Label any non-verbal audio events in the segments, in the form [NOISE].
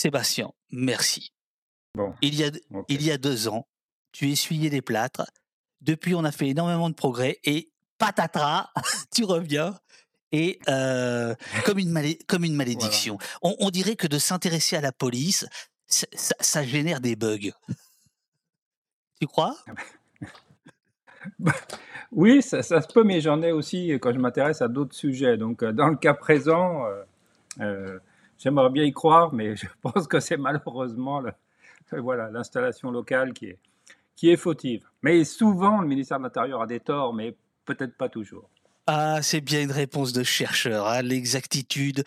Sébastien, merci. Bon, Il y a, il y a deux ans, tu essuyais les plâtres. Depuis, on a fait énormément de progrès et patatras, [LAUGHS] tu reviens. Et euh, comme, une malé- comme une [LAUGHS] malédiction. On, on dirait que de s'intéresser à la police, ça, ça- ça génère des bugs. Tu crois? [LAUGHS] Oui, ça, ça se peut, mais j'en ai aussi quand je m'intéresse à d'autres sujets. Donc, euh, dans le cas présent, euh, euh, j'aimerais bien y croire, mais je [LAUGHS] pense que c'est malheureusement voilà, l'installation locale qui est, qui est fautive. Mais souvent, le ministère de l'Intérieur a des torts, mais peut-être pas toujours. Ah, c'est bien une réponse de chercheur, hein, l'exactitude.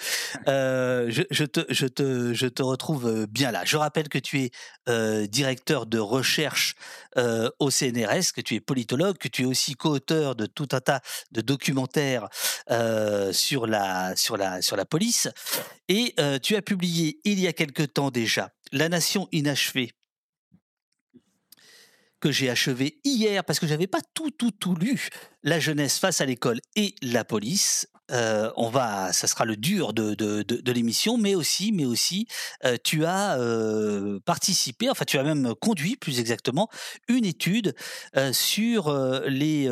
Euh, je, te, je, te, je te retrouve euh, bien là. Je rappelle que tu es euh, directeur de recherche au CNRS, que tu es politologue, que tu es aussi co-auteur de tout un tas de documentaires sur, la, sur, la, sur la police. Et tu as publié il y a quelque temps déjà La Nation inachevée que j'ai achevé hier parce que j'avais pas tout tout tout lu. La jeunesse face à l'école et la police Euh, on va ça sera le dur de, de, de, l'émission mais aussi mais aussi euh, tu as euh, participé enfin tu as même conduit plus exactement une étude euh, sur les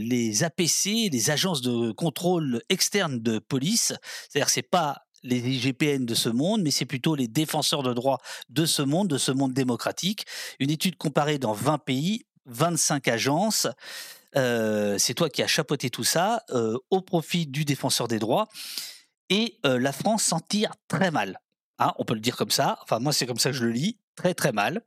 les APC les agences de contrôle externe de police. C'est-à-dire c'est pas les IGPN de ce monde, mais c'est plutôt les défenseurs de droits de ce monde, de ce monde démocratique. Une étude comparée dans 20 pays, 25 agences. Euh, c'est toi qui as chapeauté tout ça euh, au profit du défenseur des droits. Et euh, la France s'en tire très mal. Hein, on peut le dire comme ça. Enfin, moi, c'est comme ça que je le lis. Très, très mal.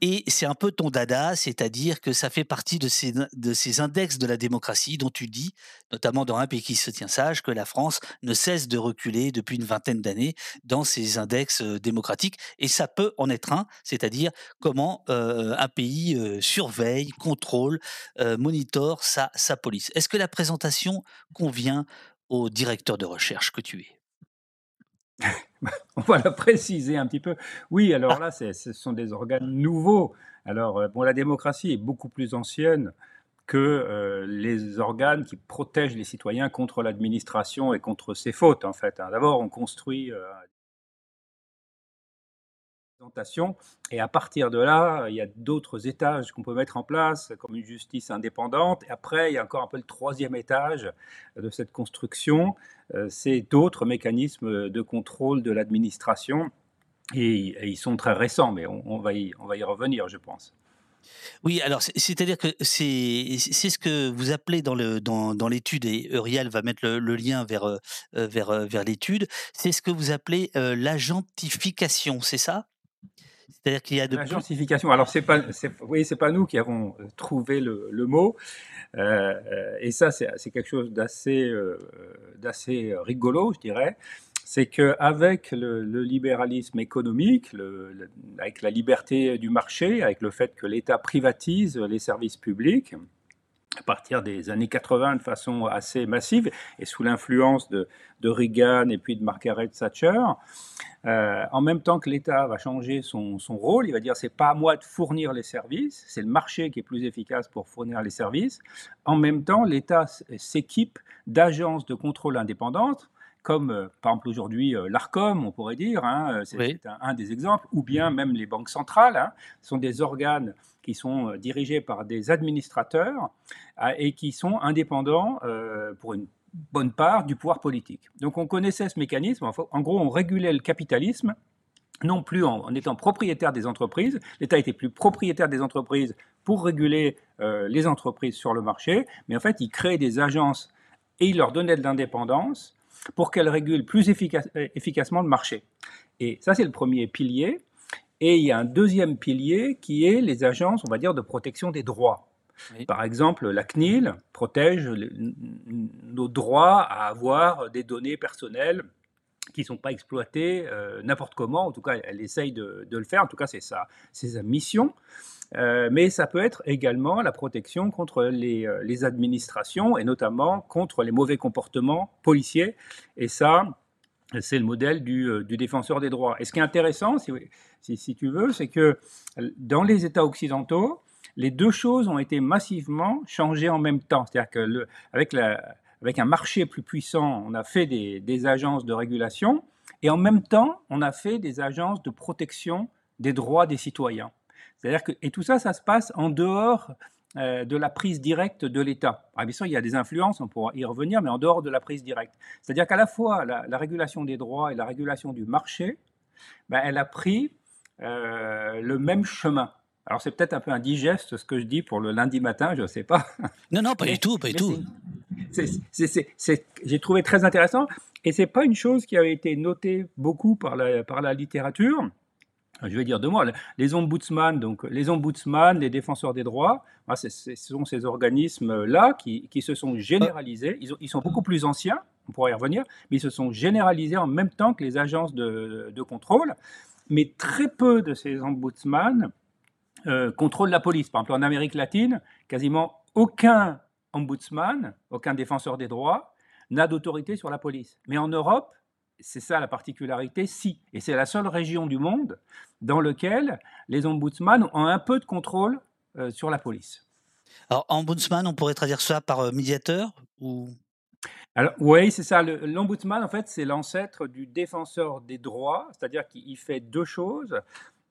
Et c'est un peu ton dada, c'est-à-dire que ça fait partie de ces, de index de la démocratie dont tu dis, notamment dans un pays qui se tient sage, que la France ne cesse de reculer depuis une vingtaine d'années dans ces index euh, démocratiques. Et ça peut en être un, c'est-à-dire comment euh, un pays euh, surveille, contrôle, euh, monitore sa, sa police. Est-ce que la présentation convient au directeur de recherche que tu es? [LAUGHS] On va la préciser un petit peu. Oui, alors là, ce sont des organes nouveaux. Alors, euh, bon, la démocratie est beaucoup plus ancienne que euh, les organes qui protègent les citoyens contre l'administration et contre ses fautes, en fait. hein. D'abord, on construit euh, et à partir de là, il y a d'autres étages qu'on peut mettre en place, comme une justice indépendante. Et après, il y a encore un peu le troisième étage de cette construction, euh, c'est d'autres mécanismes de contrôle de l'administration. Et, ils sont très récents, mais on, va y, revenir, je pense. Oui, alors c'est- c'est-à-dire que c'est ce que vous appelez dans le dans, dans l'étude et Eurial va mettre le, lien vers euh, vers euh, vers l'étude. C'est ce que vous appelez l'agentification, c'est ça? C'est-à-dire qu'il y a de La gentrification, alors c'est pas, c'est- oui, c'est pas nous qui avons euh, trouvé le, le mot, euh, euh, et ça c'est c'est quelque chose d'assez euh, d'assez rigolo, je dirais. C'est qu'avec le, le libéralisme économique, le- avec la liberté du marché, avec le fait que l'État privatise les services publics, à partir des années 80 de façon assez massive et sous l'influence de, Reagan et puis de Margaret Thatcher, euh, en même temps que l'État va changer son, son rôle, il va dire c'est pas à moi de fournir les services, c'est le marché qui est plus efficace pour fournir les services. En même temps, l'État s'équipe d'agences de contrôle indépendantes, comme euh, par exemple aujourd'hui euh, l'ARCOM, on pourrait dire, hein, euh, c'est Oui. un, un des exemples, ou bien même les banques centrales, hein, sont des organes qui sont dirigés par des administrateurs et qui sont indépendants euh, pour une bonne part du pouvoir politique. Donc on connaissait ce mécanisme. En gros, on régulait le capitalisme, non plus en, en étant propriétaire des entreprises. L'État était plus propriétaire des entreprises pour réguler euh, les entreprises sur le marché, mais en fait, il créait des agences et il leur donnait de l'indépendance pour qu'elles régulent plus efficace- euh, efficacement le marché. Et ça, c'est le premier pilier. Et il y a un deuxième pilier qui est les agences, on va dire, de protection des droits. Oui. Par exemple, la CNIL protège nos droits à avoir des données personnelles qui ne sont pas exploitées euh, n'importe comment. En tout cas, elle essaye de, de le faire. En tout cas, c'est sa, sa mission. Euh, mais ça peut être également la protection contre les, euh, les administrations et notamment contre les mauvais comportements policiers. Et ça, c'est le modèle du, du défenseur des droits. Et ce qui est intéressant, si, si, si tu veux, c'est que dans les États occidentaux, les deux choses ont été massivement changées en même temps. C'est-à-dire que le, avec, la, avec un marché plus puissant, on a fait des, des agences de régulation, et en même temps, on a fait des agences de protection des droits des citoyens. C'est-à-dire que, et tout ça, ça se passe en dehors euh, de la prise directe de l'État. Bien sûr, il y a des influences, on pourra y revenir, mais en dehors de la prise directe. C'est-à-dire qu'à la fois, la, régulation des droits et la régulation du marché, ben, elle a pris euh, le même chemin. Alors c'est peut-être un peu indigeste ce que je dis pour le lundi matin, je ne sais pas. Non, non, pas du tout, pas du tout. J'ai trouvé très intéressant, et c'est pas une chose qui avait été notée beaucoup par la, par la littérature je vais dire deux mots, les ombudsman, donc les ombudsman, les défenseurs des droits, ah, ce sont ces organismes-là qui, se sont généralisés. Ils, sont beaucoup plus anciens, on pourrait y revenir, mais ils se sont généralisés en même temps que les agences de, contrôle. Mais très peu de ces ombudsman euh, contrôlent la police. Par exemple, en Amérique latine, quasiment aucun ombudsman, aucun défenseur des droits n'a d'autorité sur la police. Mais en Europe, c'est ça la particularité, si. Et c'est la seule région du monde dans laquelle les ombudsman ont un peu de contrôle euh, sur la police. Alors, ombudsman, on pourrait traduire ça par euh, médiateur ou... Alors, oui, c'est ça. L'ombudsman, en fait, c'est l'ancêtre du défenseur des droits, c'est-à-dire qu'il fait deux choses.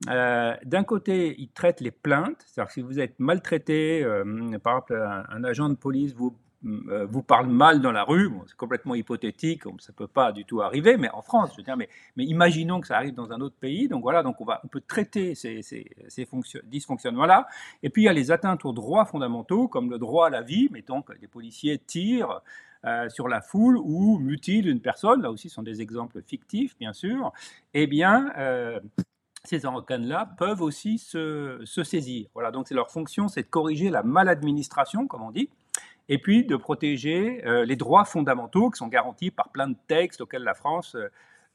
Euh, d'un côté, il traite les plaintes, c'est-à-dire si vous êtes maltraité, par exemple, un, agent de police vous euh, vous parle mal dans la rue, c'est complètement hypothétique, ça ne peut pas du tout arriver, mais en France, je veux dire, mais, imaginons que ça arrive dans un autre pays, donc voilà, donc on, va, on peut traiter ces, ces, dysfonctionnements-là. Et puis il y a les atteintes aux droits fondamentaux, comme le droit à la vie, mettons que des policiers tirent euh, sur la foule ou mutilent une personne, là aussi ce sont des exemples fictifs, bien sûr, eh bien, euh, ces organes-là peuvent aussi se, saisir. Voilà, donc c'est leur fonction, c'est de corriger la maladministration, comme on dit, et puis de protéger euh, les droits fondamentaux qui sont garantis par plein de textes auxquels la France euh,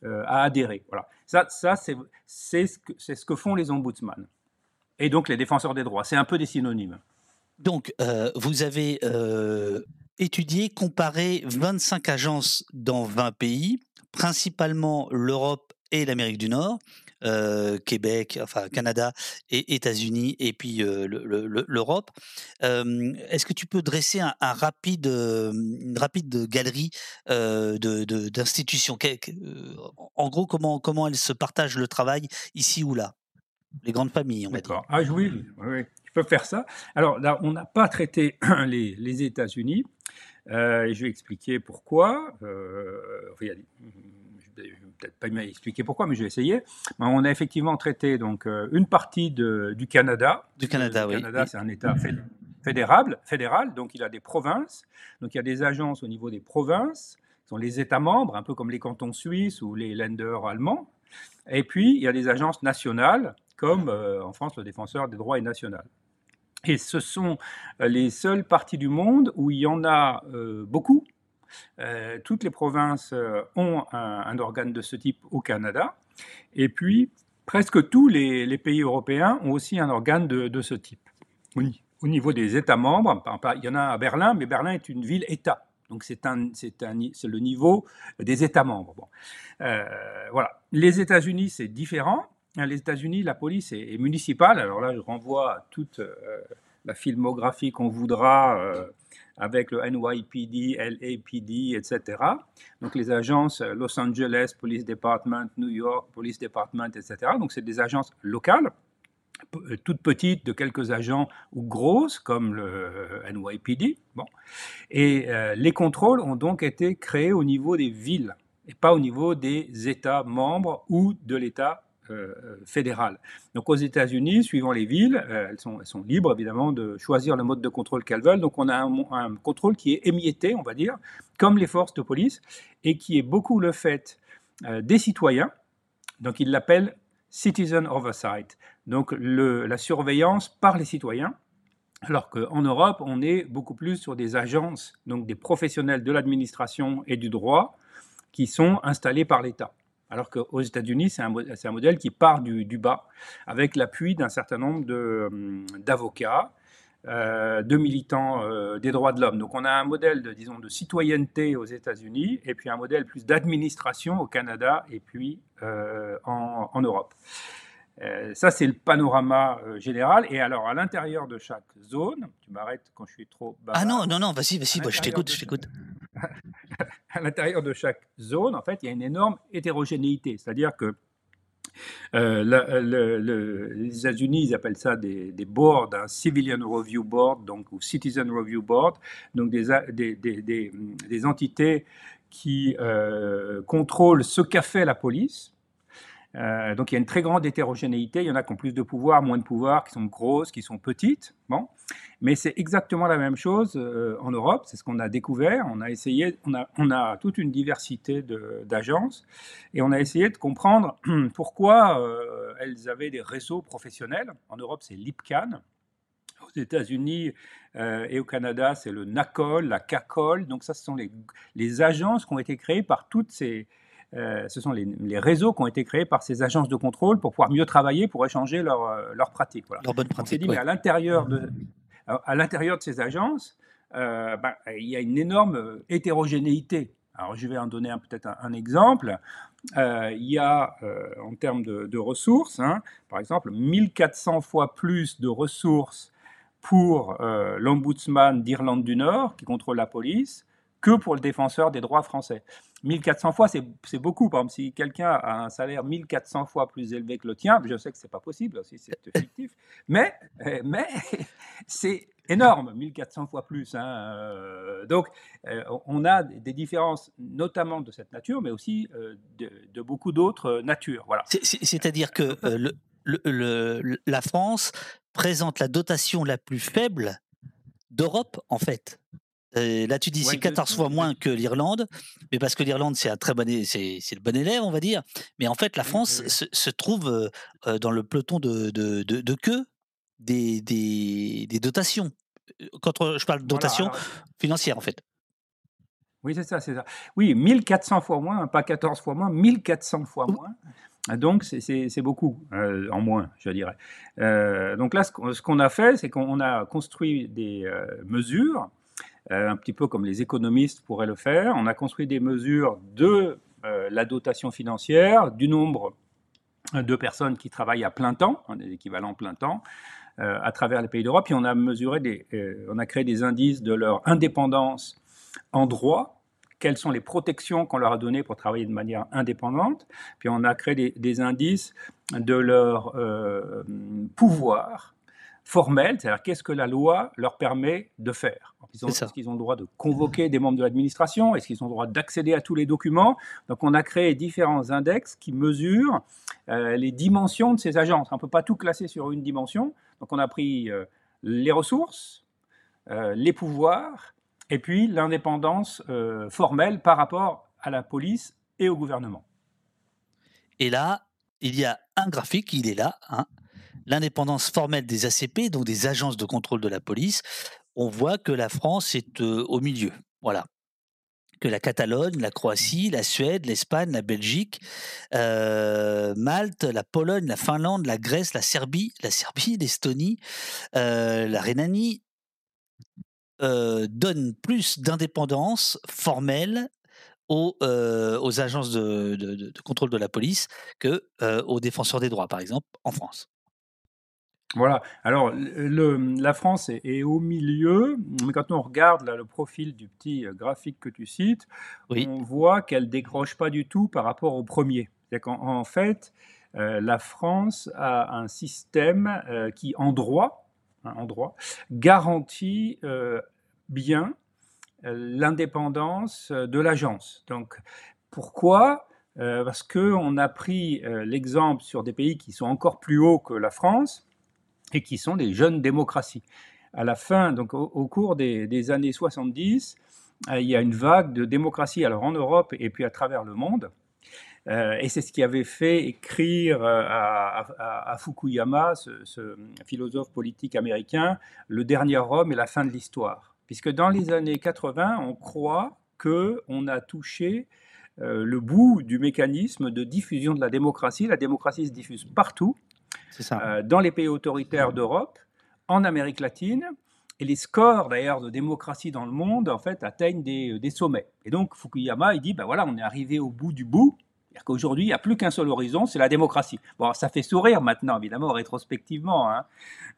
euh, a adhéré. Voilà. Ça, ça c'est ce, que, ce que font les ombudsman. Et donc les défenseurs des droits. C'est un peu des synonymes. Donc, vous avez étudié, comparé 25 agences dans 20 pays, principalement l'Europe et l'Amérique du Nord. Euh, Québec, enfin Canada et États-Unis, et puis euh, l'Europe. Est-ce que tu peux dresser un, rapide, une rapide galerie euh, d'institutions? En gros, comment, comment elles se partagent le travail ici ou là? Les grandes familles, on va dire. Ah oui, oui, je peux faire ça. Alors là, on n'a pas traité [CLEARS THROAT] les, États-Unis. je vais expliquer pourquoi. Euh, peut-être pas expliquer pourquoi, mais je vais essayer. On a effectivement traité donc euh, une partie du Canada. Du Canada, oui. Le Canada, c'est un État fédéral, fédéral, donc il a des provinces. Donc il y a des agences au niveau des provinces, qui sont les États membres, un peu comme les cantons suisses ou les lenders allemands. Et puis il y a des agences nationales, comme euh, en France le défenseur des droits est national. Et ce sont euh, les seules parties du monde où il y en a beaucoup, euh, toutes les provinces euh, ont un, organe de ce type au Canada. Et puis, presque tous les, pays européens ont aussi un organe de, ce type. Au niveau des États membres, il y en a à Berlin, mais Berlin est une ville-État. Donc c'est le niveau des États membres. Euh, voilà. Les États-Unis, c'est différent. Les États-Unis, la police est, municipale. Alors là, je renvoie à toute la filmographie qu'on voudra avec le NYPD, LAPD, etc. Donc les agences euh, Los Angeles Police Department, New York Police Department, etc. Donc c'est des agences locales, euh, toutes petites, de quelques agents ou grosses, comme le euh, NYPD. Bon. Et les contrôles ont donc été créés au niveau des villes et pas au niveau des États membres ou de l'État fédérale. Donc aux États-Unis, suivant les villes, euh, elles, sont, libres évidemment de choisir le mode de contrôle qu'elles veulent. Donc on a un, contrôle qui est émietté, on va dire, comme les forces de police, et qui est beaucoup le fait euh, des citoyens. Donc ils l'appellent citizen oversight, donc la surveillance par les citoyens. Alors qu'en Europe, on est beaucoup plus sur des agences, donc des professionnels de l'administration et du droit, qui sont installés par l'État. Alors qu'aux États-Unis, c'est un, modèle qui part du, bas, avec l'appui d'un certain nombre hum, d'avocats, euh, de militants euh, des droits de l'homme. Donc on a un modèle de, disons, de citoyenneté aux États-Unis, et puis un modèle plus d'administration au Canada, et puis euh, en, Europe. ça, c'est le panorama général. Et alors, à l'intérieur de chaque zone, tu m'arrêtes quand je suis trop Ah non, non, non, vas-y, vas-y, je t'écoute, je t'écoute. À l'intérieur de chaque zone, en fait, il y a une énorme hétérogénéité. C'est-à-dire que euh, les États-Unis, appellent ça des, boards, un Civilian Review Board, donc, ou Citizen Review Board, donc des, des, entités qui euh, contrôlent ce qu'a fait la police, euh, donc il y a une très grande hétérogénéité. Il y en a qui ont plus de pouvoir, moins de pouvoir, qui sont grosses, qui sont petites. Bon. Mais c'est exactement la même chose euh, en Europe. C'est ce qu'on a découvert. On a essayé, on a, on a toute une diversité d'agences et on a essayé de comprendre [CLEARS THROAT] pourquoi euh, elles avaient des réseaux professionnels. En Europe, c'est l'IPCAN. Aux États-Unis et au Canada, c'est le NACOL, la CACOL. Donc ça, ce sont les, les agences qui ont été créées par toutes ces, euh, ce sont les, réseaux qui ont été créés par ces agences de contrôle pour pouvoir mieux travailler, pour échanger leurs euh, pratiques. Voilà. Leurs bonnes pratiques. Mais à l'intérieur de, à l'intérieur de ces agences, euh, ben, il y a une énorme hétérogénéité. Alors, je vais en donner peut-être un, exemple. il y a, en termes de, ressources, hein, par exemple, 1400 fois plus de ressources pour l'ombudsman d'Irlande du Nord, qui contrôle la police, que pour le défenseur des droits français. 1400 fois, c'est beaucoup. Par exemple, si quelqu'un a un salaire 1400 fois plus élevé que le tien, je sais que c'est pas possible, aussi c'est [LAUGHS] fictif, mais, euh, mais [LAUGHS] c'est énorme, 1400 fois plus. Hein, euh, donc, euh, on a des différences, notamment de cette nature, mais aussi de, beaucoup d'autres natures. Voilà. C'est-à-dire que le, la France présente la dotation la plus faible d'Europe, en fait là, tu dis c'est 14 fois moins que l'Irlande, mais parce que l'Irlande, c'est un très bon, c'est, le bon élève, on va dire. Mais en fait, la France se, trouve dans le peloton de, de, de, queue des, des, des, dotations. Quand je parle de dotation financière, en fait. Oui, c'est ça, c'est ça. Oui, 1400 fois moins, pas 14 fois moins, 1400 fois moins. Donc, c'est beaucoup en moins, je dirais. donc là, ce qu'on a fait, c'est qu'on a construit des mesures euh, un petit peu comme les économistes pourraient le faire. On a construit des mesures de euh, la dotation financière, du nombre de personnes qui travaillent à plein temps, hein, des équivalents plein temps, euh, à travers les pays d'Europe. Puis on a mesuré, on a créé des indices de leur indépendance en droit, quelles sont les protections qu'on leur a données pour travailler de manière indépendante? Puis on a créé des indices de leur pouvoir formelle, c'est-à-dire qu'est-ce que la loi leur permet de faire. Est-ce qu'ils ont le droit de convoquer des membres de l'administration? Est-ce qu'ils ont le droit d'accéder à tous les documents? Donc on a créé différents index qui mesurent euh, les dimensions de ces agences. On ne peut pas tout classer sur une dimension. Donc on a pris euh, les ressources, euh, les pouvoirs, et puis l'indépendance formelle par rapport à la police et au gouvernement. Et là, il y a un graphique, il est là, hein, l'indépendance formelle des ACP, donc des agences de contrôle de la police, on voit que la France est euh, au milieu. Voilà. Que la Catalogne, la Croatie, la Suède, l'Espagne, la Belgique, euh, Malte, la Pologne, la Finlande, la Grèce, la Serbie, la Serbie, [LAUGHS] l'Estonie, euh, la Rhénanie donnent plus d'indépendance formelle aux, agences de, contrôle de la police que aux défenseurs des droits, par exemple, en France. Voilà. Alors, le, la France est, au milieu, mais quand on regarde là, le profil du petit euh, graphique que tu cites, on voit qu'elle décroche pas du tout par rapport au premier. En, fait, euh, la France a un système euh, qui, en droit, hein, en droit garantit bien l'indépendance de l'agence. Donc, pourquoi? Parce qu'on a pris l'exemple sur des pays qui sont encore plus hauts que la France et qui sont des jeunes démocraties. À la fin, donc au, cours des, années 70, euh, il y a une vague de démocratie, alors en Europe et puis à travers le monde. Euh, et c'est ce qui avait fait écrire euh, à, Fukuyama, ce, philosophe politique américain, Le dernier homme et la fin de l'histoire. Puisque dans les années 80, on croit qu'on a touché le bout du mécanisme de diffusion de la démocratie. La démocratie se diffuse partout, euh, dans les pays autoritaires d'Europe, en Amérique latine. Et les scores d'ailleurs de démocratie dans le monde en fait atteignent des, des sommets. Et donc Fukuyama il dit ben voilà on est arrivé au bout du bout. C'est-à-dire qu'aujourd'hui il n'y a plus qu'un seul horizon, c'est la démocratie. Bon ça fait sourire maintenant évidemment rétrospectivement. Hein.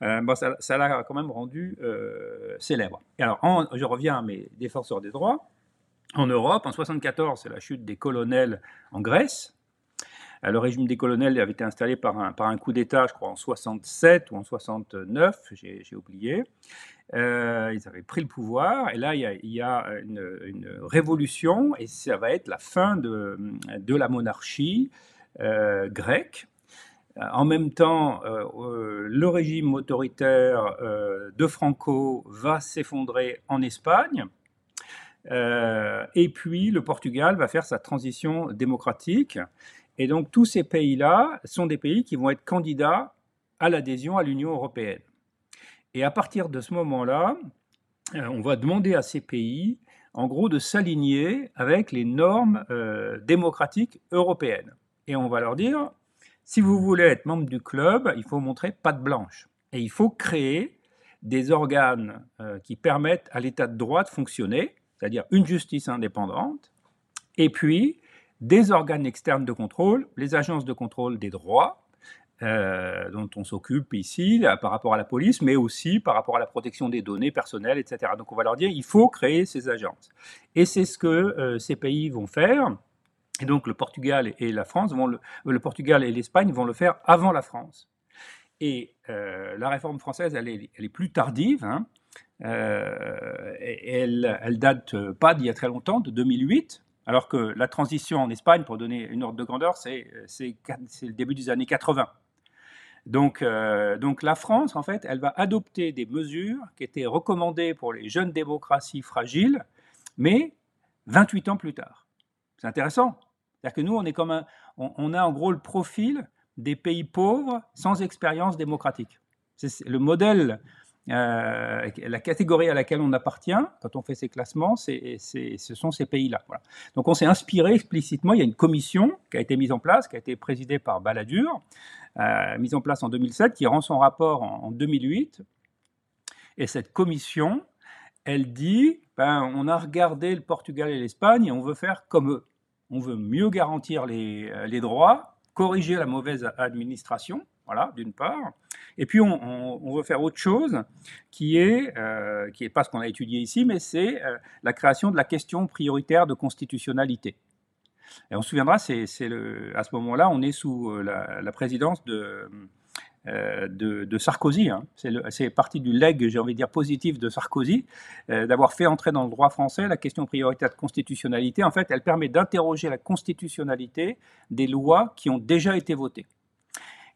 Euh, bon, ça l'a quand même rendu euh, célèbre. Et alors je reviens à mes défenseurs des droits. en Europe. En 1974, c'est la chute des colonels en Grèce. Euh, le régime des colonels avait été installé par un, par un coup d'État, je crois, en 67 ou en 69, j'ai oublié. Euh, ils avaient pris le pouvoir, et là, il y a, une, révolution, et ça va être la fin de, de la monarchie euh, grecque. En même temps, le régime autoritaire de Franco va s'effondrer en Espagne. et puis le Portugal va faire sa transition démocratique. Et donc tous ces pays-là sont des pays qui vont être candidats à l'adhésion à l'Union européenne. Et à partir de ce moment-là, euh, on va demander à ces pays, en gros, de s'aligner avec les normes euh, démocratiques européennes. Et on va leur dire, si vous voulez être membre du club, il faut montrer patte blanche. Et il faut créer des organes euh, qui permettent à l'état de droit de fonctionner, c'est-à-dire une justice indépendante, et puis des organes externes de contrôle, les agences de contrôle des droits, euh, dont on s'occupe ici par rapport à la police, mais aussi par rapport à la protection des données personnelles, etc. Donc on va leur dire, il faut créer ces agences. Et c'est ce que euh, ces pays vont faire. Et donc le Portugal et la France vont le, le Portugal et l'Espagne vont le faire avant la France. Et euh, la réforme française, elle est, elle est plus tardive. Hein. elle, elle date pas d'il y a très longtemps, de 2008. Alors que la transition en Espagne, pour donner une ordre de grandeur, c'est le début des années 80. Donc, euh, donc la France, en fait, elle va adopter des mesures qui étaient recommandées pour les jeunes démocraties fragiles, mais 28 ans plus tard. C'est intéressant. C'est-à-dire que nous, on, est comme on, a en gros le profil des pays pauvres sans expérience démocratique. C'est le modèle euh, la catégorie à laquelle on appartient quand on fait ces classements, ce sont ces pays-là. Donc on s'est inspiré explicitement, il y a une commission qui a été mise en place, qui a été présidée par Balladur, euh, mise en place en 2007, qui rend son rapport en, 2008. Et cette commission, elle dit, ben, on a regardé le Portugal et l'Espagne et on veut faire comme eux. On veut mieux garantir les, les droits, corriger la mauvaise administration, voilà, d'une part. Et puis, on, veut faire autre chose qui est, euh, qui pas ce qu'on a étudié ici, mais c'est euh, la création de la question prioritaire de constitutionnalité. Et on se souviendra, c'est, à ce moment-là, on est sous euh, la, présidence de, de, Sarkozy. Hein. C'est, parti du leg, j'ai envie de dire, positif de Sarkozy, d'avoir fait entrer dans le droit français la question prioritaire de constitutionnalité. En fait, elle permet d'interroger la constitutionnalité des lois qui ont déjà été votées.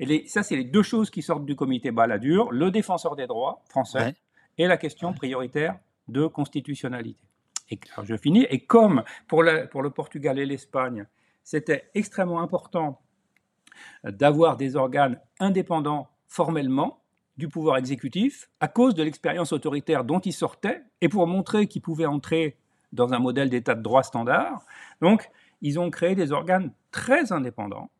Et ça, c'est les deux choses qui sortent du comité Balladur, le défenseur des droits français et la question prioritaire de constitutionnalité. Et je finis. Et comme pour, pour le Portugal et l'Espagne, c'était extrêmement important d'avoir des organes indépendants formellement du pouvoir exécutif à cause de l'expérience autoritaire dont ils sortaient et pour montrer qu'ils pouvaient entrer dans un modèle d'état de droit standard. Donc, ils ont créé des organes très indépendants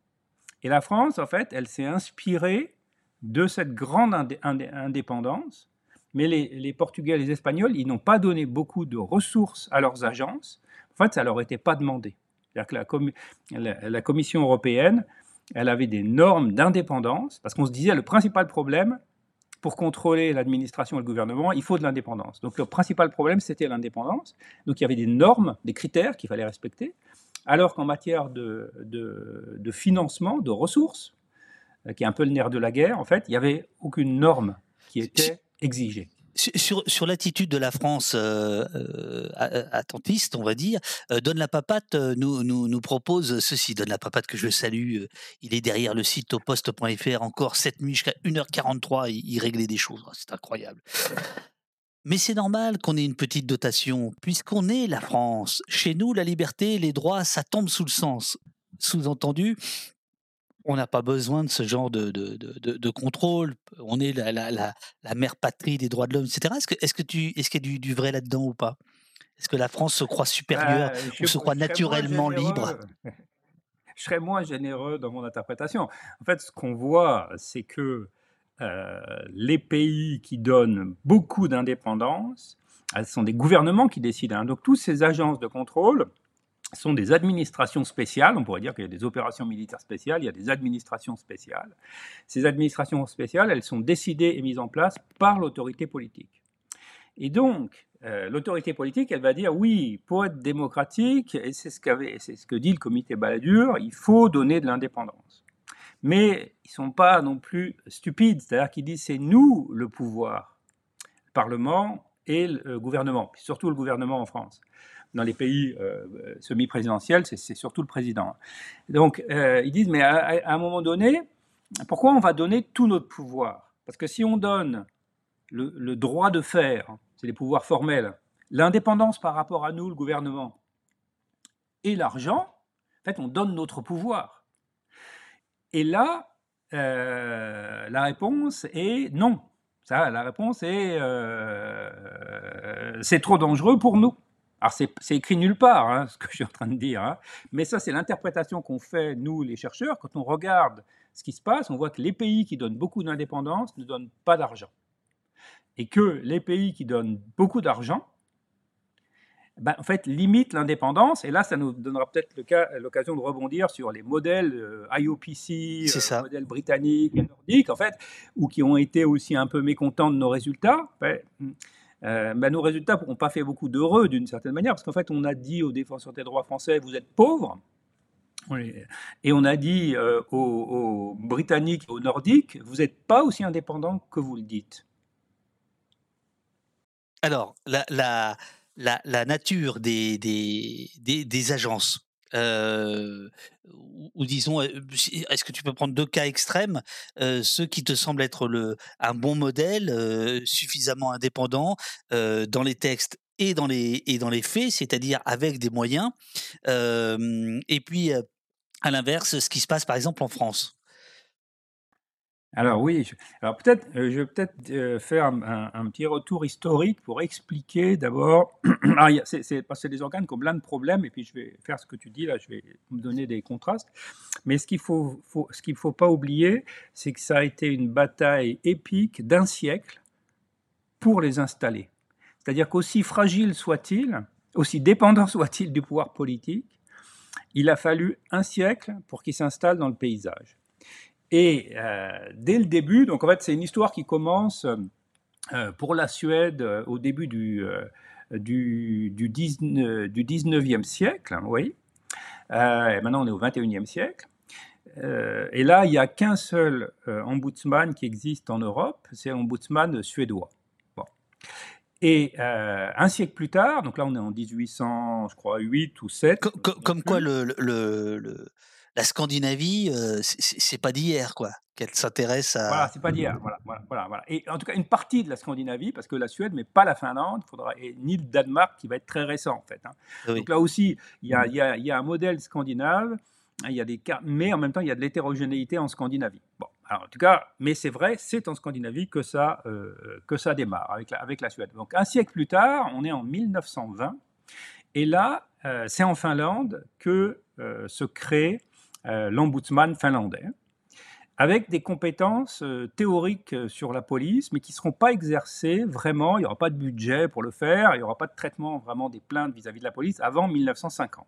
et la France, en fait, elle s'est inspirée de cette grande indépendance, mais les, Portugais et les Espagnols, ils n'ont pas donné beaucoup de ressources à leurs agences. En fait, ça leur était pas demandé. C'est-à-dire que la, Commission européenne, elle avait des normes d'indépendance, parce qu'on se disait le principal problème, pour contrôler l'administration et le gouvernement, il faut de l'indépendance. Donc le principal problème, c'était l'indépendance. Donc il y avait des normes, des critères qu'il fallait respecter alors qu'en matière de, financement, de ressources, euh, qui est un peu le nerf de la guerre, en fait, il n'y avait aucune norme qui était exigée. Sur, l'attitude de la France euh, euh, attentiste, on va dire, Donne la Papate nous, nous, propose ceci. Donne la Papate que je salue, il est derrière le site au poste.fr encore cette nuit jusqu'à 1h43, il, il réglait des choses, c'est incroyable. Mais c'est normal qu'on ait une petite dotation, puisqu'on est la France. Chez nous, la liberté, les droits, ça tombe sous le sens. Sous-entendu, on n'a pas besoin de ce genre de, de, contrôle. On est la, la, la, mère patrie des droits de l'homme, etc. Est-ce, que, est-ce, que tu, est-ce qu'il y a du, vrai là-dedans ou pas? Est-ce que la France se croit supérieure euh, ou se croit naturellement libre? [LAUGHS] Je serais moins généreux dans mon interprétation. En fait, ce qu'on voit, c'est que les pays qui donnent beaucoup d'indépendance, ce sont des gouvernements qui décident. Hein. Donc, toutes ces agences de contrôle sont des administrations spéciales. On pourrait dire qu'il y a des opérations militaires spéciales, il y a des administrations spéciales. Ces administrations spéciales, elles sont décidées et mises en place par l'autorité politique. Et donc, euh, l'autorité politique, elle va dire oui, pour être démocratique, et c'est ce, ce que dit le comité Balladur, il faut donner de l'indépendance. Mais ils ne sont pas non plus stupides, c'est-à-dire qu'ils disent c'est nous le pouvoir, le Parlement et le gouvernement, surtout le gouvernement en France. Dans les pays euh, semi-présidentiels, c'est surtout le président. Donc, euh, ils disent, mais à, un moment donné, pourquoi on va donner tout notre pouvoir? Parce que si on donne le droit de faire, c'est les pouvoirs formels, l'indépendance par rapport à nous, le gouvernement, et l'argent, en fait, on donne notre pouvoir. Et là, euh, la réponse est non. Ça, la réponse est euh, c'est trop dangereux pour nous. Alors, c'est écrit nulle part, hein, ce que je suis en train de dire, hein. mais ça, c'est l'interprétation qu'on fait, nous, les chercheurs, quand on regarde ce qui se passe, on voit que les pays qui donnent beaucoup d'indépendance ne donnent pas d'argent et que les pays qui donnent beaucoup d'argent, ben, en fait, limitent l'indépendance. Et là, ça nous donnera peut-être l'occasion de rebondir sur les modèles euh, IOPC, euh, modèles britanniques et nordiques, en fait, ou qui ont été aussi un peu mécontents de nos résultats. Ben, euh, ben, nos résultats n'ont pas fait beaucoup d'heureux d'une certaine manière, parce qu'en fait, on a dit aux défenseurs des droits français, vous êtes pauvres. Et on a dit aux, aux, Britanniques et aux Nordiques, vous n'êtes pas aussi indépendants que vous le dites. Alors, la, la, la, la nature des, des, des, agences, euh, ou, disons, euh, est-ce que tu peux prendre deux cas extrêmes, euh, ceux qui te semblent être le, un bon modèle, suffisamment indépendant dans les textes et dans les, et dans les faits, c'est-à-dire avec des moyens, et puis à l'inverse, ce qui se passe par exemple en France? Alors oui, alors peut-être, euh, je vais peut-être euh, faire un, petit retour historique pour expliquer d'abord. [CLEARS THROAT] c'est parce que des organes qui ont plein de problèmes, et puis je vais faire ce que tu dis là, je vais me donner des contrastes. Mais ce qu'il faut, ce qu'il faut pas oublier, c'est que ça a été une bataille épique d'un siècle pour les installer. C'est-à-dire qu'aussi fragile soit-il, aussi dépendant [LAUGHS] soit-il du pouvoir politique, il a fallu un siècle pour qu'il s'installe dans le paysage. Et euh, dès le début, donc en fait, c'est une histoire qui commence euh, pour la Suède euh, au début du, du, du, 19e siècle, oui. et maintenant, on est au 21e siècle. et là, il n'y a qu'un seul ombudsman qui existe en Europe, c'est l'ombudsman suédois. Bon. Et un siècle plus tard, donc là on est en 1800, je crois, 8 ou 7. comme quoi le, le, la Scandinavie, euh, c'est pas d'hier, quoi, qu'elle s'intéresse à. Voilà, c'est pas d'hier. Voilà, voilà, voilà, Et en tout cas, une partie de la Scandinavie, parce que la Suède, mais pas la Finlande, faudra, et ni le Danemark, qui va être très récent, en fait. Hein. Donc là aussi, il y a, y, a, y a, un modèle scandinave, hein, il y a des mais en même temps, il y a de l'hétérogénéité en Scandinavie. Bon, alors en tout cas, mais c'est vrai, c'est en Scandinavie que ça, euh, que ça démarre avec la, avec la Suède. Donc un siècle plus tard, on est en 1920, et là, euh, c'est en Finlande que se crée l'ombudsman finlandais, avec des compétences euh, théoriques euh, sur la police, mais qui ne seront pas exercées vraiment. Il n'y aura pas de budget pour le faire, il n'y aura pas de traitement vraiment des plaintes vis-à-vis de la police avant 1950.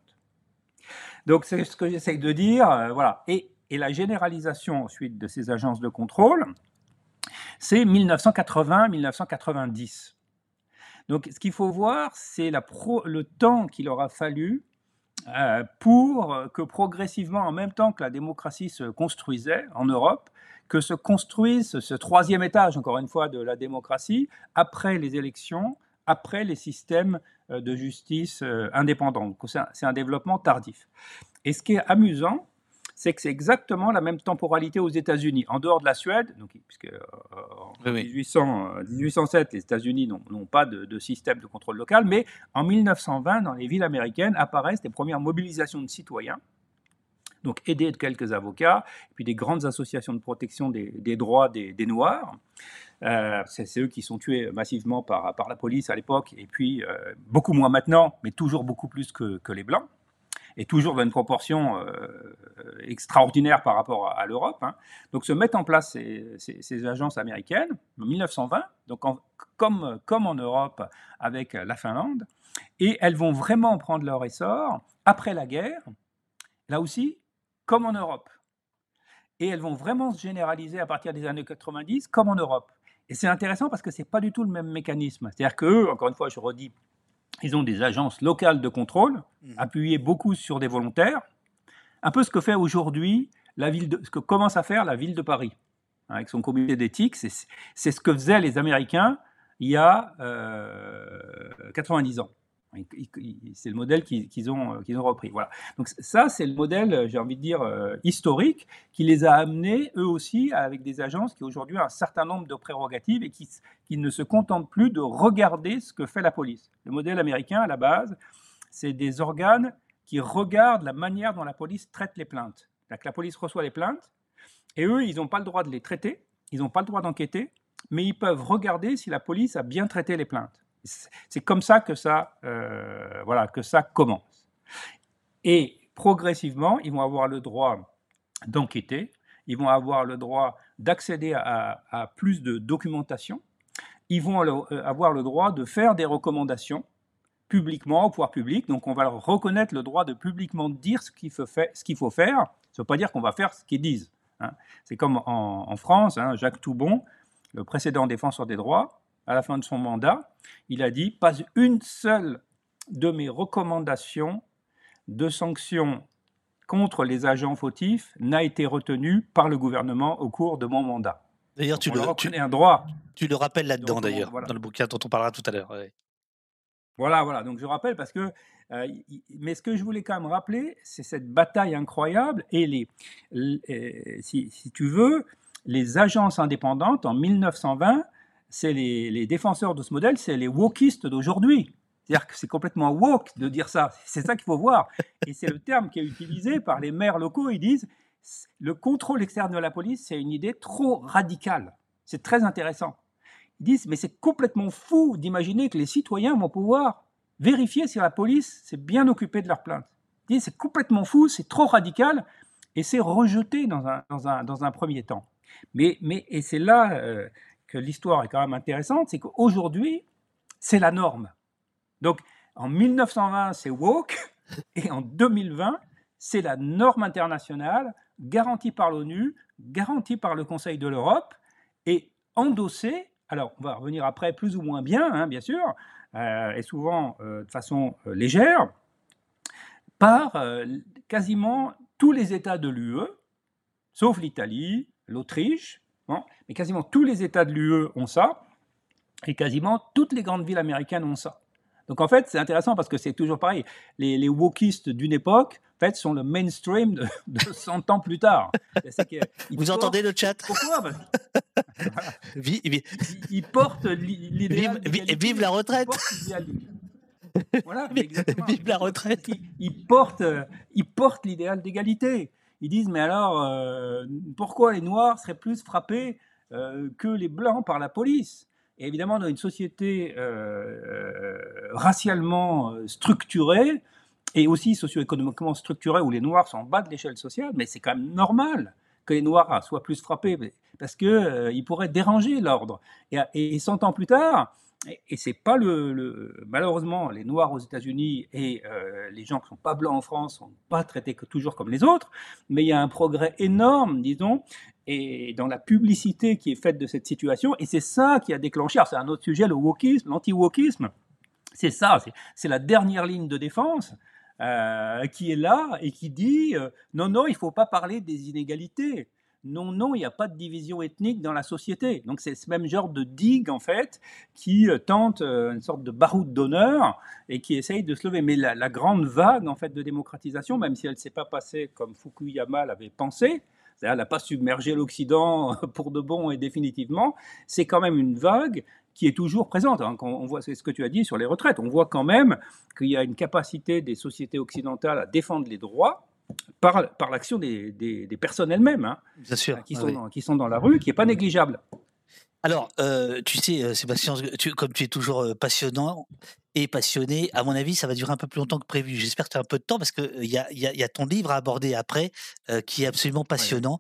Donc c'est ce que j'essaie de dire. voilà. Et, la généralisation ensuite de ces agences de contrôle, c'est 1980-1990. Donc ce qu'il faut voir, c'est le temps qu'il aura fallu euh, pour que progressivement, en même temps que la démocratie se construisait en Europe, que se construise ce troisième étage, encore une fois, de la démocratie, après les élections, après les systèmes euh, de justice euh, indépendants. C'est un développement tardif. Et ce qui est amusant, c'est que c'est exactement la même temporalité aux États-Unis. En dehors de la Suède, donc, puisque euh, en 1800, 1807, euh, les États-Unis n'ont pas de, système de contrôle local, mais en 1920, dans les villes américaines, apparaissent les premières mobilisations de citoyens, donc aidés de quelques avocats, et puis des grandes associations de protection des, droits des, Noirs. Euh, c'est eux qui sont tués massivement par, par la police à l'époque, et puis beaucoup moins maintenant, mais toujours beaucoup plus que, que les Blancs et toujours dans une proportion euh, extraordinaire par rapport à, l'Europe. Hein. Donc se mettent en place ces, agences américaines en 1920, donc comme, comme en Europe avec la Finlande, et elles vont vraiment prendre leur essor après la guerre, là aussi, comme en Europe. Et elles vont vraiment se généraliser à partir des années 90, comme en Europe. Et c'est intéressant parce que c'est pas du tout le même mécanisme. C'est-à-dire qu'eux, encore une fois, je redis, ils ont des agences locales de contrôle, mmh. appuyées beaucoup sur des volontaires, un peu ce que fait aujourd'hui la ville de, ce que commence à faire la ville de Paris hein, avec son comité d'éthique. C'est ce que faisaient les Américains il y a 90 euh, ans. C'est le modèle qu'ils ont, qu'ils ont repris. Voilà. Donc ça, c'est le modèle, j'ai envie de dire, euh, historique, qui les a amenés, eux aussi, avec des agences qui aujourd'hui ont un certain nombre de prérogatives et qui, qui ne se contentent plus de regarder ce que fait la police. Le modèle américain, à la base, c'est des organes qui regardent la manière dont la police traite les plaintes. la police reçoit les plaintes, et eux, ils n'ont pas le droit de les traiter, ils n'ont pas le droit d'enquêter, mais ils peuvent regarder si la police a bien traité les plaintes. C'est comme ça que ça, euh, voilà, que ça commence. Et progressivement, ils vont avoir le droit d'enquêter, ils vont avoir le droit d'accéder à, plus de documentation, ils vont euh, avoir le droit de faire des recommandations publiquement au pouvoir public. Donc on va leur reconnaître le droit de publiquement dire ce qu'il faut, faire. Ça ne veut pas dire qu'on va faire ce qu'ils disent. Hein. C'est comme en, France, hein, Jacques Toubon, le précédent défenseur des droits, à la fin de son mandat, il a dit pas une seule de mes recommandations de sanctions contre les agents fautifs n'a été retenue par le gouvernement au cours de mon mandat. D'ailleurs, tu, le, un droit. tu le rappelles là-dedans, d'ailleurs, dans le bouquin dont on parlera tout à l'heure. Voilà, voilà. Donc je rappelle parce que. Euh, mais ce que je voulais quand même rappeler, c'est cette bataille incroyable et les, si, si, tu veux, les agences indépendantes en 1920, c'est les, défenseurs de ce modèle, c'est les wokistes d'aujourd'hui. C'est-à-dire que c'est complètement woke de dire ça. C'est ça qu'il faut voir. Et c'est le terme qui est utilisé par les maires locaux. Ils disent le contrôle externe de la police, c'est une idée trop radicale. C'est très intéressant. Ils disent, mais c'est complètement fou d'imaginer que les citoyens vont pouvoir vérifier si la police s'est bien occupée de leurs plaintes. Ils disent, c'est complètement fou, c'est trop radical, et c'est rejeté dans un, dans, un, dans un, premier temps. Mais, mais et c'est là euh, que l'histoire est quand même intéressante, c'est qu'aujourd'hui, c'est la norme. Donc, en 1920, c'est woke, [LAUGHS] et en 2020, c'est la norme internationale garantie par l'ONU, garantie par le Conseil de l'Europe, et endossée alors, on va revenir après plus ou moins bien, hein, bien sûr, euh, et souvent euh, de façon euh, légère, par quasiment tous les États de l'UE, sauf l'Italie, l'Autriche, mais quasiment tous les États de l'UE ont ça, et quasiment toutes les grandes villes américaines ont ça. Donc en fait, c'est intéressant parce que c'est toujours pareil. Les, les wokistes d'une époque, en fait, sont le mainstream de, 100 [LAUGHS] ans plus tard. Vous entendez le chat? Pourquoi? [LAUGHS] Ils, portent l'idéal. Vive, vive, la retraite [LAUGHS] voilà, Vive la retraite Ils, portent, ils portent l'idéal d'égalité. Ils disent, mais alors, euh, pourquoi les Noirs seraient plus frappés euh, que les Blancs par la police? Et évidemment, dans une société euh, racialement structurée et aussi socio-économiquement structurée où les Noirs sont en bas de l'échelle sociale, mais c'est quand même normal que les Noirs soient plus frappés parce qu'ils pourraient déranger l'ordre. Et, et, 100 ans plus tard, et, c'est pas le, malheureusement les Noirs aux États-Unis et les gens qui sont pas blancs en France sont pas traités que toujours comme les autres, mais il y a un progrès énorme, disons, et dans la publicité qui est faite de cette situation. Et c'est ça qui a déclenché, c'est un autre sujet, le wokisme, l'anti-wokisme. C'est ça, c'est la dernière ligne de défense euh, qui est là et qui dit euh, non, non, il faut pas parler des inégalités. Non, non, il n'y a pas de division ethnique dans la société. Donc c'est ce même genre de digue, en fait, qui euh, tente une sorte de baroud d'honneur et qui essaye de se lever. Mais la, la, grande vague, en fait, de démocratisation, même si elle ne s'est pas passée comme Fukuyama l'avait pensé, elle n'a pas submergé l'Occident [LAUGHS] pour de bon et définitivement, c'est quand même une vague qui est toujours présente. Hein. On voit ce que tu as dit sur les retraites, on voit quand même qu'il y a une capacité des sociétés occidentales à défendre les droits par, par l'action des, des, personnes elles-mêmes, hein, Qui, sont dans, qui sont dans la rue, qui n'est pas négligeable. Alors, euh, tu sais, euh, Sébastien, comme tu es toujours euh, passionnant et passionné, à mon avis, ça va durer un peu plus longtemps que prévu. J'espère que tu as un peu de temps parce qu'il y a, y, a, ton livre à aborder après qui est absolument passionnant,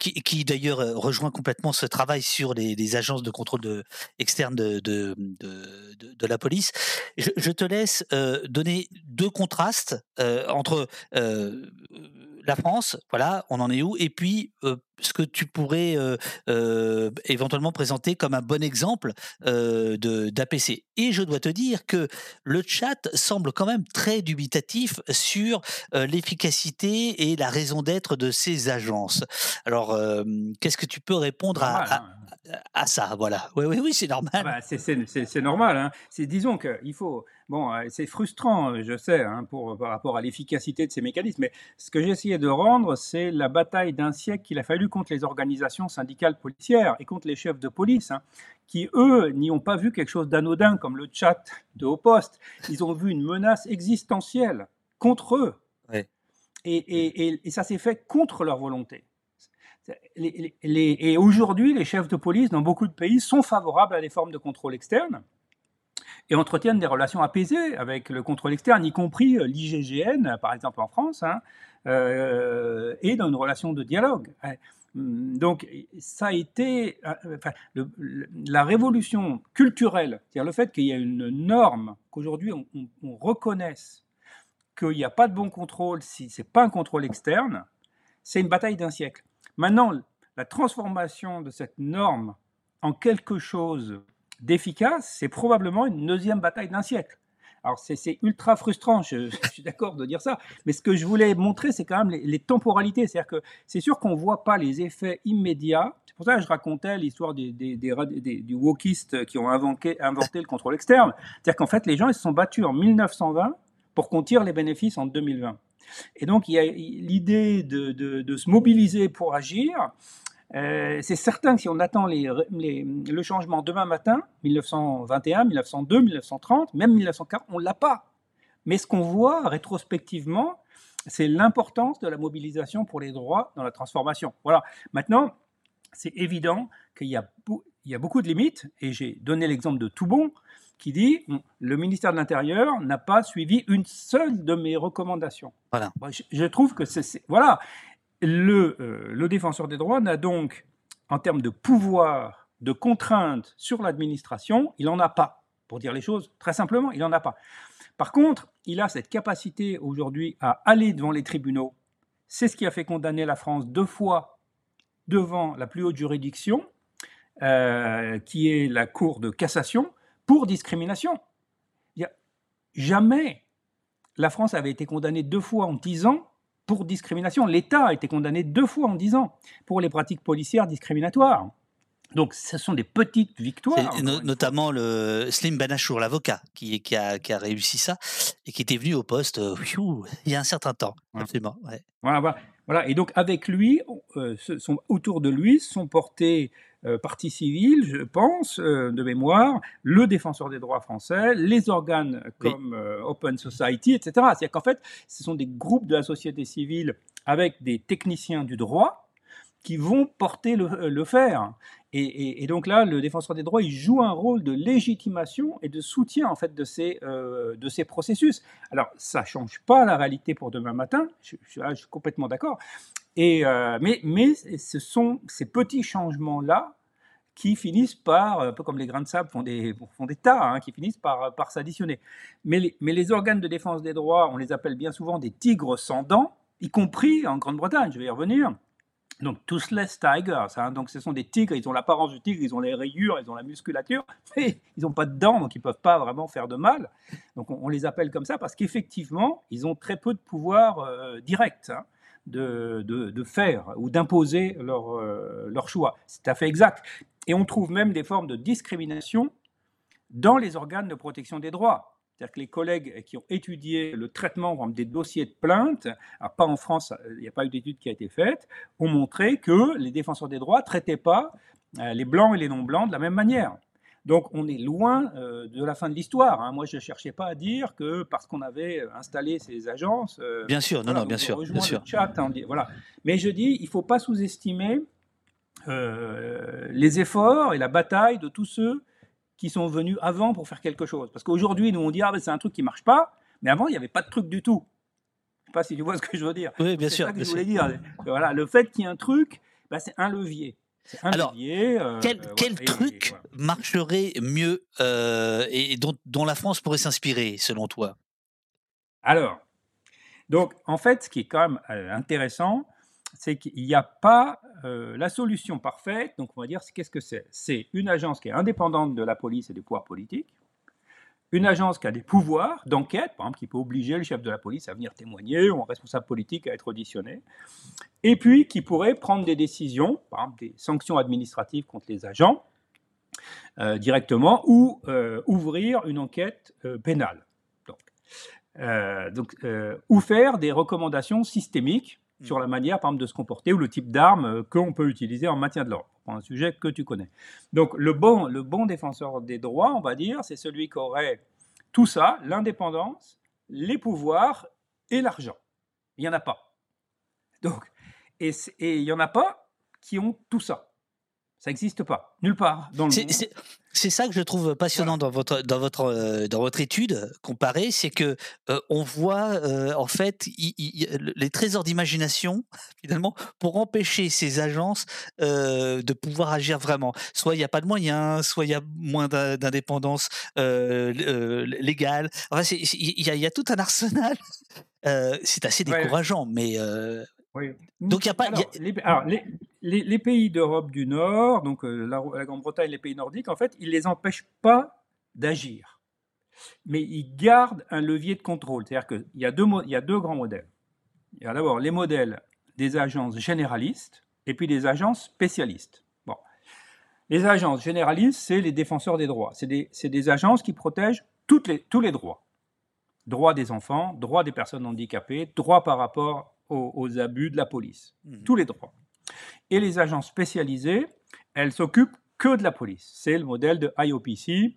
qui, d'ailleurs rejoint complètement ce travail sur les, agences de contrôle de, externe de, de, de, la police. Je, te laisse donner deux contrastes entre la France, voilà, on en est où Et puis, ce que tu pourrais éventuellement présenter comme un bon exemple d'APC. Et je dois te dire que le chat semble quand même très dubitatif sur l'efficacité et la raison d'être de ces agences. Alors, qu'est-ce que tu peux répondre à, hein. à, ça? Voilà. Oui, oui, oui, c'est normal. Ah bah, c'est normal. Hein. Disons qu'il faut Bon, euh, c'est frustrant, je sais, hein, pour, par rapport à l'efficacité de ces mécanismes, mais ce que j'ai essayé de rendre, c'est la bataille d'un siècle qu'il a fallu contre les organisations syndicales policières et contre les chefs de police, hein, qui, eux, n'y ont pas vu quelque chose d'anodin comme le chat de haut poste. Ils ont vu une menace existentielle contre eux. Et, ça s'est fait contre leur volonté. et aujourd'hui, les chefs de police dans beaucoup de pays sont favorables à des formes de contrôle externe et entretiennent des relations apaisées avec le contrôle externe, y compris euh, l'IGGN, par exemple en France, hein, euh, et dans une relation de dialogue. Hum, donc, ça a été euh, la révolution culturelle, c'est-à-dire le fait qu'il y a une norme, qu'aujourd'hui on, on, reconnaisse qu'il n'y a pas de bon contrôle si ce n'est pas un contrôle externe, c'est une bataille d'un siècle. Maintenant, la transformation de cette norme en quelque chose d'efficace, c'est probablement une deuxième bataille d'un siècle. Alors c'est ultra frustrant, [LAUGHS] je, suis d'accord de dire ça, mais ce que je voulais montrer, c'est quand même les, temporalités. C'est-à-dire que c'est sûr qu'on ne voit pas les effets immédiats. C'est pour ça que je racontais l'histoire des, des, qui ont inventé, le contrôle externe. C'est-à-dire qu'en fait, les gens ils se sont battus en 1920 pour qu'on tire les bénéfices en 2020. Et donc, il y a l'idée de, se mobiliser pour agir. Euh, c'est certain que si on attend le changement demain matin, 1921, 1902, 1930, même 1940, on ne l'a pas. Mais ce qu'on voit rétrospectivement, c'est l'importance de la mobilisation pour les droits dans la transformation. Voilà. Maintenant, c'est évident qu'il y, a, beaucoup de limites, et j'ai donné l'exemple de Toubon, qui dit le ministère de l'Intérieur n'a pas suivi une seule de mes recommandations. Voilà. Je, je trouve que c'est. Voilà. Euh, le, défenseur des droits n'a donc, en termes de pouvoir, de contrainte sur l'administration, il n'en a pas. Pour dire les choses très simplement, il n'en a pas. Par contre, il a cette capacité aujourd'hui à aller devant les tribunaux. C'est ce qui a fait condamner la France deux fois devant la plus haute juridiction, euh, qui est la Cour de cassation, pour discrimination. jamais la France avait été condamnée deux fois en dix ans pour discrimination. L'État a été condamné deux fois en dix ans pour les pratiques policières discriminatoires. Donc, ce sont des petites victoires. notamment le Slim Banachour, l'avocat, qui, qui, a, qui, a, réussi ça et qui était venu au poste euh, il y a un certain temps. Absolument. Voilà, voilà, Et donc, avec lui, euh, sont, autour de lui sont portés partie civile, je pense, euh, de mémoire, le défenseur des droits français, les organes comme euh, Open Society, etc. C'est-à-dire qu'en fait, ce sont des groupes de la société civile avec des techniciens du droit qui vont porter le, fer. Et, donc là, le défenseur des droits, il joue un rôle de légitimation et de soutien en fait de ces, de ces processus. Alors, ça change pas la réalité pour demain matin, je, je suis complètement d'accord, euh, mais, ce sont ces petits changements-là qui finissent par, un peu comme les grains de sable font des, tas, hein, qui finissent par, par s'additionner. Mais les, organes de défense des droits, on les appelle bien souvent des tigres sans dents, y compris en Grande-Bretagne, je vais y revenir. Donc, toothless tigers, hein, donc ce sont des tigres, ils ont l'apparence du tigre, ils ont les rayures, ils ont la musculature, [LAUGHS] mais ils n'ont pas de dents, donc ils ne peuvent pas vraiment faire de mal. Donc, on, les appelle comme ça parce qu'effectivement, ils ont très peu de pouvoir euh, direct. Hein de, faire ou d'imposer leur, euh, leur choix. C'est tout à fait exact. Et on trouve même des formes de discrimination dans les organes de protection des droits. C'est-à-dire que les collègues qui ont étudié le traitement des dossiers de plainte, pas en France, il n'y a pas eu d'étude qui a été faite, ont montré que les défenseurs des droits ne traitaient pas euh, les blancs et les non-blancs de la même manière. Donc on est loin euh, de la fin de l'histoire. Hein. Moi, je ne cherchais pas à dire que parce qu'on avait installé ces agences... Euh, bien sûr, non, non, bien sûr. Bien sûr. Chat, hein, voilà. Mais je dis, il ne faut pas sous-estimer euh, les efforts et la bataille de tous ceux qui sont venus avant pour faire quelque chose. Parce qu'aujourd'hui, nous, on dit, ah, ben, c'est un truc qui ne marche pas, mais avant, il n'y avait pas de truc du tout. Je ne sais pas si tu vois ce que je veux dire. Oui, bien sûr. C'est ça que je voulais dire. Voilà, le fait qu'il y ait un truc, ben, c'est un levier. Alors, euh, quel, quel truc marcherait mieux euh, et dont, dont, la France pourrait s'inspirer, selon toi? Alors, Donc, en fait, ce qui est quand même euh, intéressant, c'est qu'il n'y a pas euh, la solution parfaite. Donc, on va dire, qu'est-ce que c'est? C'est une agence qui est indépendante de la police et des pouvoirs politiques, une agence qui a des pouvoirs d'enquête, par exemple, qui peut obliger le chef de la police à venir témoigner ou un responsable politique à être auditionné, et puis qui pourrait prendre des décisions, par exemple des sanctions administratives contre les agents euh, directement, ou euh, ouvrir une enquête pénale. Donc, donc ou faire des recommandations systémiques Mm. sur la manière, par exemple, de se comporter ou le type d'arme euh, qu'on peut utiliser en maintien de l'ordre, un sujet que tu connais. Donc, le bon, le bon défenseur des droits, on va dire, c'est celui qui aurait tout ça, l'indépendance, les pouvoirs et l'argent. Il n'y en a pas. Donc, et il n'y en a pas qui ont tout ça. Ça n'existe pas, nulle part dans le monde. C'est ça que je trouve passionnant dans votre dans votre euh, dans votre étude comparée, c'est que euh, on voit euh, en fait les trésors d'imagination [LAUGHS] finalement pour empêcher ces agences de pouvoir agir vraiment. Soit il n'y a pas de moyens, soit il y a moins d'indépendance légale. Enfin, il y, a tout un arsenal. [LAUGHS] c'est assez décourageant, mais donc il a pas. Les, pays d'Europe du Nord, donc euh, la, Grande-Bretagne, les pays nordiques, en fait, ils les empêchent pas d'agir, mais ils gardent un levier de contrôle. C'est-à-dire qu'il y a deux, il y a deux grands modèles. Il y a d'abord les modèles des agences généralistes et puis des agences spécialistes. Bon. Les agences généralistes, c'est les défenseurs des droits. C'est des, des, agences qui protègent toutes les, tous les droits. Droits des enfants, droits des personnes handicapées, droits par rapport aux, abus de la police. Mmh. Tous les droits. Et les agences spécialisées, elles s'occupent que de la police. C'est le modèle de IOPC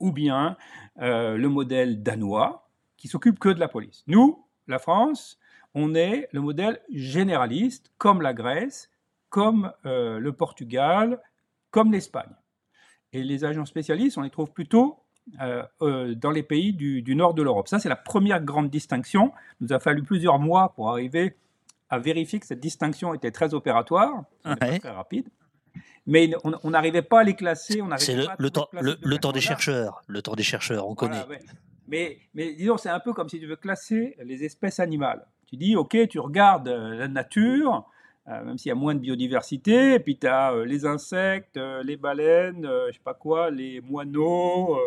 ou bien euh, le modèle danois qui s'occupe que de la police. Nous, la France, on est le modèle généraliste, comme la Grèce, comme euh, le Portugal, comme l'Espagne. Et les agences spécialistes, on les trouve plutôt euh, dans les pays du, nord de l'Europe. Ça, c'est la première grande distinction. Il nous a fallu plusieurs mois pour arriver à vérifier que cette distinction était très opératoire, très rapide. Mais on n'arrivait pas à les classer. C'est le, le, temps, le, temps des chercheurs. Le temps des chercheurs, on connaît. mais, mais disons, c'est un peu comme si tu veux classer les espèces animales. Tu dis, OK, tu regardes euh, la nature, même s'il y a moins de biodiversité, et puis tu as les insectes, les baleines, je sais pas quoi, les moineaux,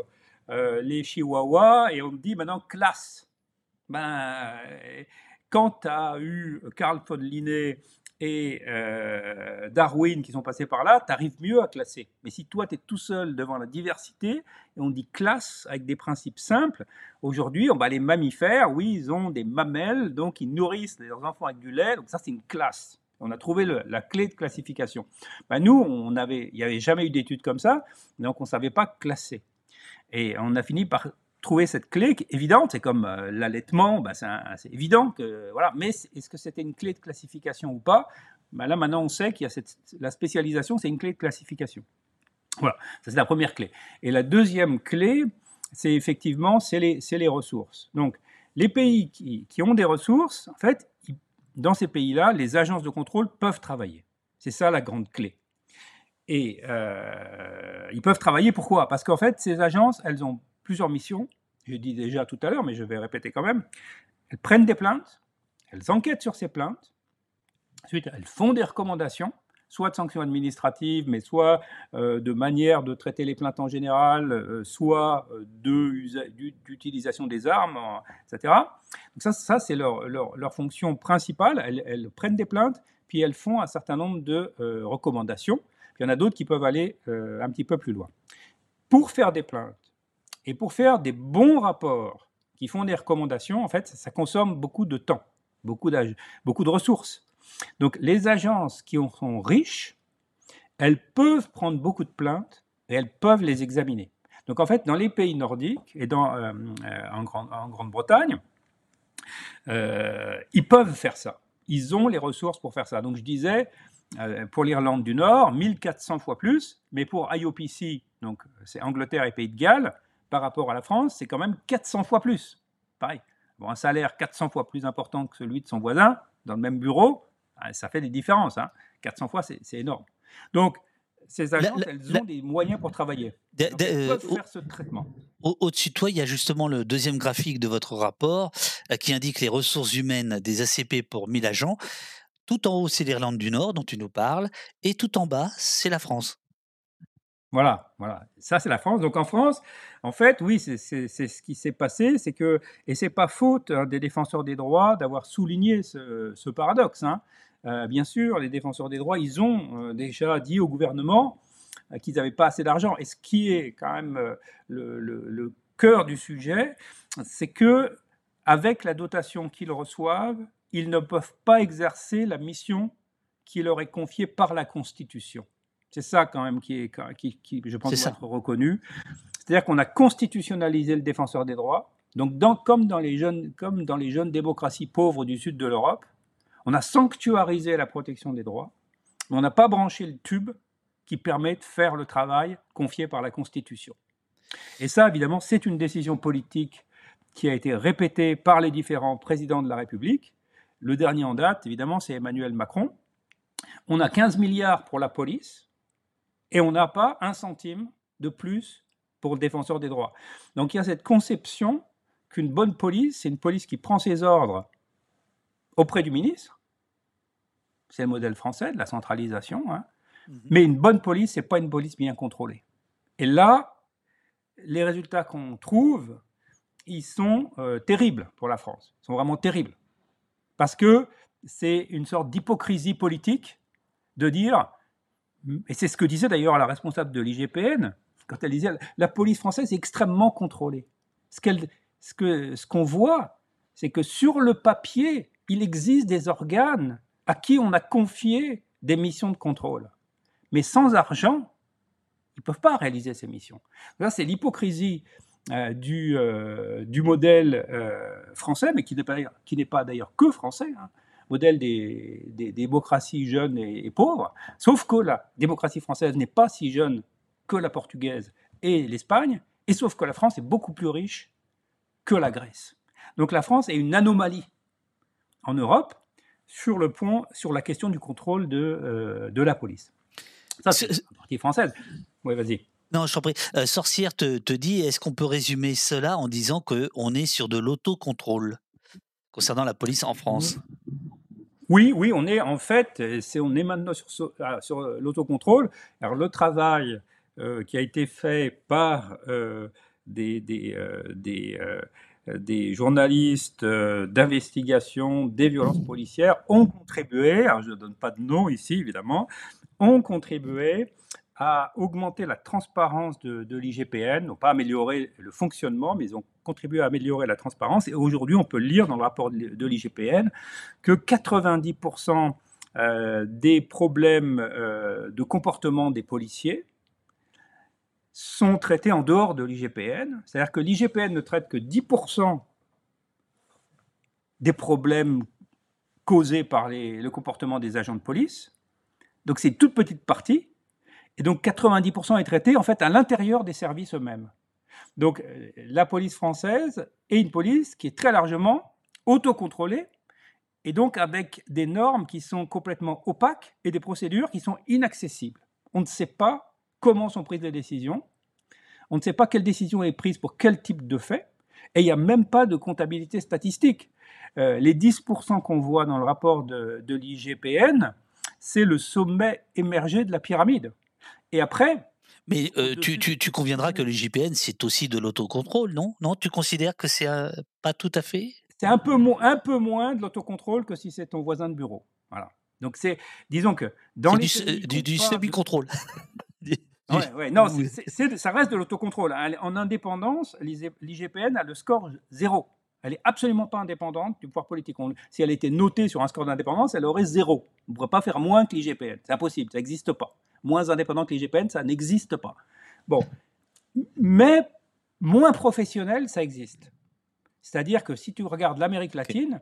euh, les chihuahuas, et on me dit maintenant classe. Ben, quand tu as eu Carl von Linné et euh, Darwin qui sont passés par là, tu arrives mieux à classer. Mais si toi, tu es tout seul devant la diversité, et on dit classe avec des principes simples, aujourd'hui, on va les mammifères, oui, ils ont des mamelles, donc ils nourrissent leurs enfants avec du lait, donc ça, c'est une classe. On a trouvé la clé de classification. Ben, nous, il n'y avait jamais eu d'études comme ça, donc on ne savait pas classer. Et on a fini par trouver cette clé évidente, c'est comme euh, l'allaitement, bah, c'est évident voilà. Mais est-ce que c'était une clé de classification ou pas? Bah, Là maintenant on sait qu'il y a cette, la spécialisation, c'est une clé de classification. Voilà, ça c'est la première clé. Et la deuxième clé, c'est effectivement c'est les, les, ressources. Donc les pays qui, qui, ont des ressources, en fait, dans ces pays-là, les agences de contrôle peuvent travailler. C'est ça la grande clé. Et euh, ils peuvent travailler, pourquoi? Parce qu'en fait, ces agences, elles ont plusieurs missions. Je dit déjà tout à l'heure, mais je vais répéter quand même. Elles prennent des plaintes, elles enquêtent sur ces plaintes, ensuite elles font des recommandations, soit de sanctions administratives, mais soit euh, de manière de traiter les plaintes en général, euh, soit d'utilisation des armes, etc. Donc ça, ça c'est leur, leur, fonction principale. Elles, prennent des plaintes, puis elles font un certain nombre de recommandations il y en a d'autres qui peuvent aller euh, un petit peu plus loin. Pour faire des plaintes et pour faire des bons rapports qui font des recommandations, en fait, ça consomme beaucoup de temps, beaucoup, beaucoup de ressources. Donc les agences qui sont riches, elles peuvent prendre beaucoup de plaintes et elles peuvent les examiner. Donc en fait, dans les pays nordiques et euh, euh, en, Grande-Bretagne, ils peuvent faire ça. Ils ont les ressources pour faire ça. Donc je disais, euh, pour l'Irlande du Nord, 1400 fois plus, mais pour IOPC, donc c'est Angleterre et Pays de Galles, par rapport à la France, c'est quand même 400 fois plus. Pareil, bon, un salaire 400 fois plus important que celui de son voisin, dans le même bureau, ah, ça fait des différences. 400 hein. fois, c'est énorme. Donc, ces agences, elles ont des moyens pour travailler. elles peuvent faire ce traitement. Au-dessus de toi, il y a justement le deuxième graphique de votre rapport qui indique les ressources humaines des ACP pour 1000 agents. Tout en haut, c'est l'Irlande du Nord dont tu nous parles, et tout en bas, c'est la France. Voilà, voilà. Ça, c'est la France. Donc en France, en fait, oui, c'est ce qui s'est passé, c'est que, et c'est pas faute hein, des défenseurs des droits d'avoir souligné ce, paradoxe. Hein. Euh, bien sûr, les défenseurs des droits, ils ont euh, déjà dit au gouvernement euh, qu'ils n'avaient pas assez d'argent. Et ce qui est quand même le, le cœur du sujet, c'est que avec la dotation qu'ils reçoivent, ils ne peuvent pas exercer la mission qui leur est confiée par la Constitution. C'est ça quand même qui, est, qui, qui je pense, doit être reconnu. C'est-à-dire qu'on a constitutionnalisé le défenseur des droits. Donc, dans, comme, dans les jeunes, comme dans les jeunes démocraties pauvres du sud de l'Europe, on a sanctuarisé la protection des droits, mais on n'a pas branché le tube qui permet de faire le travail confié par la Constitution. Et ça, évidemment, c'est une décision politique qui a été répétée par les différents présidents de la République. Le dernier en date, évidemment, c'est Emmanuel Macron. On a 15 milliards pour la police, et on n'a pas un centime de plus pour le défenseur des droits. Donc il y a cette conception qu'une bonne police, c'est une police qui prend ses ordres auprès du ministre. C'est le modèle français de la centralisation. Hein. Mhm. Mais une bonne police, c'est pas une police bien contrôlée. Et là, les résultats qu'on trouve, ils sont euh, terribles pour la France. Ils sont vraiment terribles. Parce que c'est une sorte d'hypocrisie politique de dire et c'est ce que disait d'ailleurs la responsable de l'IGPN, quand elle disait la police française est extrêmement contrôlée. Ce qu'on voit, c'est que sur le papier, il existe des organes à qui on a confié des missions de contrôle. Mais sans argent, ils ne peuvent pas réaliser ces missions. Là, c'est l'hypocrisie euh, du, euh, du modèle euh, français, mais qui n'est pas, pas d'ailleurs que français. Hein modèle des, démocraties jeunes et, pauvres, sauf que la démocratie française n'est pas si jeune que la portugaise et l'Espagne, et sauf que la France est beaucoup plus riche que la Grèce. Donc la France est une anomalie en Europe sur, le point, sur la question du contrôle de, euh, de la police. Ça, c'est la partie française. Oui, vas-y. Non, je t'en prie. Euh, Sorcière te, te dit, est-ce qu'on peut résumer cela en disant qu'on est sur de l'autocontrôle concernant la police en France? Oui, oui, on est en fait, on est maintenant sur, ah, sur, l'autocontrôle. Le travail euh, qui a été fait par euh, des, euh, journalistes d'investigation des violences policières ont contribué, je ne donne pas de nom ici évidemment, ont contribué à augmenter la transparence de, l'IGPN, n'ont pas amélioré le fonctionnement, mais ils ont contribué à améliorer la transparence. Et aujourd'hui, on peut lire dans le rapport de l'IGPN que 90% euh, des problèmes euh, de comportement des policiers sont traités en dehors de l'IGPN. C'est-à-dire que l'IGPN ne traite que 10% des problèmes causés par le comportement des agents de police. Donc c'est une toute petite partie. Et donc 90% est traité en fait à l'intérieur des services eux-mêmes. Donc euh, la police française est une police qui est très largement autocontrôlée et donc avec des normes qui sont complètement opaques et des procédures qui sont inaccessibles. On ne sait pas comment sont prises les décisions, on ne sait pas quelle décision est prise pour quel type de fait, et il n'y a même pas de comptabilité statistique. Euh, les 10% qu'on voit dans le rapport de, de l'IGPN, c'est le sommet émergé de la pyramide. Et après. Mais euh, tu, tu, tu, conviendras que le JPN, c'est aussi de l'autocontrôle, non? Non, tu considères que c'est pas tout à fait? C'est un peu, un peu moins de l'autocontrôle que si c'est ton voisin de bureau. Voilà. Donc c'est, disons que dans les du, du, semi-contrôle. [LAUGHS] ouais, ouais, non, [LAUGHS] ça reste de l'autocontrôle. Hein. En indépendance, l'IGPN a le score zéro. Elle n'est absolument pas indépendante du pouvoir politique. si elle était notée sur un score d'indépendance, elle aurait zéro. On ne pourrait pas faire moins que l'IGPN. C'est impossible, ça n'existe pas moins indépendant que l'IGPN, ça n'existe pas. Bon, mais moins professionnel, ça existe. C'est-à-dire que si tu regardes l'Amérique latine,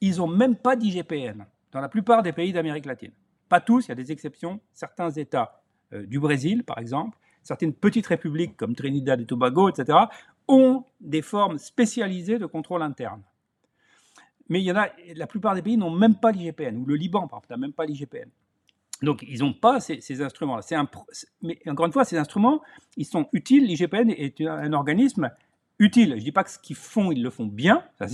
ils n'ont même pas d'IGPN dans la plupart des pays d'Amérique latine. Pas tous, il y a des exceptions. Certains États euh, du Brésil, par exemple, certaines petites républiques comme Trinidad et Tobago, etc., ont des formes spécialisées de contrôle interne. Mais il y en a, la plupart des pays n'ont même pas l'IGPN, ou le Liban, par exemple, n'a même pas l'IGPN. Donc, ils n'ont pas ces, instruments-là. mais encore une fois, ces instruments, ils sont utiles. L'IGPN est un organisme utile. Je ne dis pas que ce qu'ils font, ils le font bien, [LAUGHS] ça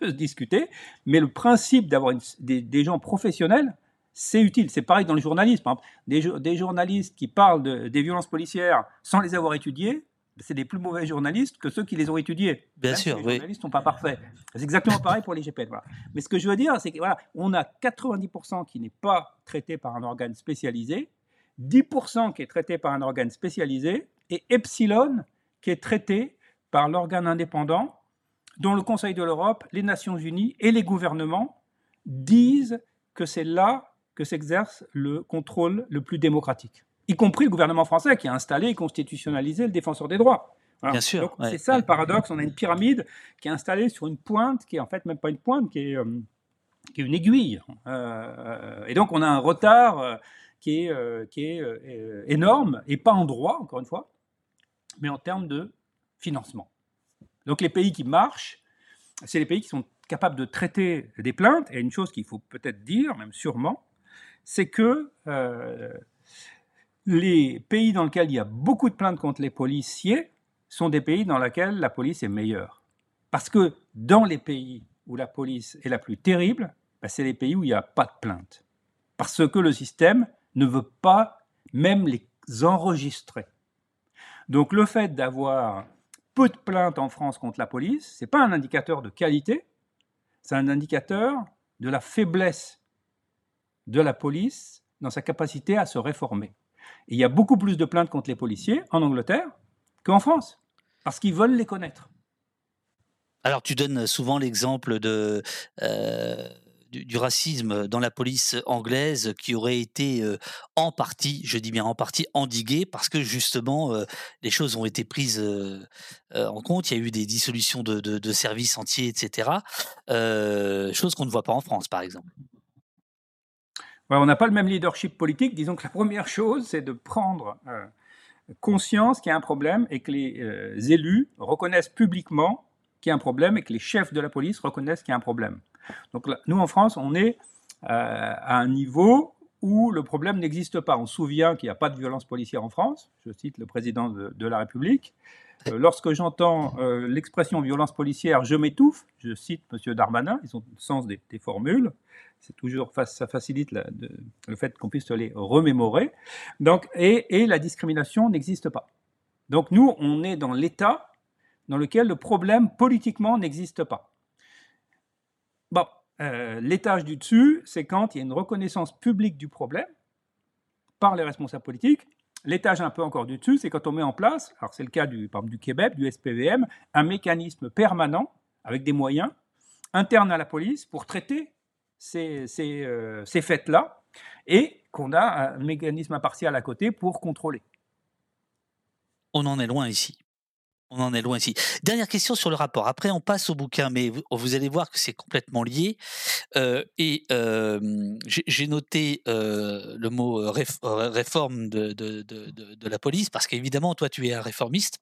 peut se discuter, mais le principe d'avoir des, gens professionnels, c'est utile. C'est pareil dans le journalisme. Des, des, journalistes qui parlent des violences policières sans les avoir étudiées, c'est des plus mauvais journalistes que ceux qui les ont étudiés. Bien sûr, les oui. journalistes ne sont pas parfaits. C'est exactement pareil pour les GPN. Mais ce que je veux dire, c'est qu'on voilà, on a 90% qui n'est pas traité par un organe spécialisé, 10% qui est traité par un organe spécialisé, et epsilon qui est traité par l'organe indépendant dont le Conseil de l'Europe, les Nations Unies et les gouvernements disent que c'est là que s'exerce le contrôle le plus démocratique y compris le gouvernement français qui a installé et constitutionnalisé le défenseur des droits. Bien sûr. c'est ça le paradoxe. On a une pyramide qui est installée sur une pointe, qui est en fait même pas une pointe, qui est, euh, qui est une aiguille. Euh, et donc on a un retard euh, qui est, qui est énorme, et pas en droit, encore une fois, mais en termes de financement. Donc les pays qui marchent, c'est les pays qui sont capables de traiter des plaintes. Et une chose qu'il faut peut-être dire, même sûrement, c'est que les pays dans lesquels il y a beaucoup de plaintes contre les policiers sont des pays dans lesquels la police est meilleure. Parce que dans les pays où la police est la plus terrible, ben, c'est les pays où il n'y a pas de plaintes. Parce que le système ne veut pas même les enregistrer. Donc le fait d'avoir peu de plaintes en France contre la police, ce n'est pas un indicateur de qualité, c'est un indicateur de la faiblesse de la police dans sa capacité à se réformer il y a beaucoup plus de plaintes contre les policiers en Angleterre qu'en France, parce qu'ils veulent les connaître. Alors tu donnes souvent l'exemple. Euh, du, racisme dans la police anglaise qui aurait été euh, en partie, je dis bien en partie, endigué parce que justement euh, les choses ont été prises en compte. Il y a eu des dissolutions de, de services entiers, etc. chose qu'on ne voit pas en France, par exemple on n'a pas le même leadership politique. Disons que la première chose, c'est de prendre euh, conscience qu'il y a un problème et que les euh, élus reconnaissent publiquement qu'il y a un problème et que les chefs de la police reconnaissent qu'il y a un problème. Donc nous, en France, on est euh, à un niveau où le problème n'existe pas. On se souvient qu'il n'y a pas de violence policière en France, je cite le président de la République. Euh, lorsque j'entends euh, l'expression violence policière, je m'étouffe, je cite M. Darmanin, ils ont le sens des, formules, c'est toujours, ça facilite le fait qu'on puisse les remémorer. Donc, et, la discrimination n'existe pas. Donc nous, on est dans l'état dans lequel le problème politiquement n'existe pas. Bon, euh, l'étage du dessus, c'est quand il y a une reconnaissance publique du problème par les responsables politiques L'étage un peu encore du dessus, c'est quand on met en place, alors c'est le cas du, du Québec, du SPVM, un mécanisme permanent avec des moyens internes à la police pour traiter ces, ces, euh, ces faits-là et qu'on a un mécanisme impartial à côté pour contrôler. On en est loin ici. On en est loin ici. Dernière question sur le rapport. Après, on passe au bouquin, mais vous, allez voir que c'est complètement lié. Euh, et j'ai noté euh, le mot réforme de, la police, parce qu'évidemment, toi, tu es un réformiste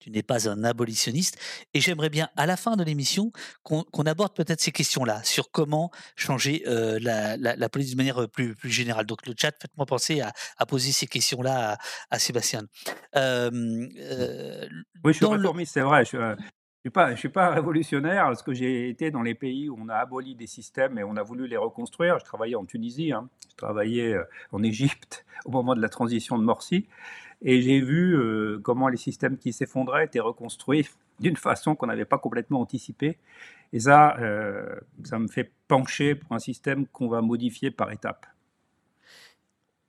tu n'es pas un abolitionniste. Et j'aimerais bien, à la fin de l'émission, qu'on aborde peut-être ces questions-là, sur comment changer euh, la, police de manière plus, plus générale. Donc le chat, faites-moi penser à, poser ces questions-là à, Sébastien. Euh, oui, je suis réformiste, c'est vrai. Je, ne suis pas, je suis pas [LAUGHS] révolutionnaire parce que j'ai été dans les pays où on a aboli des systèmes et on a voulu les reconstruire. Je travaillais en Tunisie, hein. je travaillais en Égypte [LAUGHS] au moment de la transition de Morsi. Et j'ai vu euh, comment les systèmes qui s'effondraient étaient reconstruits [LAUGHS] d'une façon qu'on n'avait pas complètement anticipée. Et ça, euh, ça me fait pencher pour un système qu'on va modifier par étapes.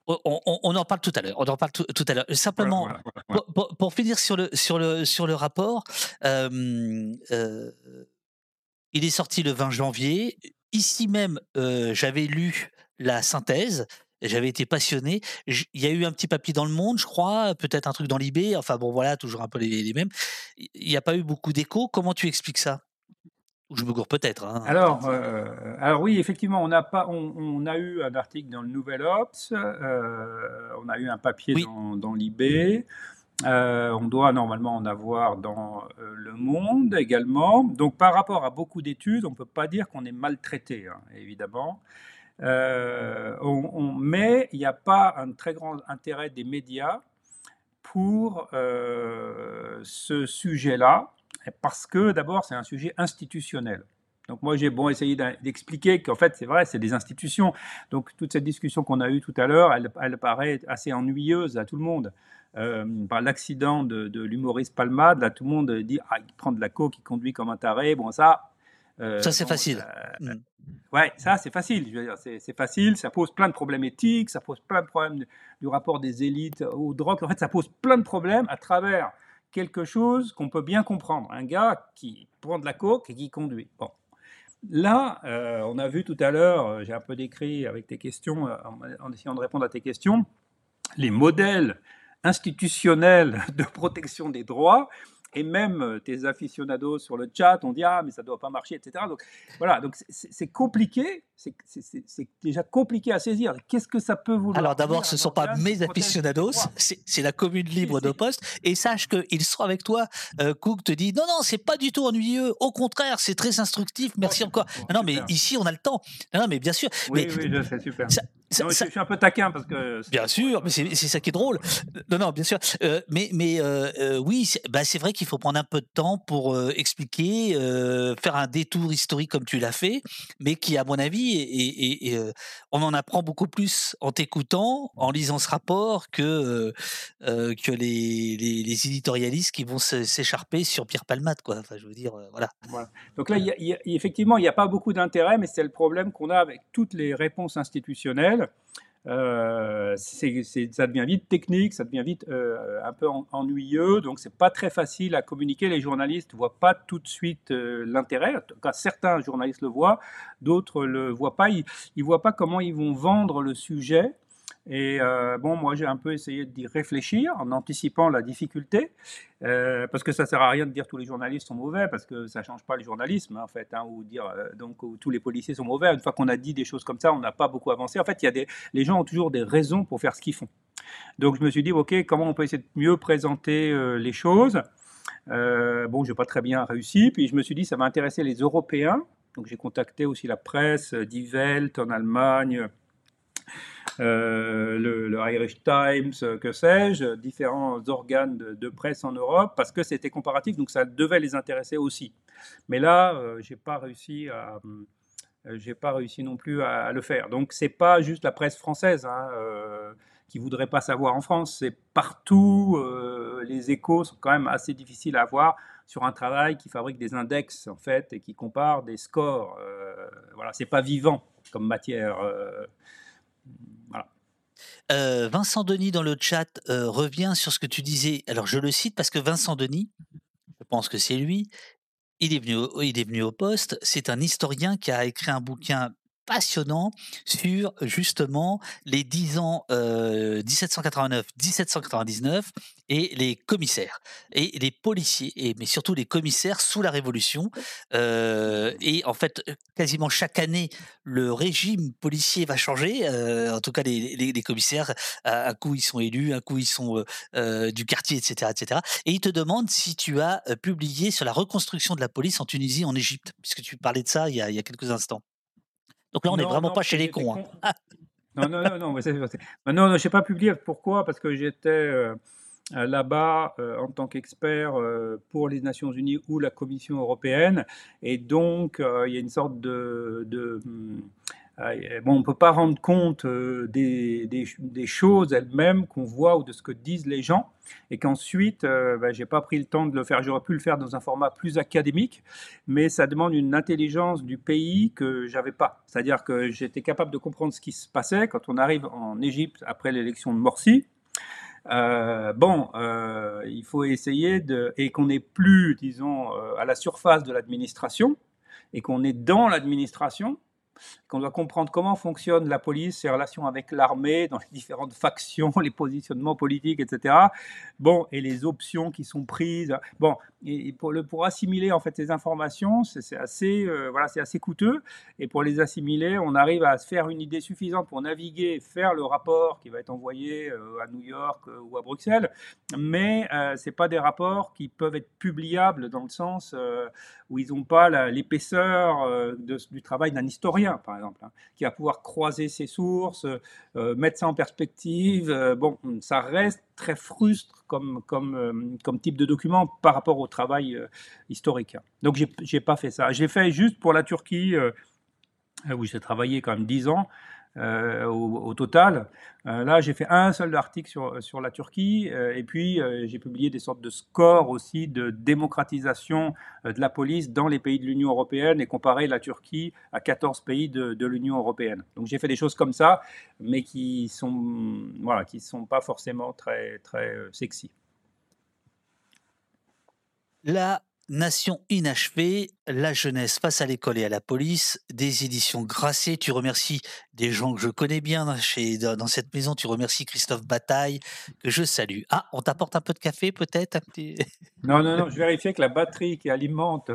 On, en parle tout à l'heure. On en parle tout, à l'heure. Simplement, Pour, finir sur le, sur le, sur le rapport, euh, il est sorti le 20 janvier. Ici même, j'avais lu la synthèse j'avais été passionné. Il y a eu un petit papier dans le monde, je crois, peut-être un truc dans l'IB. Enfin bon, voilà, toujours un peu les, mêmes. Il n'y a pas eu beaucoup d'écho. Comment tu expliques ça? Je me gourre peut-être. Hein. Alors, euh, alors oui, effectivement, on a pas, on, a eu un article dans le Nouvel Ops. Euh, on a eu un papier dans, dans l'IB. Euh, on doit normalement en avoir dans Le Monde également. Donc par rapport à beaucoup d'études, on ne peut pas dire qu'on est maltraité, hein, évidemment. On, mais il n'y a pas un très grand intérêt des médias pour ce sujet-là, parce que d'abord c'est un sujet institutionnel. Donc moi j'ai bon essayé d'expliquer qu'en fait c'est vrai, c'est des institutions. Donc toute cette discussion qu'on a eue tout à l'heure, elle, paraît assez ennuyeuse à tout le monde. Euh, par l'accident de, l'humoriste Palmade, là tout le monde dit ah, il prend de la coke, il conduit comme un taré. Bon ça. Euh, ça c'est facile. Euh, mm. Ouais, ça c'est facile. Je veux dire, c'est facile. Ça pose plein de problèmes éthiques, ça pose plein de problèmes du rapport des élites aux drogues. En fait, ça pose plein de problèmes à travers quelque chose qu'on peut bien comprendre. Un gars qui prend de la coke et qui conduit. Bon. Là, euh, on a vu tout à l'heure, j'ai un peu décrit avec tes questions, en, essayant de répondre à tes questions, les modèles institutionnels [LAUGHS] de protection des droits et même euh, tes aficionados sur le chat ont dit ah mais ça doit pas marcher etc donc voilà. Donc c'est compliqué c'est déjà compliqué à saisir. Qu'est-ce que ça peut vouloir alors d'abord ce ne sont pas mes aficionados c'est la commune libre de poste. Et sache qu'ils seront avec toi euh, Cook te dit non non c'est pas du tout ennuyeux. Au contraire c'est très instructif. Merci encore. non, mais ici on a le temps. Non, mais bien sûr oui oui je sais super. je, suis un peu taquin parce que. Bien sûr, mais c'est ça qui est drôle. Non, non, bien sûr. Euh, mais mais euh, euh, oui, bah, c'est vrai qu'il faut prendre un peu de temps pour expliquer, faire un détour historique comme tu l'as fait, mais qui, à mon avis, et, on en apprend beaucoup plus en t'écoutant, en lisant ce rapport, que, que les, les, éditorialistes qui vont s'écharper sur Pierre Palmade, quoi. Enfin, je veux dire, voilà. Donc là, effectivement, il n'y a pas beaucoup d'intérêt, mais c'est le problème qu'on a avec toutes les réponses institutionnelles euh, ça devient vite technique, ça devient vite euh, un peu ennuyeux, donc c'est pas très facile à communiquer. Les journalistes voient pas tout de suite euh, l'intérêt. En tout cas, certains journalistes le voient, d'autres le voient pas. Ils, ils voient pas comment ils vont vendre le sujet. Et euh, bon, moi j'ai un peu essayé d'y réfléchir en anticipant la difficulté, euh, parce que ça sert à rien de dire tous les journalistes sont mauvais, parce que ça change pas le journalisme en fait, hein, ou dire euh, donc tous les policiers sont mauvais. Une fois qu'on a dit des choses comme ça, on n'a pas beaucoup avancé. En fait, y a des, les gens ont toujours des raisons pour faire ce qu'ils font. Donc je me suis dit, ok, comment on peut essayer de mieux présenter les choses? Bon, j'ai pas très bien réussi, puis je me suis dit, ça va intéresser les Européens. Donc j'ai contacté aussi la presse, Die en Allemagne. Euh, le, Irish Times, euh, que sais-je, différents organes de, presse en Europe, parce que c'était comparatif, donc ça devait les intéresser aussi. Mais là, euh, j'ai pas réussi à, j'ai pas réussi non plus à, le faire. Donc c'est pas juste la presse française hein, qui voudrait pas savoir en France, c'est partout. les échos sont quand même assez difficiles à avoir sur un travail qui fabrique des index en fait et qui compare des scores. voilà, c'est pas vivant comme matière. Vincent Denis dans le chat revient sur ce que tu disais. Alors je le cite parce que Vincent Denis, je pense que c'est lui, il est venu il est venu au poste. C'est un historien qui a écrit un bouquin passionnant sur justement les 10 ans 1789-1799 euh, et les commissaires et les policiers et mais surtout les commissaires sous la Révolution euh, et en fait quasiment chaque année le régime policier va changer euh, en tout cas les, les, commissaires un coup ils sont élus un coup ils sont du quartier etc etc et ils te demandent si tu as publié sur la reconstruction de la police en Tunisie en Égypte puisque tu parlais de ça il y a, il y a quelques instants donc là, on n'est vraiment pas chez les cons. Hein. non, non, non, non, non, non, je n'ai pas publié. Pourquoi? Parce que j'étais euh, là-bas euh, en tant qu'expert euh, pour les Nations Unies ou la Commission européenne. Et donc, il y a une sorte de, de hum, bon, on ne peut pas rendre compte des, des, choses elles-mêmes qu'on voit ou de ce que disent les gens, et qu'ensuite, euh, ben, j'ai pas pris le temps de le faire. J'aurais pu le faire dans un format plus académique, mais ça demande une intelligence du pays que j'avais pas. C'est-à-dire que j'étais capable de comprendre ce qui se passait quand on arrive en Égypte après l'élection de Morsi. Euh, bon, euh, il faut essayer de et qu'on n'est plus, disons, à la surface de l'administration et qu'on est dans l'administration qu'on doit comprendre comment fonctionne la police, ses relations avec l'armée, dans les différentes factions, [LAUGHS] les positionnements politiques, etc. Bon, et les options qui sont prises. Bon, et pour, le, pour assimiler en fait ces informations, c'est assez, euh, voilà, c'est assez coûteux. Et pour les assimiler, on arrive à se faire une idée suffisante pour naviguer, faire le rapport qui va être envoyé euh, à New York euh, ou à Bruxelles. Mais c'est pas des rapports qui peuvent être publiables dans le sens où ils n'ont pas l'épaisseur du travail d'un historien par exemple, hein, qui va pouvoir croiser ses sources, euh, mettre ça en perspective. Euh, bon, ça reste très frustre comme, euh, type de document par rapport au travail historique. Donc, j'ai n'ai pas fait ça. J'ai fait juste pour la Turquie, où j'ai travaillé quand même dix ans. Euh, au, total. Euh, là, j'ai fait un seul article sur, sur la Turquie euh, et puis j'ai publié des sortes de scores aussi de démocratisation de la police dans les pays de l'Union européenne et comparé la Turquie à 14 pays de, de l'Union européenne. Donc j'ai fait des choses comme ça, mais qui sont voilà, sont pas forcément très très sexy. Là, Nation inachevée, la jeunesse face à l'école et à la police, des éditions Grasset. Tu remercies des gens que je connais bien chez, dans cette maison. Tu remercies Christophe Bataille, que je salue. Ah, on t'apporte un peu de café peut-être Non, non, non, je vérifiais que la batterie qui alimente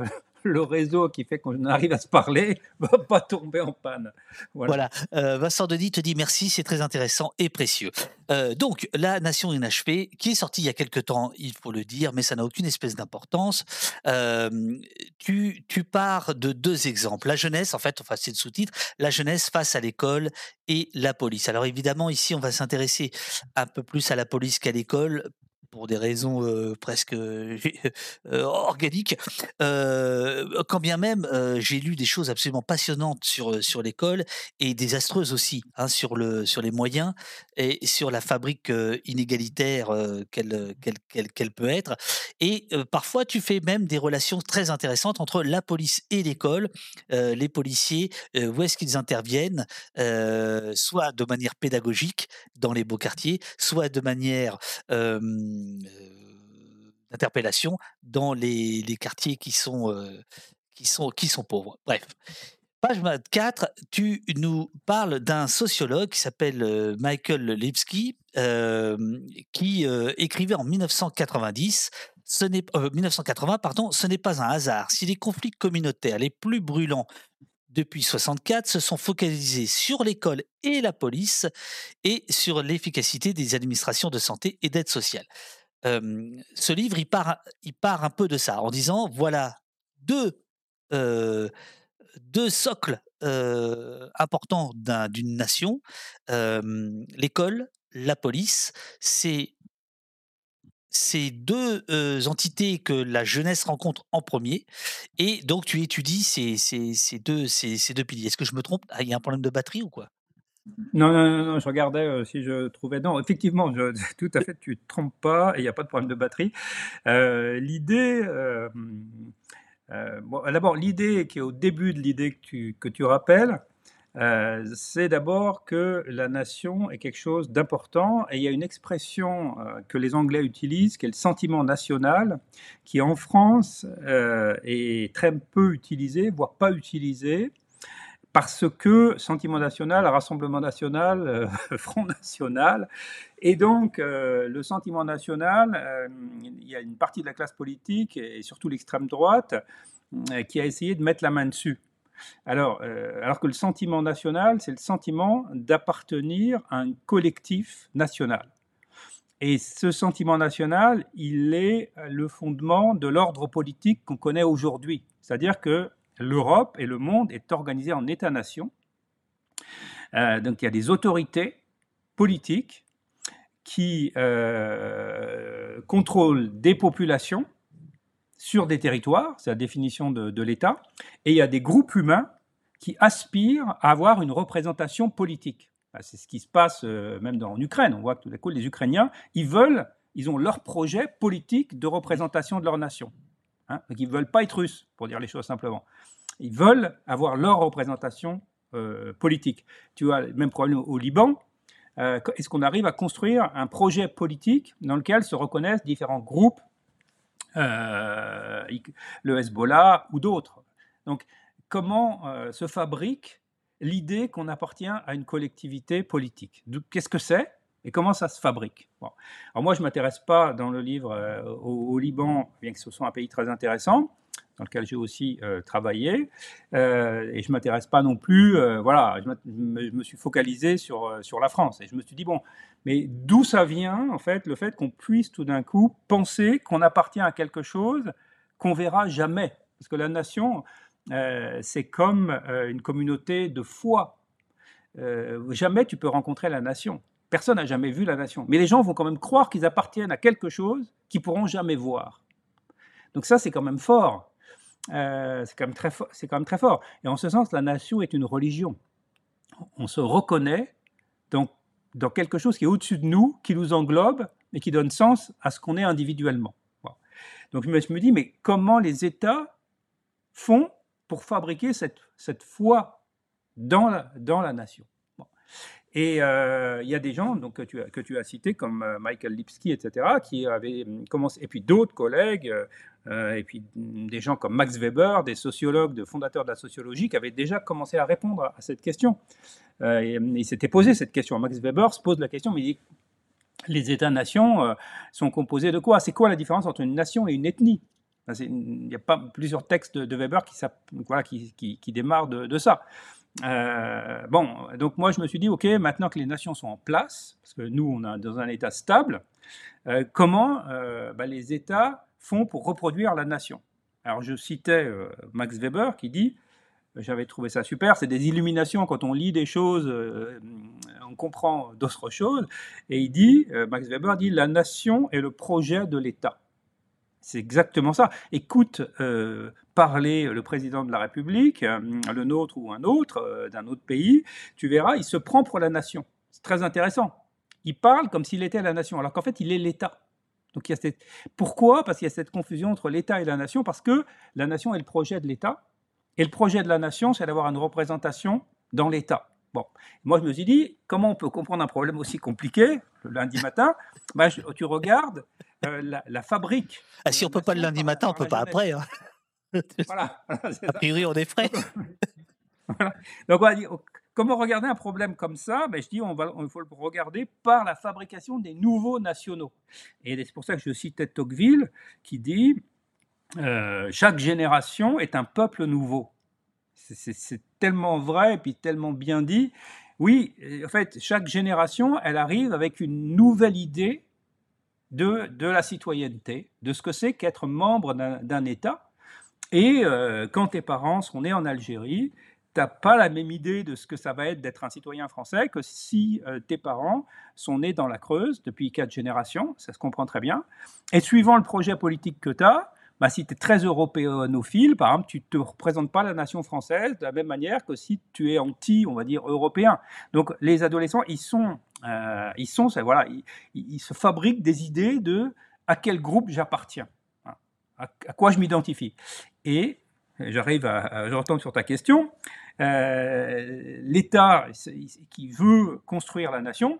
le réseau qui fait qu'on arrive à se parler [LAUGHS] va pas tomber en panne. Voilà. Euh, Vincent Denis te dit merci, c'est très intéressant et précieux. Euh, donc, La Nation inachevée, qui est sortie il y a quelque temps, il faut le dire, mais ça n'a aucune espèce d'importance. Euh, tu, tu pars de deux exemples. La jeunesse, en fait, enfin, c'est le sous-titre, la jeunesse face à l'école et la police. Alors évidemment, ici, on va s'intéresser un peu plus à la police qu'à l'école pour des raisons presque [LAUGHS] organiques. quand bien même j'ai lu des choses absolument passionnantes sur, sur l'école et désastreuses aussi hein, sur, le, sur les moyens et sur la fabrique inégalitaire qu'elle qu'elle peut être. Et parfois, tu fais même des relations très intéressantes entre la police et l'école, les policiers, où est-ce qu'ils interviennent, soit de manière pédagogique dans les beaux quartiers, soit de manière d'interpellation dans les, quartiers qui sont, qui, sont, qui sont pauvres. Bref. Page 24, tu nous parles d'un sociologue qui s'appelle Michael Lipsky, qui écrivait en 1990 ce n'est, 1980, pardon, ce n'est pas un hasard. Si les conflits communautaires les plus brûlants depuis 64 se sont focalisés sur l'école et la police et sur l'efficacité des administrations de santé et d'aide sociale. ce livre, il part, un peu de ça en disant voilà deux socles importants d'une nation l'école, la police, c'est ces deux entités que la jeunesse rencontre en premier, et donc tu étudies ces, deux, piliers. Est-ce que je me trompe? Ah, Il y a un problème de batterie ou quoi? Non, non, non, je regardais si je trouvais. Non, effectivement, [LAUGHS] tout à fait, tu ne te trompes pas et il n'y a pas de problème de batterie. l'idée, d'abord, l'idée qui est au début de l'idée que tu rappelles, euh, c'est d'abord que la nation est quelque chose d'important et il y a une expression euh, que les Anglais utilisent qui est le sentiment national qui en France euh, est très peu utilisé, voire pas utilisé parce que sentiment national, rassemblement national, [LAUGHS] front national, et donc le sentiment national, il y a une partie de la classe politique et surtout l'extrême droite qui a essayé de mettre la main dessus. Alors, euh, alors que le sentiment national, c'est le sentiment d'appartenir à un collectif national. Et ce sentiment national, il est le fondement de l'ordre politique qu'on connaît aujourd'hui. C'est-à-dire que l'Europe et le monde est organisé en États-nations. Euh, donc il y a des autorités politiques qui euh, contrôlent des populations sur des territoires, c'est la définition de, l'État, et il y a des groupes humains qui aspirent à avoir une représentation politique. C'est ce qui se passe euh, même en Ukraine. On voit que tout à coup, les Ukrainiens, ils veulent, ils ont leur projet politique de représentation de leur nation. Hein. Ils ne veulent pas être russes, pour dire les choses simplement. Ils veulent avoir leur représentation euh, politique. Tu as le même problème au Liban. Euh, est-ce qu'on arrive à construire un projet politique dans lequel se reconnaissent différents groupes euh, le Hezbollah ou d'autres. Donc, comment euh, se fabrique l'idée qu'on appartient à une collectivité politique? Qu'est-ce que c'est et comment ça se fabrique? Alors moi, je ne m'intéresse pas dans le livre euh, au, Liban, bien que ce soit un pays très intéressant, dans lequel j'ai aussi euh, travaillé. Euh, et je ne m'intéresse pas non plus, euh, voilà, je, me suis focalisé sur, sur la France. Et je me suis dit, bon, mais d'où ça vient, en fait, le fait qu'on puisse tout d'un coup penser qu'on appartient à quelque chose qu'on verra jamais? Parce que la nation, c'est comme une communauté de foi. jamais tu peux rencontrer la nation. Personne n'a jamais vu la nation. Mais les gens vont quand même croire qu'ils appartiennent à quelque chose qu'ils pourront jamais voir. Donc ça, c'est quand même fort. C'est quand, même très c'est quand même très fort. Et en ce sens, la nation est une religion. On se reconnaît dans, dans quelque chose qui est au-dessus de nous, qui nous englobe et qui donne sens à ce qu'on est individuellement. Donc je me dis, mais comment les États font pour fabriquer cette, foi dans la, nation? Et euh, il y a des gens que, tu as, cités, comme euh, Michael Lipsky, etc., qui avaient commencé, et puis d'autres collègues, euh, et puis des gens comme Max Weber, des sociologues, des fondateurs de la sociologie, qui avaient déjà commencé à répondre à cette question. et, ils s'étaient posé cette question. Max Weber se pose la question, mais il dit les États-nations euh, sont composés de quoi? C'est quoi la différence entre une nation et une ethnie? Il y a pas plusieurs textes de Weber qui, démarrent de, ça. Euh, bon, donc moi je me suis dit, ok, maintenant que les nations sont en place, parce que nous on est dans un État stable, euh, comment bah, les États font pour reproduire la nation Alors je citais Max Weber qui dit, j'avais trouvé ça super. C'est des illuminations quand on lit des choses, euh, on comprend d'autres choses. Et il dit, euh, Max Weber dit, la nation est le projet de l'État. C'est exactement ça. Écoute euh, parler le président de la République, le nôtre ou un autre d'un autre pays, tu verras, il se prend pour la nation. C'est très intéressant. Il parle comme s'il était la nation, alors qu'en fait, il est l'État. Donc, il y a cette... Pourquoi? Parce qu'il y a cette confusion entre l'État et la nation, parce que la nation est le projet de l'État, et le projet de la nation, c'est d'avoir une représentation dans l'État. Bon, moi je me suis dit, comment on peut comprendre un problème aussi compliqué le lundi matin? Bah, Tu regardes euh, la, fabrique. Ah, si on ne peut pas le lundi matin, on ne peut pas après. Hein. Voilà. [LAUGHS] [LAUGHS] A priori, on est frais. Donc, on dit, comment regarder un problème comme ça? Ben, Je dis, on, va, il faut le regarder par la fabrication des nouveaux nationaux. Et c'est pour ça que je cite Tocqueville qui dit euh, chaque génération est un peuple nouveau. C'est tellement vrai et puis tellement bien dit. Oui, en fait, chaque génération, elle arrive avec une nouvelle idée de, de la citoyenneté, de ce que c'est qu'être membre d'un État. Et euh, quand tes parents sont nés en Algérie, tu n'as pas la même idée de ce que ça va être d'être un citoyen français que si euh, tes parents sont nés dans la Creuse depuis quatre générations, ça se comprend très bien. Et suivant le projet politique que tu as, bah, si tu es très européanophile, par exemple, tu ne te représentes pas la nation française de la même manière que si tu es anti, on va dire, européen. Donc les adolescents, ils sont, euh, ils sont, voilà, ils, se fabriquent des idées de à quel groupe j'appartiens, à, quoi je m'identifie. Et j'arrive à, je retombe sur ta question. Euh, L'État qui veut construire la nation,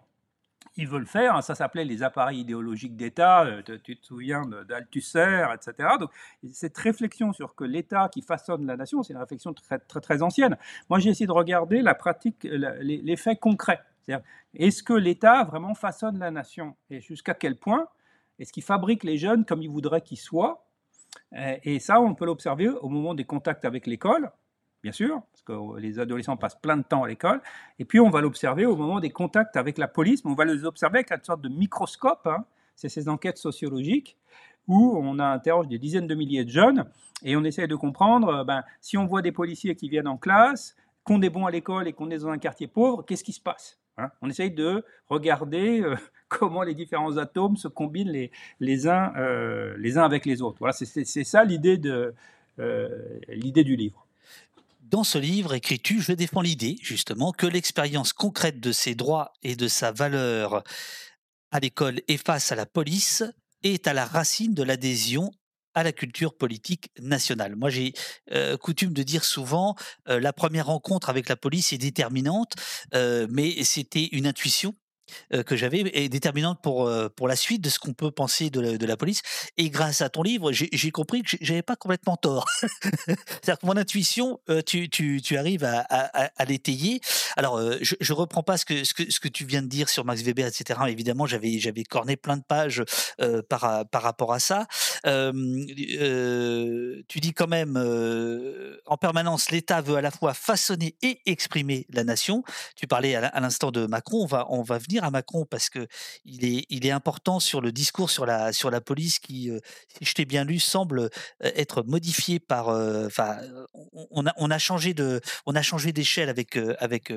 ils veulent faire. Hein, ça s'appelait les appareils idéologiques d'État. Euh, tu te souviens d'Althusser, etc. Donc, cette réflexion sur que l'État qui façonne la nation, c'est une réflexion très, très, ancienne. Moi, j'ai essayé de regarder la pratique, les, faits concrets. Est-ce que l'État vraiment façonne la nation? Et jusqu'à quel point? Est-ce qu'il fabrique les jeunes comme il voudrait qu'ils soient? Et ça, on peut l'observer au moment des contacts avec l'école bien sûr, parce que les adolescents passent plein de temps à l'école, et puis on va l'observer au moment des contacts avec la police, mais on va les observer avec une sorte de microscope, hein. c'est ces enquêtes sociologiques, où on interroge des dizaines de milliers de jeunes, et on essaie de comprendre, euh, ben, si on voit des policiers qui viennent en classe, qu'on est bon à l'école et qu'on est dans un quartier pauvre, qu'est-ce qui se passe hein? On essaye de regarder euh, [LAUGHS] comment les différents atomes se combinent les, uns, euh, les uns avec les autres. Voilà, c'est ça l'idée l'idée du livre. Dans ce livre, écris-tu, je défends l'idée, justement, que l'expérience concrète de ses droits et de sa valeur à l'école et face à la police est à la racine de l'adhésion à la culture politique nationale. Moi, j'ai euh, coutume de dire souvent, euh, la première rencontre avec la police est déterminante, euh, mais c'était une intuition que j'avais est déterminante pour, pour la suite de ce qu'on peut penser de la, de la, police. Et grâce à ton livre, j'ai compris que j'avais pas complètement tort. [LAUGHS] C'est-à-dire que mon intuition, tu, tu, tu arrives à, à, l'étayer. Alors, je, je reprends pas ce que, ce, que, ce que tu viens de dire sur Max Weber, etc. Évidemment, j'avais j'avais corné plein de pages par, par rapport à ça. tu dis quand même en permanence, l'État veut à la fois façonner et exprimer la nation. Tu parlais à l'instant de Macron, on va, on va venir à Macron parce que il est, important sur le discours sur la, sur la police qui, si je t'ai bien lu, semble être modifié par. Enfin, on, a, on a changé de, on a changé d'échelle avec, avec,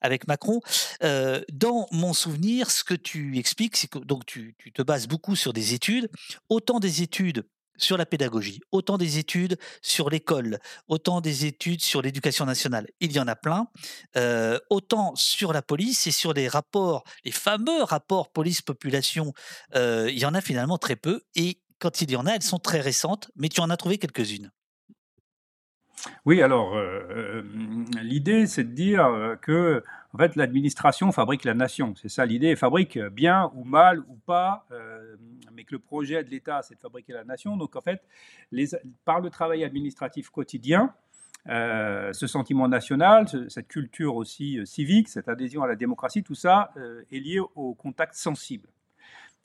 avec Macron. dans mon souvenir, ce que tu expliques, c'est que donc tu, tu te bases beaucoup sur des études, autant des études sur la pédagogie, autant des études sur l'école, autant des études sur l'éducation nationale. Il y en a plein. Euh, autant sur la police et sur les rapports, les fameux rapports police-population, euh, il y en a finalement très peu. Et quand il y en a, elles sont très récentes, mais tu en as trouvé quelques-unes. Oui, alors euh, l'idée, c'est de dire que en fait, l'administration fabrique la nation. C'est ça l'idée. Fabrique bien ou mal ou pas, euh, mais que le projet de l'État, c'est de fabriquer la nation. Donc, en fait, par le travail administratif quotidien, euh, ce sentiment national, cette culture aussi euh, civique, cette adhésion à la démocratie, tout ça est lié au contact sensible.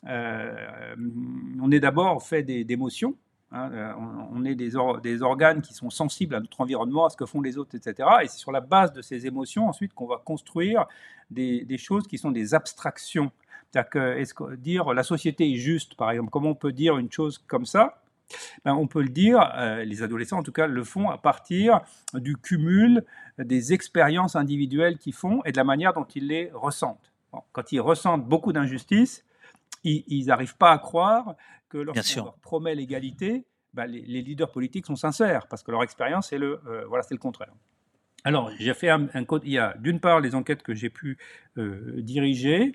on est d'abord fait d'émotions, Hein, euh, on, est des, organes qui sont sensibles à notre environnement, à ce que font les autres, etc. Et c'est sur la base de ces émotions ensuite qu'on va construire des, choses qui sont des abstractions. C'est-à-dire que, dire la société est juste, par exemple, comment on peut dire une chose comme ça? Ben, on peut le dire, euh, les adolescents en tout cas le font à partir du cumul des expériences individuelles qu'ils font et de la manière dont ils les ressentent. quand ils ressentent beaucoup d'injustice, ils n'arrivent pas à croire que lorsqu'on leur promet l'égalité, bah, les, leaders politiques sont sincères, parce que leur expérience, c'est le, euh, voilà, c'est le contraire. Alors, j'ai fait un, il y a d'une part les enquêtes que j'ai pu euh, diriger,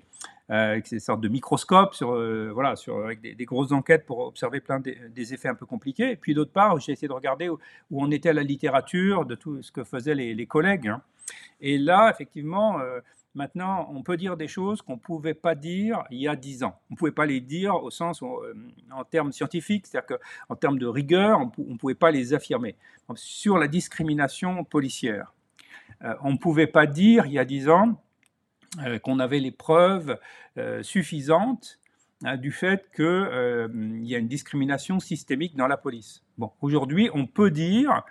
euh, avec ces sortes de microscopes, sur, euh, voilà, sur, avec des, grosses enquêtes pour observer plein des effets un peu compliqués. Et puis d'autre part, j'ai essayé de regarder où, où, on était à la littérature, de tout ce que faisaient les, collègues. Hein. Et là, effectivement, Maintenant, on peut dire des choses qu'on ne pouvait pas dire il y a dix ans. On ne pouvait pas les dire au sens, euh, en termes scientifiques, c'est-à-dire qu'en termes de rigueur, on ne pouvait pas les affirmer. sur la discrimination policière, euh, on ne pouvait pas dire il y a dix ans euh, qu'on avait les preuves suffisantes hein, du fait qu'il y a une discrimination systémique dans la police. Bon, aujourd'hui, on peut dire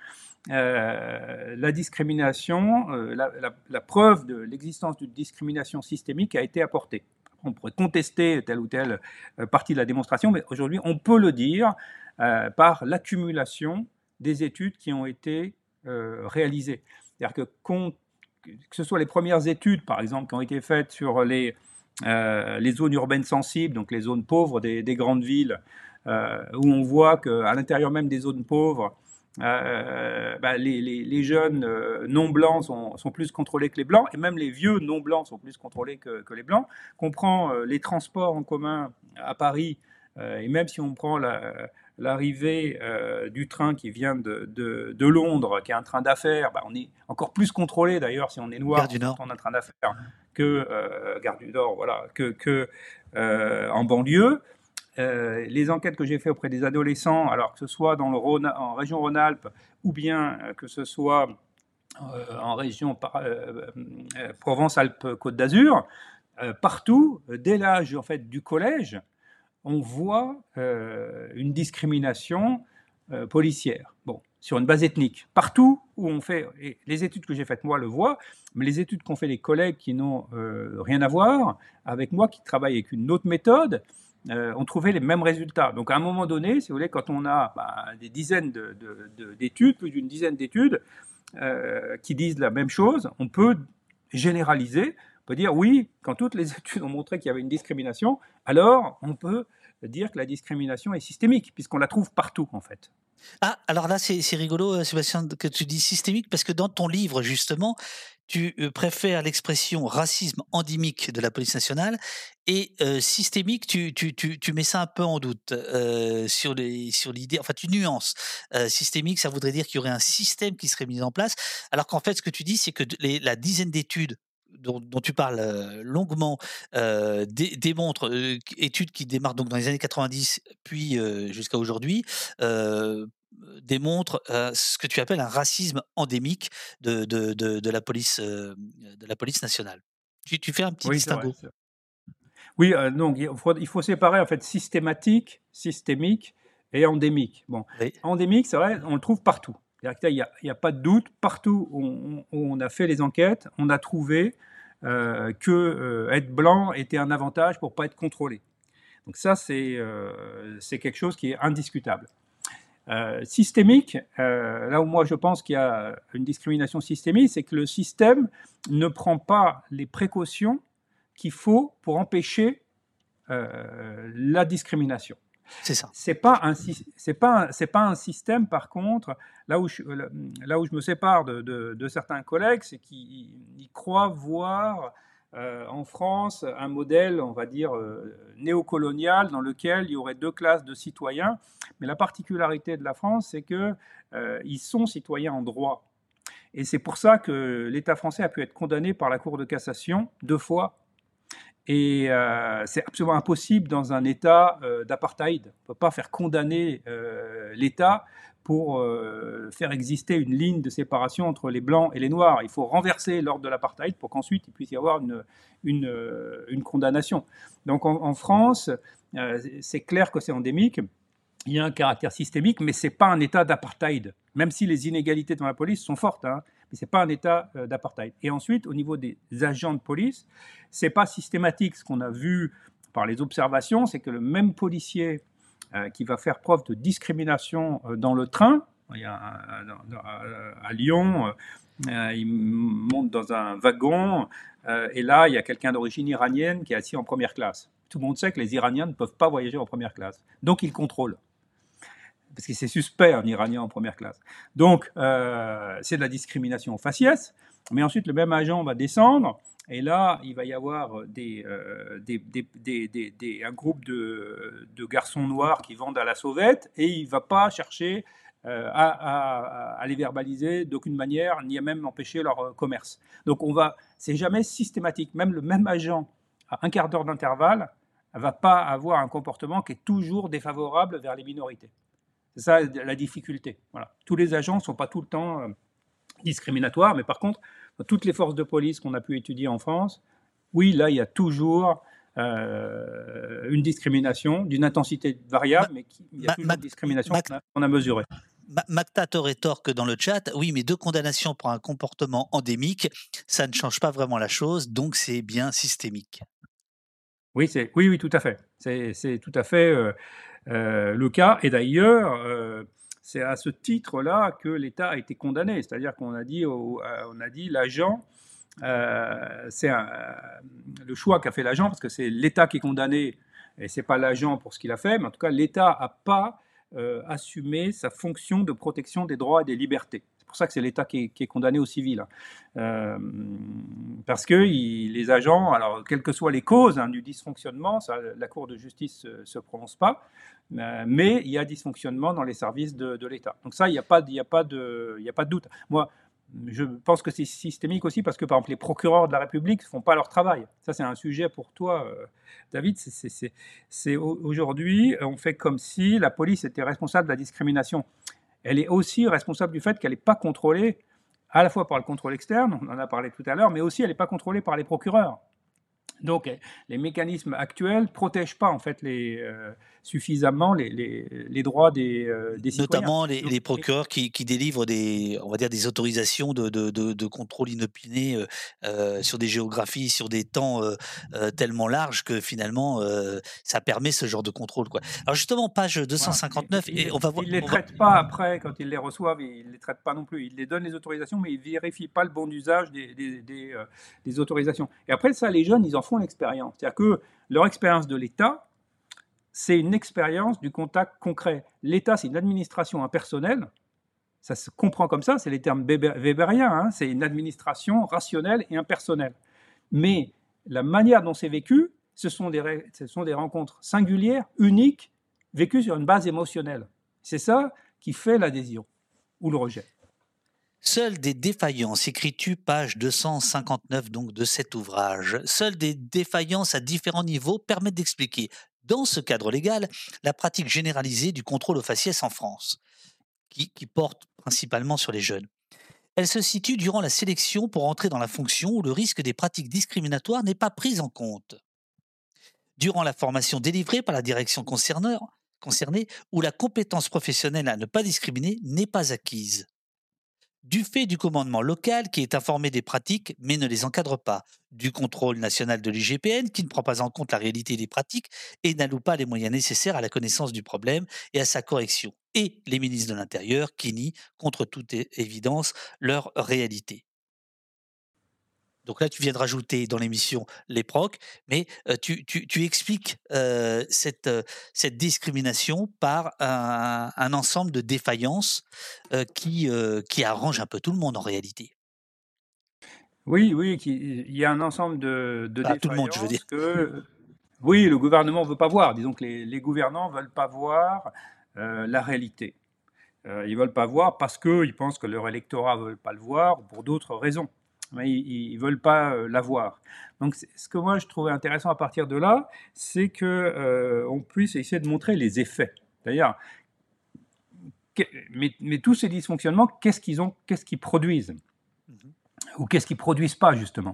euh, la discrimination, euh, la, preuve de l'existence d'une discrimination systémique a été apportée. On pourrait contester telle ou telle euh, partie de la démonstration, mais aujourd'hui, on peut le dire par l'accumulation des études qui ont été réalisées. C'est-à-dire que, que ce soit les premières études, par exemple, qui ont été faites sur les, les zones urbaines sensibles, donc les zones pauvres des, des grandes villes, où on voit qu'à l'intérieur même des zones pauvres, bah, les, jeunes euh, non blancs sont, plus contrôlés que les blancs, et même les vieux non blancs sont plus contrôlés que, les blancs. Qu'on prend euh, les transports en commun à Paris, et même si on prend l'arrivée du train qui vient de, Londres, qui est un train d'affaires, bah, on est encore plus contrôlé d'ailleurs si on est noir, on un train d'affaires que Gare du Nord, voilà, que, que en banlieue. Euh, les enquêtes que j'ai faites auprès des adolescents, alors que ce soit dans le en région Rhône-Alpes ou bien euh, que ce soit euh, en région Provence-Alpes-Côte d'Azur, partout, dès l'âge en fait du collège, on voit une discrimination policière. Bon, sur une base ethnique. Partout où on fait, les études que j'ai faites moi le voient, mais les études qu'ont fait les collègues qui n'ont rien à voir avec moi, qui travaillent avec une autre méthode, euh, ont trouvé les mêmes résultats. Donc à un moment donné, si vous voulez, quand on a bah, des dizaines d'études, plus d'une dizaine d'études euh, qui disent la même chose, on peut généraliser, on peut dire oui, quand toutes les [LAUGHS] études ont montré qu'il y avait une discrimination, alors on peut dire que la discrimination est systémique, puisqu'on la trouve partout en fait. Ah, alors là, c'est rigolo, euh, Sébastien, que tu dis systémique, parce que dans ton livre, justement, tu euh, préfères l'expression racisme endémique de la police nationale et euh, systémique, tu, tu, tu, tu, mets ça un peu en doute sur l'idée, sur enfin tu nuances. systémique, ça voudrait dire qu'il y aurait un système qui serait mis en place, alors qu'en fait, ce que tu dis, c'est que la dizaine d'études dont, tu parles longuement démontre, études qui démarrent donc dans les années 90 puis jusqu'à aujourd'hui, démontre ce que tu appelles un racisme endémique de, de, de, la, police, de la police nationale. Tu, tu fais un petit distinguo. oui, donc il faut, il faut, séparer en fait systématique, systémique et endémique. Bon, endémique, c'est vrai, on le trouve partout. Il n'y a, pas de doute, partout où on, a fait les enquêtes, on a trouvé euh, que euh, être blanc était un avantage pour pas être contrôlé. Donc ça, c'est euh, quelque chose qui est indiscutable. Systémique, là où moi je pense qu'il y a une discrimination systémique, c'est que le système ne prend pas les précautions qu'il faut pour empêcher la discrimination. C'est ça. C'est pas un c'est pas c'est pas un système par contre là où je, là où je me sépare de, de, certains collègues, c'est qu'ils croient voir euh, en France un modèle, on va dire euh, néocolonial, dans lequel il y aurait deux classes de citoyens. Mais la particularité de la France, c'est que euh, sont citoyens en droit. Et c'est pour ça que l'État français a pu être condamné par la Cour de cassation deux fois et euh, c'est absolument impossible dans un État d'apartheid. On ne peut pas faire condamner l'État pour faire exister une ligne de séparation entre les blancs et les noirs. Il faut renverser l'ordre de l'apartheid pour qu'ensuite il puisse y avoir une, une, une condamnation. Donc en, France, c'est clair que c'est endémique. Il y a un caractère systémique, mais ce n'est pas un État d'apartheid, même si les inégalités dans la police sont fortes. Hein mais ce n'est pas un état euh, d'apartheid. Et ensuite, au niveau des agents de police, ce n'est pas systématique. Ce qu'on a vu par les observations, c'est que le même policier euh, qui va faire preuve de discrimination euh, dans le train, il y a à Lyon, il monte dans un wagon, et là, il y a quelqu'un d'origine iranienne qui est assis en première classe. Tout le monde sait que les Iraniens ne peuvent pas voyager en première classe. Donc, ils contrôlent parce que c'est suspect un Iranien en première classe. Donc, euh, c'est de la discrimination faciès, mais ensuite le même agent va descendre, et là, il va y avoir des, euh, un groupe de, garçons noirs qui vendent à la sauvette, et il ne va pas chercher euh, à, les verbaliser d'aucune manière, ni à même empêcher leur commerce. Donc, on va, c'est jamais systématique. Même le même agent, à un quart d'heure d'intervalle, ne va pas avoir un comportement qui est toujours défavorable vers les minorités. C'est ça la difficulté. Tous les agents ne sont pas tout le temps euh, discriminatoires, mais par contre, toutes les forces de police qu'on a pu étudier en France, oui, là, il y a toujours euh, une discrimination d'une intensité variable, mais il y a toujours une discrimination qu'on a, mesurée. Macta rétorque dans le chat, oui, mais deux condamnations pour un comportement endémique, ça ne change pas vraiment la chose, donc c'est bien systémique. Oui, c'est, oui, oui, tout à fait. C'est, tout à fait. Euh, euh, le cas. Et d'ailleurs, c'est à ce titre-là que l'État a été condamné. C'est-à-dire qu'on a dit, euh, dit l'agent, c'est le choix qu'a fait l'agent, parce que c'est l'État qui est condamné et c'est pas l'agent pour ce qu'il a fait, mais en tout cas, l'État n'a pas assumé sa fonction de protection des droits et des libertés pour ça que c'est l'État qui, est condamné au civil. Hein. Euh, parce que les agents, alors quelles que soient les causes hein, du dysfonctionnement, la Cour de justice ne se, prononce pas, euh, mais il y a dysfonctionnement dans les services de, l'État. Donc ça, il n'y a, pas, a, de, doute. Moi, je pense que c'est systémique aussi parce que, par exemple, les procureurs de la République ne font pas leur travail. Ça, c'est un sujet pour toi, euh, David. C'est aujourd'hui, on fait comme si la police était responsable de la discrimination elle est aussi responsable du fait qu'elle n'est pas contrôlée à la fois par le contrôle externe, on en a parlé tout à l'heure, mais aussi elle n'est pas contrôlée par les procureurs. Donc les mécanismes actuels ne protègent pas en fait les, euh, suffisamment les, les, droits des, euh, des citoyens. Notamment les, procureurs qui, qui, délivrent des, on va dire, des autorisations de, de, de, contrôle inopiné euh, euh, sur des géographies, sur des temps tellement larges que finalement ça permet ce genre de contrôle. Quoi. Alors justement, page 259, et, on va voir. Ils ne les traitent pas après, quand ils les reçoivent, ils ne les traitent pas non plus. Ils les donnent les autorisations, mais ils ne vérifient pas le bon usage des, des, des, des autorisations. Et après ça, les jeunes, ils en font l'expérience. C'est-à-dire que leur expérience de l'État, c'est une expérience du contact concret. L'État, c'est une administration impersonnelle. Ça se comprend comme ça, c'est les termes weberiens. Hein. c'est une administration rationnelle et impersonnelle. Mais la manière dont c'est vécu, ce sont des rencontres singulières, uniques, vécues sur une base émotionnelle. C'est ça qui fait l'adhésion ou le rejet. Seules des défaillances, écris-tu page 259 donc de cet ouvrage, seules des défaillances à différents niveaux permettent d'expliquer dans ce cadre légal la pratique généralisée du contrôle aux faciès en France, qui, porte principalement sur les jeunes. Elle se situe durant la sélection pour entrer dans la fonction où le risque des pratiques discriminatoires n'est pas pris en compte. Durant la formation délivrée par la direction concernés où la compétence professionnelle à ne pas discriminer n'est pas acquise du fait du commandement local qui est informé des pratiques mais ne les encadre pas, du contrôle national de l'IGPN qui ne prend pas en compte la réalité des pratiques et n'alloue pas les moyens nécessaires à la connaissance du problème et à sa correction, et les ministres de l'Intérieur qui nient, contre toute évidence, leur réalité. Donc là, tu viens de rajouter dans l'émission les procs, mais tu, expliques cette, cette discrimination par un, ensemble de défaillances qui, qui arrange un peu tout le monde en réalité. Oui, oui, il y a un ensemble de, de défaillances tout le monde, je veux dire. que oui, le gouvernement ne veut pas voir. Disons que les, les gouvernants ne veulent pas voir la réalité. ils ne veulent pas voir parce qu'ils pensent que leur électorat ne veut pas le voir, ou pour d'autres raisons mais ils ne veulent pas euh, l'avoir. Donc ce que moi je trouvais intéressant à partir de là, c'est qu'on euh, puisse essayer de montrer les effets. D'ailleurs, mais, mais, tous ces dysfonctionnements, qu'est-ce qu'ils ont, qu'est-ce qu'ils produisent? Mm-hmm. Ou qu'est-ce qu'ils produisent pas justement?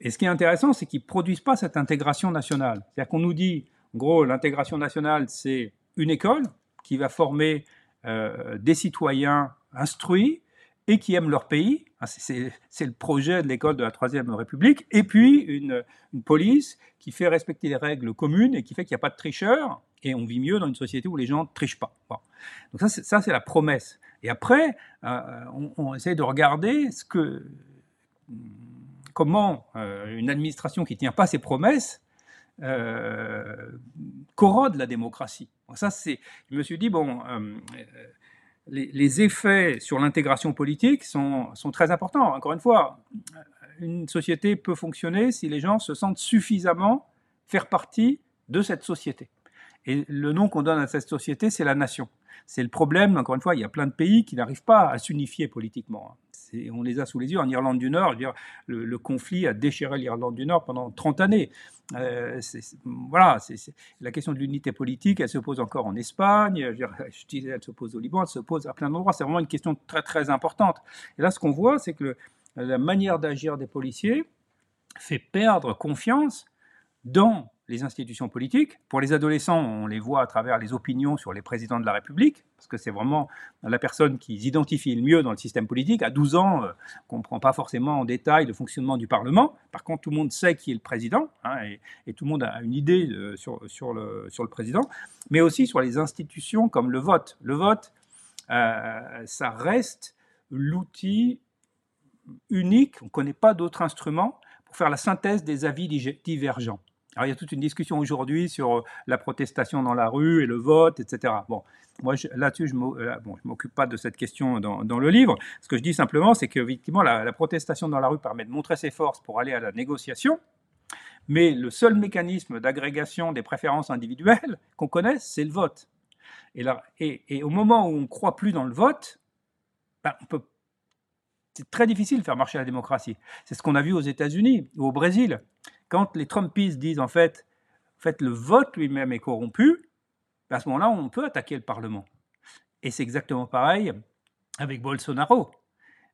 Et ce qui est intéressant, c'est qu'ils produisent pas cette intégration nationale. C'est-à-dire qu'on nous dit, en gros, l'intégration nationale, c'est une école qui va former euh, des citoyens instruits et qui aiment leur pays. C'est le projet de l'école de la Troisième République. Et puis une, police qui fait respecter les règles communes et qui fait qu'il n'y a pas de tricheurs. Et on vit mieux dans une société où les gens ne trichent pas. Donc ça, c'est la promesse. Et après, euh, on, essaie de regarder ce que, comment euh, une administration qui ne tient pas ses promesses euh, corrode la démocratie. ça. Je me suis dit bon, les, effets sur l'intégration politique sont, très importants. Encore une fois, une société peut fonctionner si les gens se sentent suffisamment faire partie de cette société. Et le nom qu'on donne à cette société, c'est la nation. C'est le problème, encore une fois, il y a plein de pays qui n'arrivent pas à s'unifier politiquement on les a sous les yeux. En Irlande du Nord, le, conflit a déchiré l'Irlande du Nord pendant 30 années. Euh, voilà, la question de l'unité politique, elle se pose encore en Espagne, je, [LAUGHS] disais, elle se pose au Liban, elle se pose à plein d'endroits. C'est vraiment une question très très importante. Et là, ce qu'on voit, c'est que la manière d'agir des policiers fait perdre confiance dans les institutions politiques. Pour les adolescents, on les voit à travers les opinions sur les présidents de la République, parce que c'est vraiment la personne qui identifie le mieux dans le système politique. À 12 ans, euh, on ne comprend pas forcément en détail le fonctionnement du Parlement. Par contre, tout le monde sait qui est le président, hein, et, tout le monde a une idée euh, sur, sur, le, sur le président, mais aussi sur les institutions comme le vote. Le vote, euh, ça reste l'outil unique, on ne connaît pas d'autres instruments pour faire la synthèse des avis divergents. Alors, il y a toute une discussion aujourd'hui sur euh, la protestation dans la rue et le vote, etc. Bon, moi, là-dessus, je ne euh, bon, m'occupe pas de cette question dans, le livre. Ce que je dis simplement, c'est qu'effectivement, la, la protestation dans la rue permet de montrer ses forces pour aller à la négociation. Mais le seul mécanisme d'agrégation des préférences individuelles qu'on connaisse, c'est le vote. Et, là, et, au moment où on ne croit plus dans le vote, ben, c'est très difficile de faire marcher la démocratie. C'est ce qu'on a vu aux États-Unis ou au Brésil quand les Trumpistes disent en fait, fait le vote lui-même est corrompu, ben, à ce moment-là, on peut attaquer le Parlement. Et c'est exactement pareil avec Bolsonaro.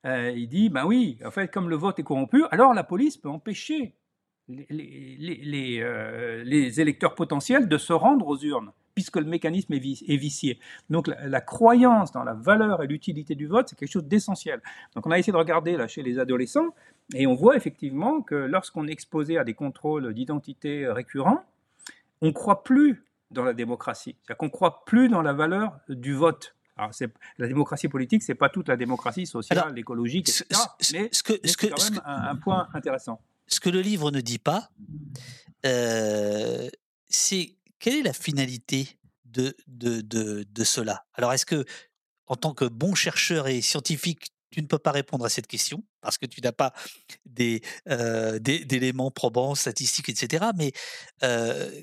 Euh, il dit, ben oui, en fait, comme le vote est corrompu, alors la police peut empêcher les, euh, les, électeurs potentiels de se rendre aux urnes, puisque le mécanisme est, vicié. Donc la, la, croyance dans la valeur et l'utilité du vote, c'est quelque chose d'essentiel. Donc on a essayé de regarder là chez les adolescents, et on voit effectivement que lorsqu'on est exposé à des contrôles d'identité récurrents, on ne croit plus dans la démocratie. C'est-à-dire qu'on ne croit plus dans la valeur du vote. Alors, la démocratie politique, c'est pas toute la démocratie sociale, écologique, etc. mais c'est quand même un, point intéressant. Ce que le livre ne dit pas, euh, c'est quelle est la finalité de, de, cela? Alors, est-ce que, en tant que bon chercheur et scientifique, tu ne peux pas répondre à cette question? Parce que tu n'as pas des, d'éléments probants, statistiques, etc. Mais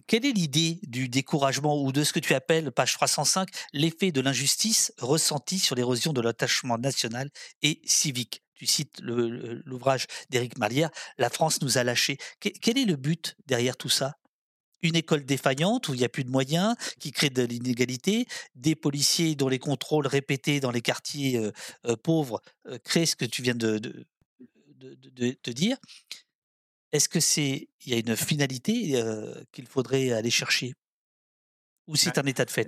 quelle est l'idée du découragement ou de ce que tu appelles, page 305, l'effet de l'injustice ressenti sur l'érosion de l'attachement national et civique? Tu cites l'ouvrage d'Éric Malière, La France nous a lâchés. Quel est le but derrière tout ça? Une école défaillante où il n'y a plus de moyens, qui crée de l'inégalité, des policiers dont les contrôles répétés dans les quartiers euh, euh, pauvres euh, créent ce que tu viens de, de, de, dire. Est-ce que c'est il y a une finalité qu'il faudrait aller chercher? Ou c'est un état de fait?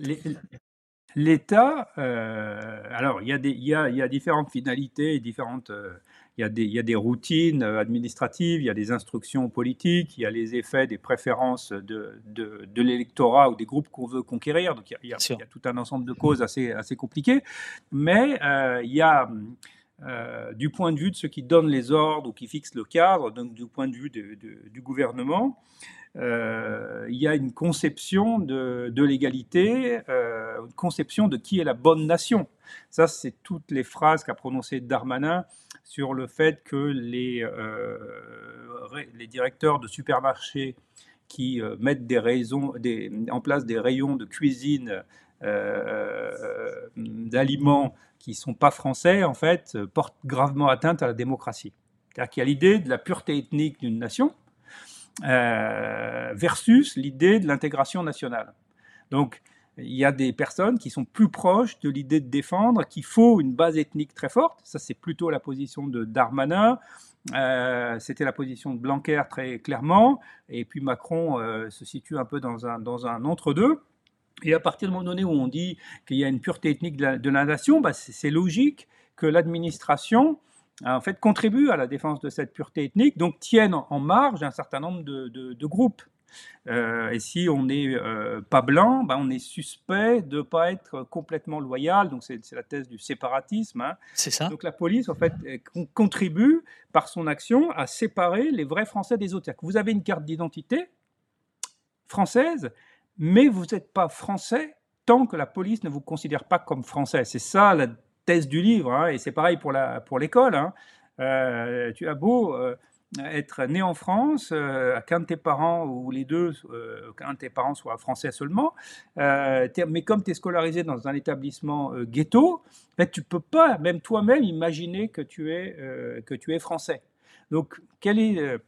L'État, alors il y, a des, il, y a, il y a différentes finalités, différentes il y, a des, il y, a des, routines administratives, il y a des instructions politiques, il y a les effets des préférences de, de, de l'électorat ou des groupes qu'on veut conquérir. Donc il y, a, il y, a, tout un ensemble de causes assez, assez compliquées. Mais euh, il y a, euh, du point de vue de ceux qui donnent les ordres ou qui fixent le cadre, donc du point de vue du gouvernement, euh, il y a une conception de, l'égalité, une conception de qui est la bonne nation. Ça, c'est toutes les phrases qu'a prononcées Darmanin sur le fait que les, euh, les directeurs de supermarchés qui euh, mettent des raisons, en place des rayons de cuisine euh, d'aliments qui ne sont pas français, en fait, portent gravement atteinte à la démocratie. C'est-à-dire qu'il y a l'idée de la pureté ethnique d'une nation versus l'idée de l'intégration nationale. Donc, il y a des personnes qui sont plus proches de l'idée de défendre qu'il faut une base ethnique très forte. Ça, c'est plutôt la position de Darmanin. Euh, c'était la position de Blanquer très clairement. Et puis Macron euh, se situe un peu dans un entre-deux. Et à partir du moment donné où on dit qu'il y a une pureté ethnique de la, nation, bah, c'est logique que l'administration en fait contribue à la défense de cette pureté ethnique, donc tienne en marge un certain nombre de, de groupes. Euh, et si on n'est euh, pas blanc, ben on est suspect de ne pas être complètement loyal. Donc c'est la thèse du séparatisme. Hein. C'est ça. Donc la police, en fait, contribue par son action à séparer les vrais Français des autres. Vous avez une carte d'identité française, mais vous n'êtes pas français tant que la police ne vous considère pas comme français. C'est ça la thèse du livre, hein, et c'est pareil pour l'école. Pour hein. euh, tu as beau être né en France, euh, qu'un de tes parents ou les deux, euh, qu'un de tes parents soit français seulement, euh, mais comme tu es scolarisé dans un établissement ghetto, ben, tu peux pas, même toi-même, imaginer que tu es, que tu es français. Donc, quel est.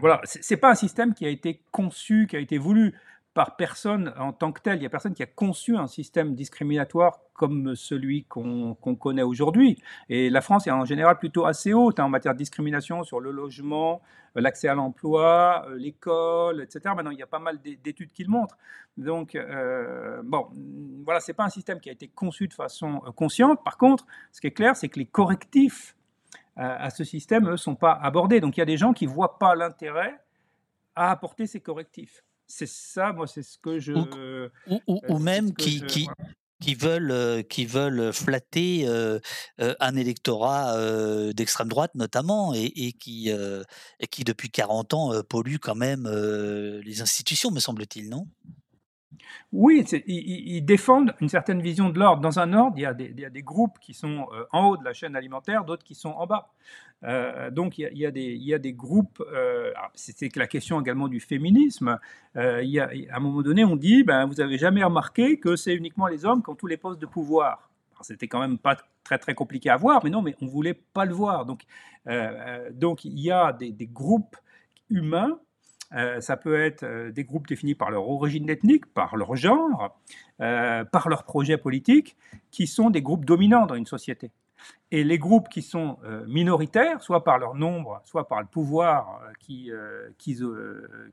voilà, c'est pas un système qui a été conçu, qui a été voulu par personne en tant que tel. Il n'y a personne qui a conçu un système discriminatoire comme celui qu'on connaît aujourd'hui. Et la France est en général plutôt assez haute hein, en matière de discrimination sur le logement, euh, l'accès à l'emploi, euh, l'école, etc. Maintenant, il y a pas mal d'études qui le montrent. Donc, euh, bon, voilà, c'est pas un système qui a été conçu de façon consciente. Par contre, ce qui est clair, c'est que les correctifs à ce système, ne sont pas abordés. Donc, il y a des gens qui ne voient pas l'intérêt à apporter ces correctifs c'est ça, moi, c'est ce que je. Ou, ou, ou même qui, qui, qui, veulent, qui veulent flatter un électorat d'extrême droite, notamment, et, et qui, et qui, depuis 40 ans, pollue quand même les institutions, me semble-t-il, non? Oui, ils, défendent une certaine vision de l'ordre. Dans un ordre, il y a des, groupes qui sont en haut de la chaîne alimentaire, d'autres qui sont en bas. Euh, donc il y, a, des, groupes, euh, c'était la question également du féminisme, euh, à un moment donné on dit, ben, vous avez jamais remarqué que c'est uniquement les hommes qui ont tous les postes de pouvoir. C'était quand même pas très très compliqué à voir, mais non, mais on voulait pas le voir. Donc, il y a des groupes humains ça peut être des groupes définis par leur origine ethnique, par leur genre, par leur projet politique, qui sont des groupes dominants dans une société. Et les groupes qui sont euh, minoritaires, soit par leur nombre, soit par le pouvoir euh, qui, euh,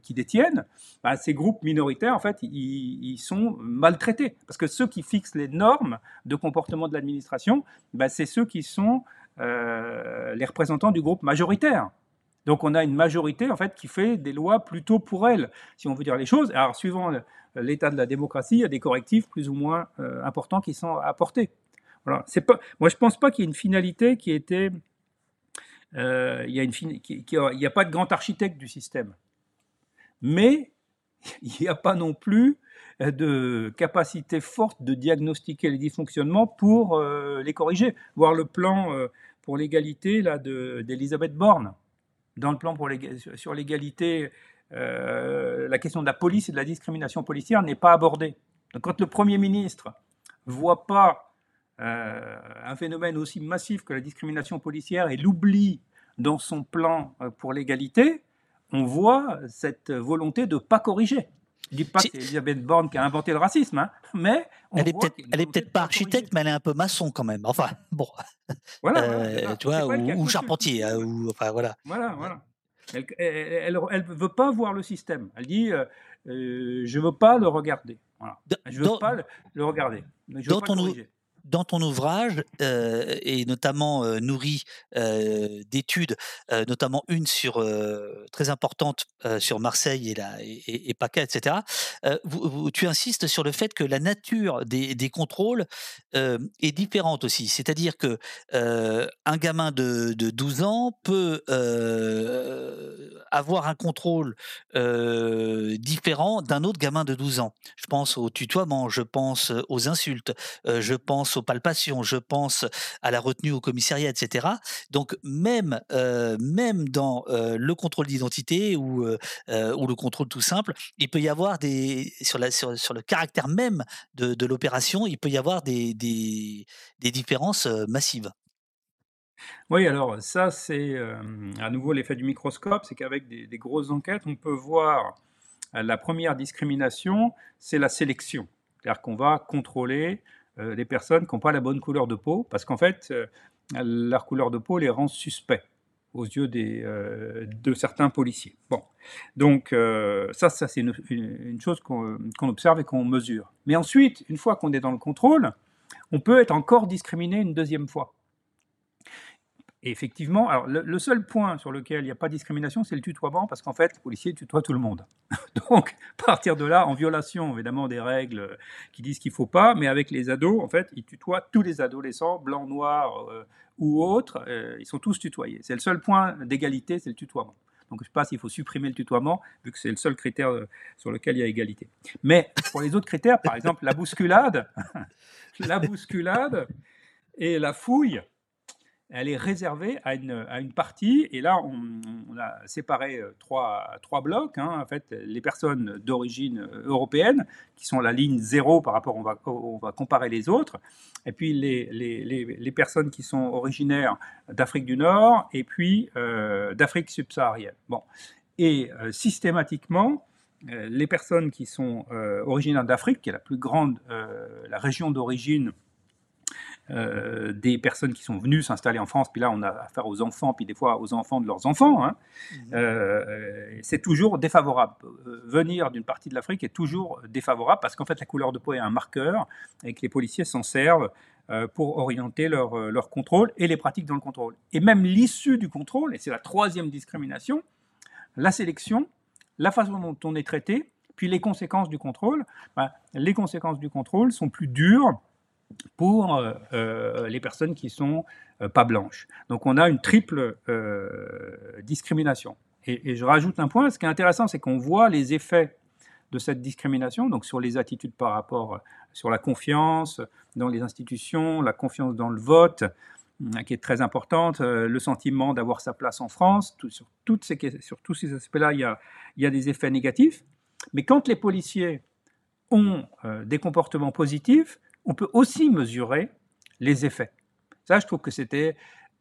qui, détiennent, bah, ces groupes minoritaires, en fait, ils, sont maltraités. Parce que ceux qui fixent les normes de comportement de l'administration, bah, c'est ceux qui sont les représentants du groupe majoritaire. Donc on a une majorité en fait qui fait des lois plutôt pour elle, si on veut dire les choses. Alors suivant l'état de la démocratie, il y a des correctifs plus ou moins importants qui sont apportés. C'est pas, moi, je pense pas qu'il y ait une finalité qui était. Euh, il n'y a, pas de grand architecte du système. Mais il n'y a pas non plus de capacité forte de diagnostiquer les dysfonctionnements pour euh, les corriger. Voir le plan euh, pour l'égalité d'Elisabeth Borne. Dans le plan sur l'égalité, la question de la police et de la discrimination policière n'est pas abordée. Donc, quand le Premier ministre voit pas euh, un phénomène aussi massif que la discrimination policière et l'oubli dans son plan euh, pour l'égalité, on voit cette volonté de ne pas corriger. Je ne dis pas que c'est Elisabeth Borne qui a inventé le racisme, hein, mais elle est peut-être peut pas architecte, mais elle est un peu maçon quand même. Enfin, [LAUGHS] bon. Voilà, euh, tu vois, ou, charpentier, hein, ou enfin voilà. Voilà, voilà. Elle ne veut pas voir le système. Elle dit, je ne veux pas le regarder. Voilà. Je ne veux pas le, regarder. Je veux pas le dans ton ouvrage, euh, et notamment euh, nourri euh, d'études, notamment une sur très importante sur Marseille et, la, et, PACA, etc., tu insistes sur le fait que la nature des, contrôles est différente aussi. C'est-à-dire que un gamin de, 12 ans peut avoir un contrôle différent d'un autre gamin de 12 ans. Je pense au tutoiement, je pense aux insultes, je pense aux palpations, je pense à la retenue au commissariat, etc. Donc même, euh, même dans euh, le contrôle d'identité ou, euh, ou le contrôle tout simple, il peut y avoir des sur, le caractère même de, l'opération, il peut y avoir des, différences massives. Oui, alors ça, c'est à nouveau l'effet du microscope, c'est qu'avec des, grosses enquêtes, on peut voir la première discrimination, c'est la sélection. C'est-à-dire qu'on va contrôler euh, les personnes qui n'ont pas la bonne couleur de peau, parce qu'en fait, euh, leur couleur de peau les rend suspects aux yeux des, euh, de certains policiers. Bon, donc ça, ça c'est une, chose qu'on observe et qu'on mesure. Mais ensuite, une fois qu'on est dans le contrôle, on peut être encore discriminé une deuxième fois. Et effectivement, alors le, seul point sur lequel il n'y a pas de discrimination, c'est le tutoiement, parce qu'en fait, les policiers tutoient tout le monde. [LAUGHS] Donc, partir de là, en violation évidemment des règles qui disent qu'il ne faut pas, mais avec les ados, en fait, ils tutoient tous les adolescents, blancs, noirs euh, ou autres, euh, ils sont tous tutoyés. C'est le seul point d'égalité, c'est le tutoiement. Donc je ne sais pas s'il faut supprimer le tutoiement, vu que c'est le seul critère euh, sur lequel il y a égalité. Mais pour les autres critères, par exemple la bousculade, [LAUGHS] la bousculade et la fouille, elle est réservée à une, à une partie. Et là, on, a séparé euh, trois, trois blocs. Hein. en fait, les personnes d'origine euh, européenne, qui sont la ligne zéro par rapport, on va, on va comparer les autres. Et puis les, les, les, personnes qui sont originaires d'Afrique du Nord et puis euh, d'Afrique subsaharienne. Bon. Et systématiquement, les personnes qui sont originaires d'Afrique, qui est la plus grande, la région d'origine euh, des personnes qui sont venues s'installer en France, puis là on a affaire aux enfants, puis des fois aux enfants de leurs enfants, hein. mmh. euh, c'est toujours défavorable. Euh, venir d'une partie de l'Afrique est toujours défavorable parce qu'en fait la couleur de peau est un marqueur et que les policiers s'en servent pour orienter leur, leur, contrôle et les pratiques dans le contrôle. Et même l'issue du contrôle, et c'est la troisième discrimination, la sélection, la façon dont on est traité, puis les conséquences du contrôle, ben, les conséquences du contrôle sont plus dures pour euh, euh, les personnes qui sont euh, pas blanches. Donc on a une triple discrimination. Et, je rajoute un point, ce qui est intéressant, c'est qu'on voit les effets de cette discrimination, donc sur les attitudes par rapport, sur la confiance dans les institutions, la confiance dans le vote, qui est très importante, le sentiment d'avoir sa place en France, sur, tous ces aspects-là, il, y a des effets négatifs. Mais quand les policiers ont des comportements positifs, on peut aussi mesurer les effets. Ça, je trouve que c'était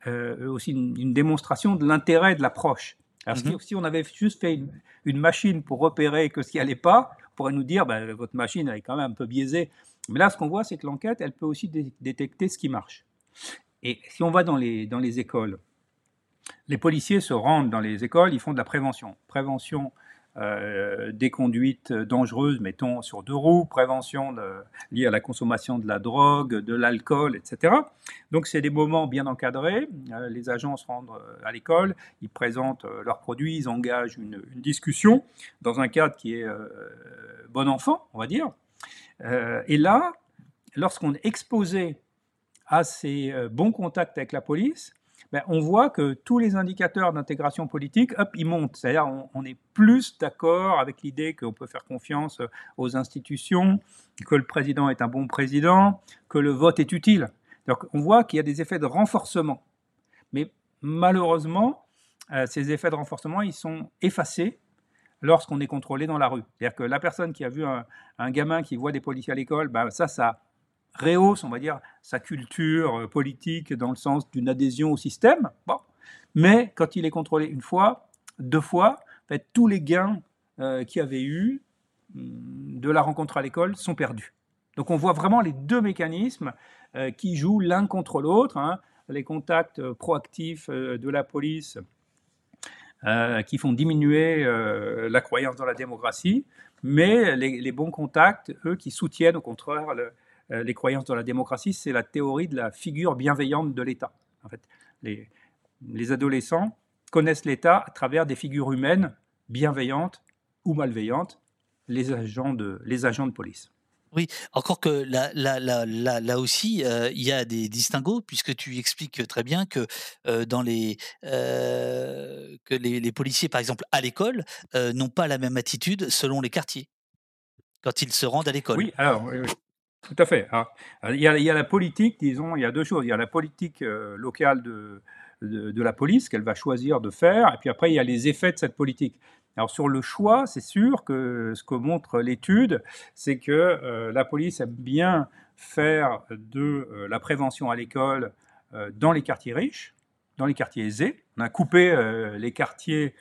euh, aussi une, démonstration de l'intérêt de l'approche. Alors, mhm. si on avait juste fait une, machine pour repérer que ce qui n'allait pas, on pourrait nous dire, ben, votre machine, elle est quand même un peu biaisée. Mais là, ce qu'on voit, c'est que l'enquête, elle peut aussi détecter ce qui marche. Et si on va dans les, dans les écoles, les policiers se rendent dans les écoles, ils font de la prévention. Prévention euh, des conduites dangereuses, mettons sur deux roues, prévention liée à la consommation de la drogue, de l'alcool, etc. Donc c'est des moments bien encadrés. Euh, les agents se rendent euh, à l'école, ils présentent leurs produits, ils engagent une, discussion dans un cadre qui est bon enfant, on va dire. et là, lorsqu'on est exposé à ces bons contacts avec la police, ben, on voit que tous les indicateurs d'intégration politique, hop, ils montent. C'est-à-dire on, est plus d'accord avec l'idée qu'on peut faire confiance aux institutions, que le président est un bon président, que le vote est utile. Donc on voit qu'il y a des effets de renforcement. Mais malheureusement, euh, ces effets de renforcement, ils sont effacés lorsqu'on est contrôlé dans la rue. C'est-à-dire que la personne qui a vu un, gamin qui voit des policiers à l'école, ben, ça, ça rehausse, on va dire, sa culture euh, politique dans le sens d'une adhésion au système. Bon. Mais quand il est contrôlé une fois, deux fois, tous les gains euh, qu'il avait eu mm, de la rencontre à l'école sont perdus. Donc on voit vraiment les deux mécanismes euh, qui jouent l'un contre l'autre. Hein. les contacts proactifs de la police qui font diminuer la croyance dans la démocratie, mais les, bons contacts, eux, qui soutiennent au contraire les croyances dans la démocratie, c'est la théorie de la figure bienveillante de l'État. En fait, les, les adolescents connaissent l'État à travers des figures humaines bienveillantes ou malveillantes, les agents de, les agents de police. Oui, encore que là, là, là, là, aussi, euh, il y a des distinguos, puisque tu expliques très bien que euh, dans les euh, que les, policiers, par exemple, à l'école, n'ont pas la même attitude selon les quartiers quand ils se rendent à l'école. Oui, alors tout à fait. il, y a, il, y a, la politique, disons, il y a deux choses. Il y a la politique locale de, de, la police qu'elle va choisir de faire, et puis après, il y a les effets de cette politique. Alors sur le choix, c'est sûr que ce que montre l'étude, c'est que euh, la police aime bien faire de euh, la prévention à l'école euh, dans les quartiers riches, dans les quartiers aisés. On a coupé les quartiers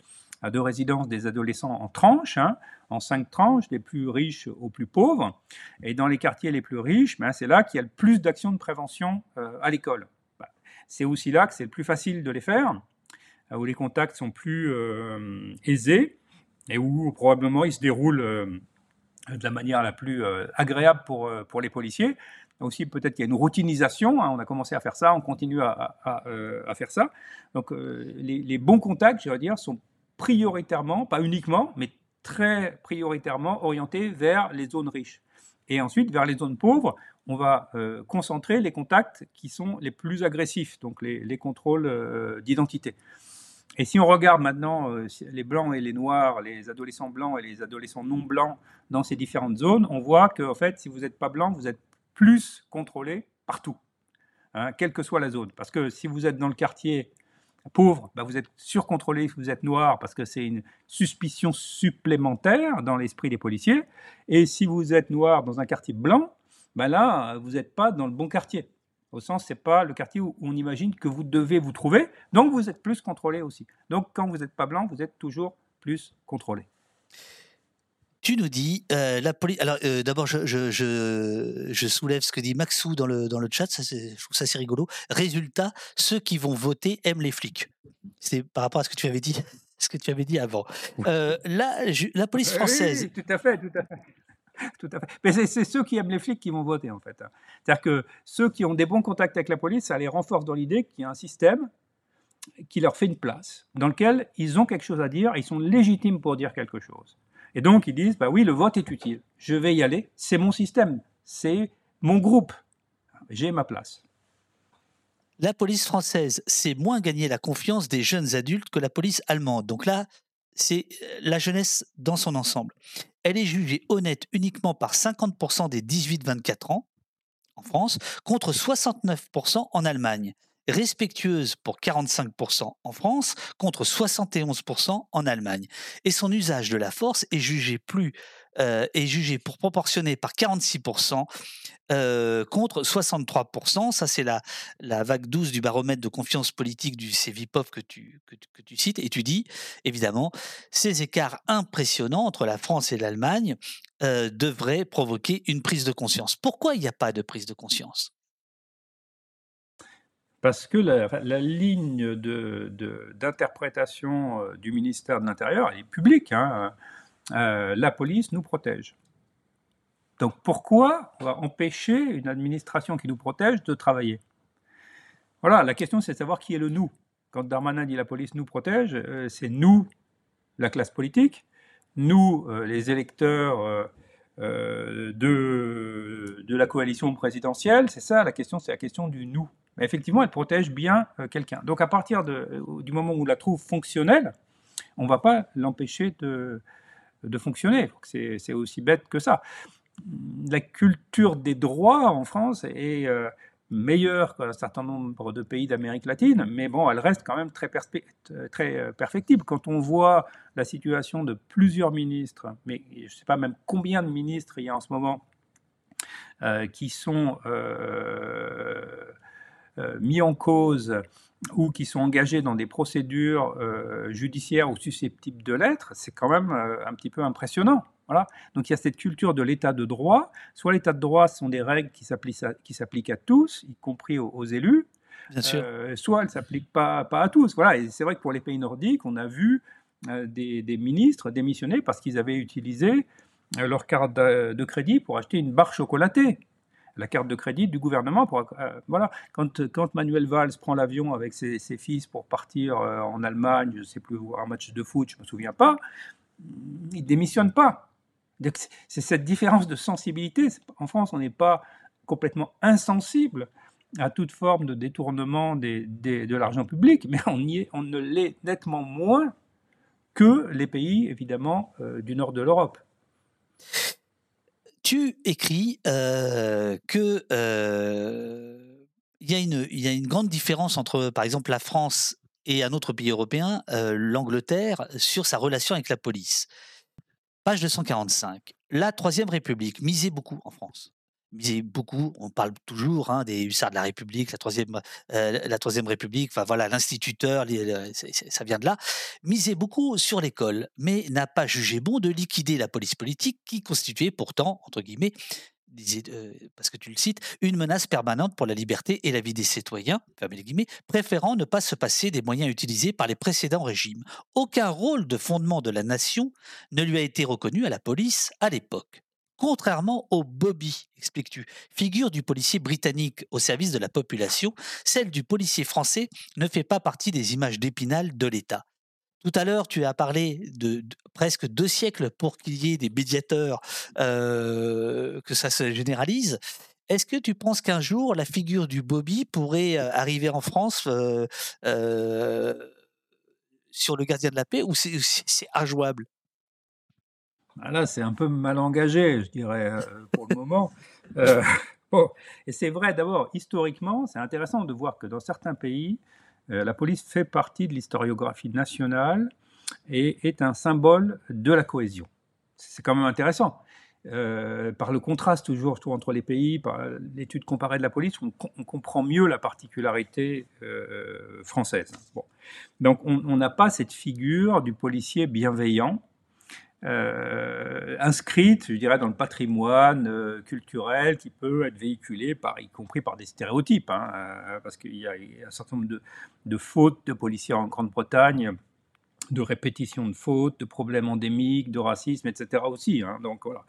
de résidence des adolescents en tranches, hein, en cinq tranches, des plus riches aux plus pauvres. Et dans les quartiers les plus riches, ben, c'est là qu'il y a le plus d'actions de prévention à l'école. C'est aussi là que c'est le plus facile de les faire, où les contacts sont plus euh, aisés et où probablement ils se déroulent euh, de la manière la plus euh, agréable pour, pour les policiers. Aussi, peut-être qu'il y a une routinisation. Hein, on a commencé à faire ça, on continue à, à, faire ça. Donc, les, les, bons contacts, je veux dire, sont prioritairement, pas uniquement, mais très prioritairement orientés vers les zones riches. Et ensuite, vers les zones pauvres, on va euh, concentrer les contacts qui sont les plus agressifs, donc les, contrôles euh, d'identité. Et si on regarde maintenant euh, les blancs et les noirs, les adolescents blancs et les adolescents non blancs dans ces différentes zones, on voit que en fait, si vous n'êtes pas blanc, vous êtes plus contrôlé partout, hein, quelle que soit la zone. Parce que si vous êtes dans le quartier pauvre, bah, vous êtes surcontrôlé si vous êtes noir parce que c'est une suspicion supplémentaire dans l'esprit des policiers. Et si vous êtes noir dans un quartier blanc, ben là, vous n'êtes pas dans le bon quartier. Au sens, c'est pas le quartier où on imagine que vous devez vous trouver, donc vous êtes plus contrôlé aussi. Donc quand vous n'êtes pas blanc, vous êtes toujours plus contrôlé. Tu nous dis, euh, la police. Alors, euh, d'abord, je, je, soulève ce que dit Maxou dans le, dans le chat, ça, je trouve ça assez rigolo. Résultat, ceux qui vont voter aiment les flics. C'est par rapport à ce que tu avais dit, [LAUGHS] ce que tu avais dit avant. Euh, la, la police française. Oui, tout à fait, tout à fait. [LAUGHS] Tout à fait. Mais c'est ceux qui aiment les flics qui vont voter, en fait. Hein. C'est-à-dire que ceux qui ont des bons contacts avec la police, ça les renforce dans l'idée qu'il y a un système qui leur fait une place, dans lequel ils ont quelque chose à dire, ils sont légitimes pour dire quelque chose. Et donc, ils disent, bah oui, le vote est utile, je vais y aller, c'est mon système, c'est mon groupe, j'ai ma place. La police française sait moins gagner la confiance des jeunes adultes que la police allemande. Donc là, c'est euh, la jeunesse dans son ensemble. Elle est jugée honnête uniquement par 50% des 18-24 ans en France, contre 69% en Allemagne. Respectueuse pour 45% en France, contre 71% en Allemagne. Et son usage de la force est jugé plus euh, est jugé pour proportionner par 46% euh, contre 63%. Ça, c'est la, la vague 12 du baromètre de confiance politique du CVPOF que tu, que, tu cites. Et tu dis, évidemment, ces écarts impressionnants entre la France et l'Allemagne euh, devraient provoquer une prise de conscience. Pourquoi il n'y a pas de prise de conscience? Parce que la, ligne d'interprétation de, du ministère de l'Intérieur est publique. Hein. Euh, la police nous protège. Donc pourquoi on va empêcher une administration qui nous protège de travailler? Voilà, la question c'est de savoir qui est le nous. Quand Darmanin dit la police nous protège, euh, c'est nous, la classe politique, nous, euh, les électeurs de la coalition présidentielle, c'est ça, la question c'est la question du nous. Effectivement, elle protège bien quelqu'un. Donc à partir de, du moment où on la trouve fonctionnelle, on ne va pas l'empêcher de, de fonctionner. C'est aussi bête que ça. La culture des droits en France est euh, meilleure qu'un certain nombre de pays d'Amérique latine, mais bon, elle reste quand même très, très euh, perfectible. Quand on voit la situation de plusieurs ministres, mais je ne sais pas même combien de ministres il y a en ce moment, euh, qui sont mis en cause ou qui sont engagés dans des procédures euh, judiciaires ou susceptibles de l'être, c'est quand même euh, un petit peu impressionnant. Voilà. Donc il y a cette culture de l'état de droit. Soit l'état de droit, ce sont des règles qui s'appliquent à, tous, y compris aux, élus, soit elle ne s'applique pas, pas à tous. Voilà, et c'est vrai que pour les pays nordiques, on a vu des, des, ministres démissionner parce qu'ils avaient utilisé leur carte de crédit pour acheter une barre chocolatée la carte de crédit du gouvernement. Pour, euh, voilà. quand, Manuel Valls prend l'avion avec ses, fils pour partir euh, en Allemagne, je ne sais plus, un match de foot, je ne me souviens pas, il ne démissionne pas. C'est cette différence de sensibilité. En France, on n'est pas complètement insensible à toute forme de détournement des, de l'argent public, mais on, y est, on ne l'est nettement moins que les pays, évidemment, euh, du nord de l'Europe tu écris euh, que il, y a une, y a une grande différence entre, par exemple, la France et un autre pays européen, l'Angleterre, sur sa relation avec la police? Page 245. La Troisième République misait beaucoup en France beaucoup, on parle toujours hein, des hussards de la République, la troisième, la troisième République, enfin voilà, l'instituteur, ça vient de là, misait beaucoup sur l'école, mais n'a pas jugé bon de liquider la police politique qui constituait pourtant, entre guillemets, parce que tu le cites, une menace permanente pour la liberté et la vie des citoyens, préférant ne pas se passer des moyens utilisés par les précédents régimes. Aucun rôle de fondement de la nation ne lui a été reconnu à la police à l'époque contrairement au Bobby, expliques-tu, figure du policier britannique au service de la population, celle du policier français ne fait pas partie des images d'épinal de l'État. Tout à l'heure, tu as parlé de, presque deux siècles pour qu'il y ait des médiateurs, euh, que ça se généralise. Est-ce que tu penses qu'un jour, la figure du Bobby pourrait euh, arriver en France euh, sur le gardien de la paix ou c'est injouable? Là, c'est un peu mal engagé, je dirais, euh, pour le moment. [LAUGHS] Euh, et c'est vrai, d'abord, historiquement, c'est intéressant de voir que dans certains pays, euh, la police fait partie de l'historiographie nationale et est un symbole de la cohésion. C'est quand même intéressant. par le contraste toujours, entre les pays, par l'étude comparée de la police, on, comprend mieux la particularité française. Donc on n'a pas cette figure du policier bienveillant, euh, inscrite, je dirais, dans le patrimoine euh, culturel qui peut être véhiculé, par, y compris par des stéréotypes, hein, euh, parce qu'il y, a un certain nombre de, fautes de policiers en Grande-Bretagne, de répétitions de fautes, de problèmes endémiques, de racisme, etc. aussi. Hein, donc voilà.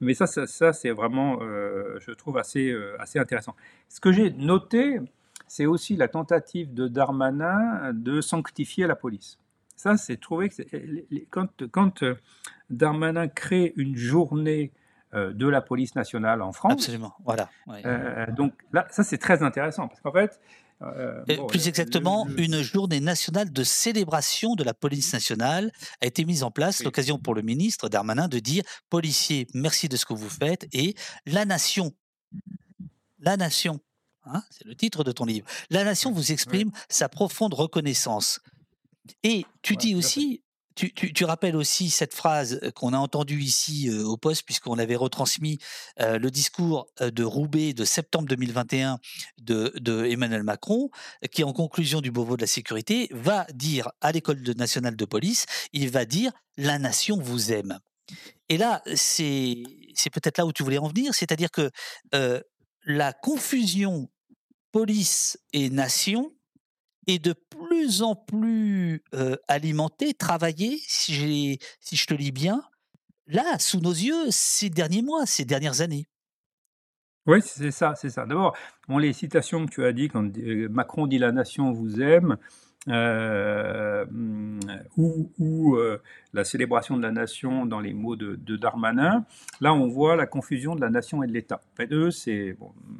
Mais ça, ça, c'est vraiment, je trouve, assez, assez intéressant. Ce que j'ai noté, c'est aussi la tentative de Darmanin de sanctifier la police. Ça, c'est trouvé que quand, quand euh, Darmanin crée une journée euh, de la police nationale en France. Absolument, voilà. Euh, donc là, ça c'est très intéressant parce qu'en fait. plus exactement, une journée nationale de célébration de la police nationale a été mise en place, l'occasion pour le ministre Darmanin de dire policiers, merci de ce que vous faites et la nation, la nation, hein, c'est le titre de ton livre, la nation vous exprime sa profonde reconnaissance et tu dis aussi, tu, rappelles aussi cette phrase qu'on a entendue ici au poste, puisqu'on avait retransmis le discours de Roubaix de septembre 2021 de, Emmanuel Macron, qui en conclusion du Beauvau de la sécurité va dire à l'école nationale de police, il va dire la nation vous aime. Et là, c'est peut-être là où tu voulais en venir, c'est-à-dire que la confusion police et nation est de plus en plus alimenté, travaillé, si, si je te lis bien, là, sous nos yeux, ces derniers mois, ces dernières années. Oui, c'est ça, c'est ça. D'abord, bon, les citations que tu as dit, quand Macron dit la nation vous aime, ou, la célébration de la nation dans les mots de, Darmanin, là on voit la confusion de la nation et de l'État. En fait, eux, c'est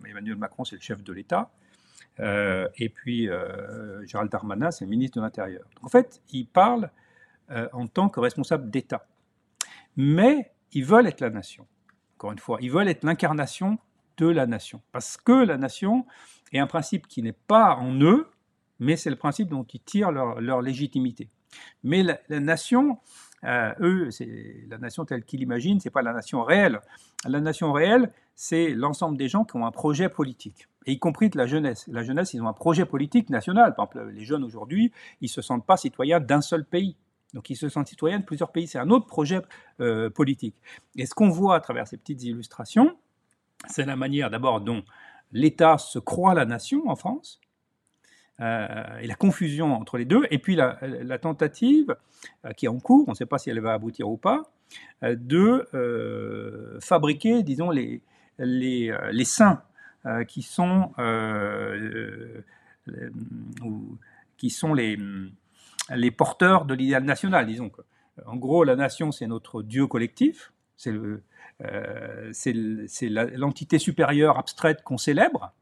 Emmanuel Macron, c'est le chef de l'État, euh, et puis, euh, Gérald Darmanin, c'est le ministre de l'Intérieur. En fait, ils parlent euh, en tant que responsable d'État. Mais ils veulent être la nation. Encore une fois, ils veulent être l'incarnation de la nation. Parce que la nation est un principe qui n'est pas en eux, mais c'est le principe dont ils tirent leur, légitimité. Mais la, nation, eux, c'est la nation telle qu'ils l'imaginent, c'est pas la nation réelle. La nation réelle, c'est l'ensemble des gens qui ont un projet politique et y compris de la jeunesse. La jeunesse, ils ont un projet politique national. Par exemple, les jeunes aujourd'hui, ils ne se sentent pas citoyens d'un seul pays. Donc ils se sentent citoyens de plusieurs pays. C'est un autre projet euh, politique. Et ce qu'on voit à travers ces petites illustrations, c'est la manière d'abord dont l'État se croit la nation en France, et la confusion entre les deux, et puis la, tentative qui est en cours, on ne sait pas si elle va aboutir ou pas, de fabriquer, disons, les, les, les saints qui sont qui sont les, les porteurs de l'idéal national, disons. En gros, la nation, c'est notre Dieu collectif, c'est euh, l'entité supérieure abstraite qu'on célèbre,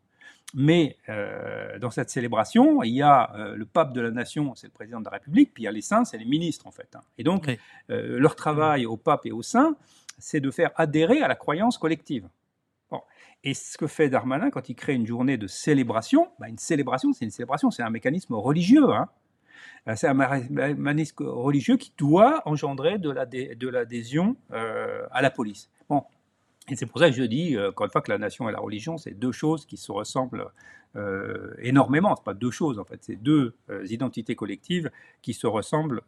mais euh, dans cette célébration, il y a euh, le pape de la nation, c'est le président de la République, puis il y a les saints, c'est les ministres en fait. Hein. Et donc, leur travail au pape et aux saints, c'est de faire adhérer à la croyance collective. Et ce que fait Darmanin quand il crée une journée de célébration, bah, une célébration, c'est une célébration, c'est un mécanisme religieux. Hein. Euh, c'est un mécanisme religieux qui doit engendrer de l'adhésion euh, à la police. Bon. Et c'est pour ça que je dis, euh, encore une fois, que la nation et la religion, c'est deux choses qui se ressemblent énormément. Ce pas deux choses, en fait, c'est deux identités collectives qui se ressemblent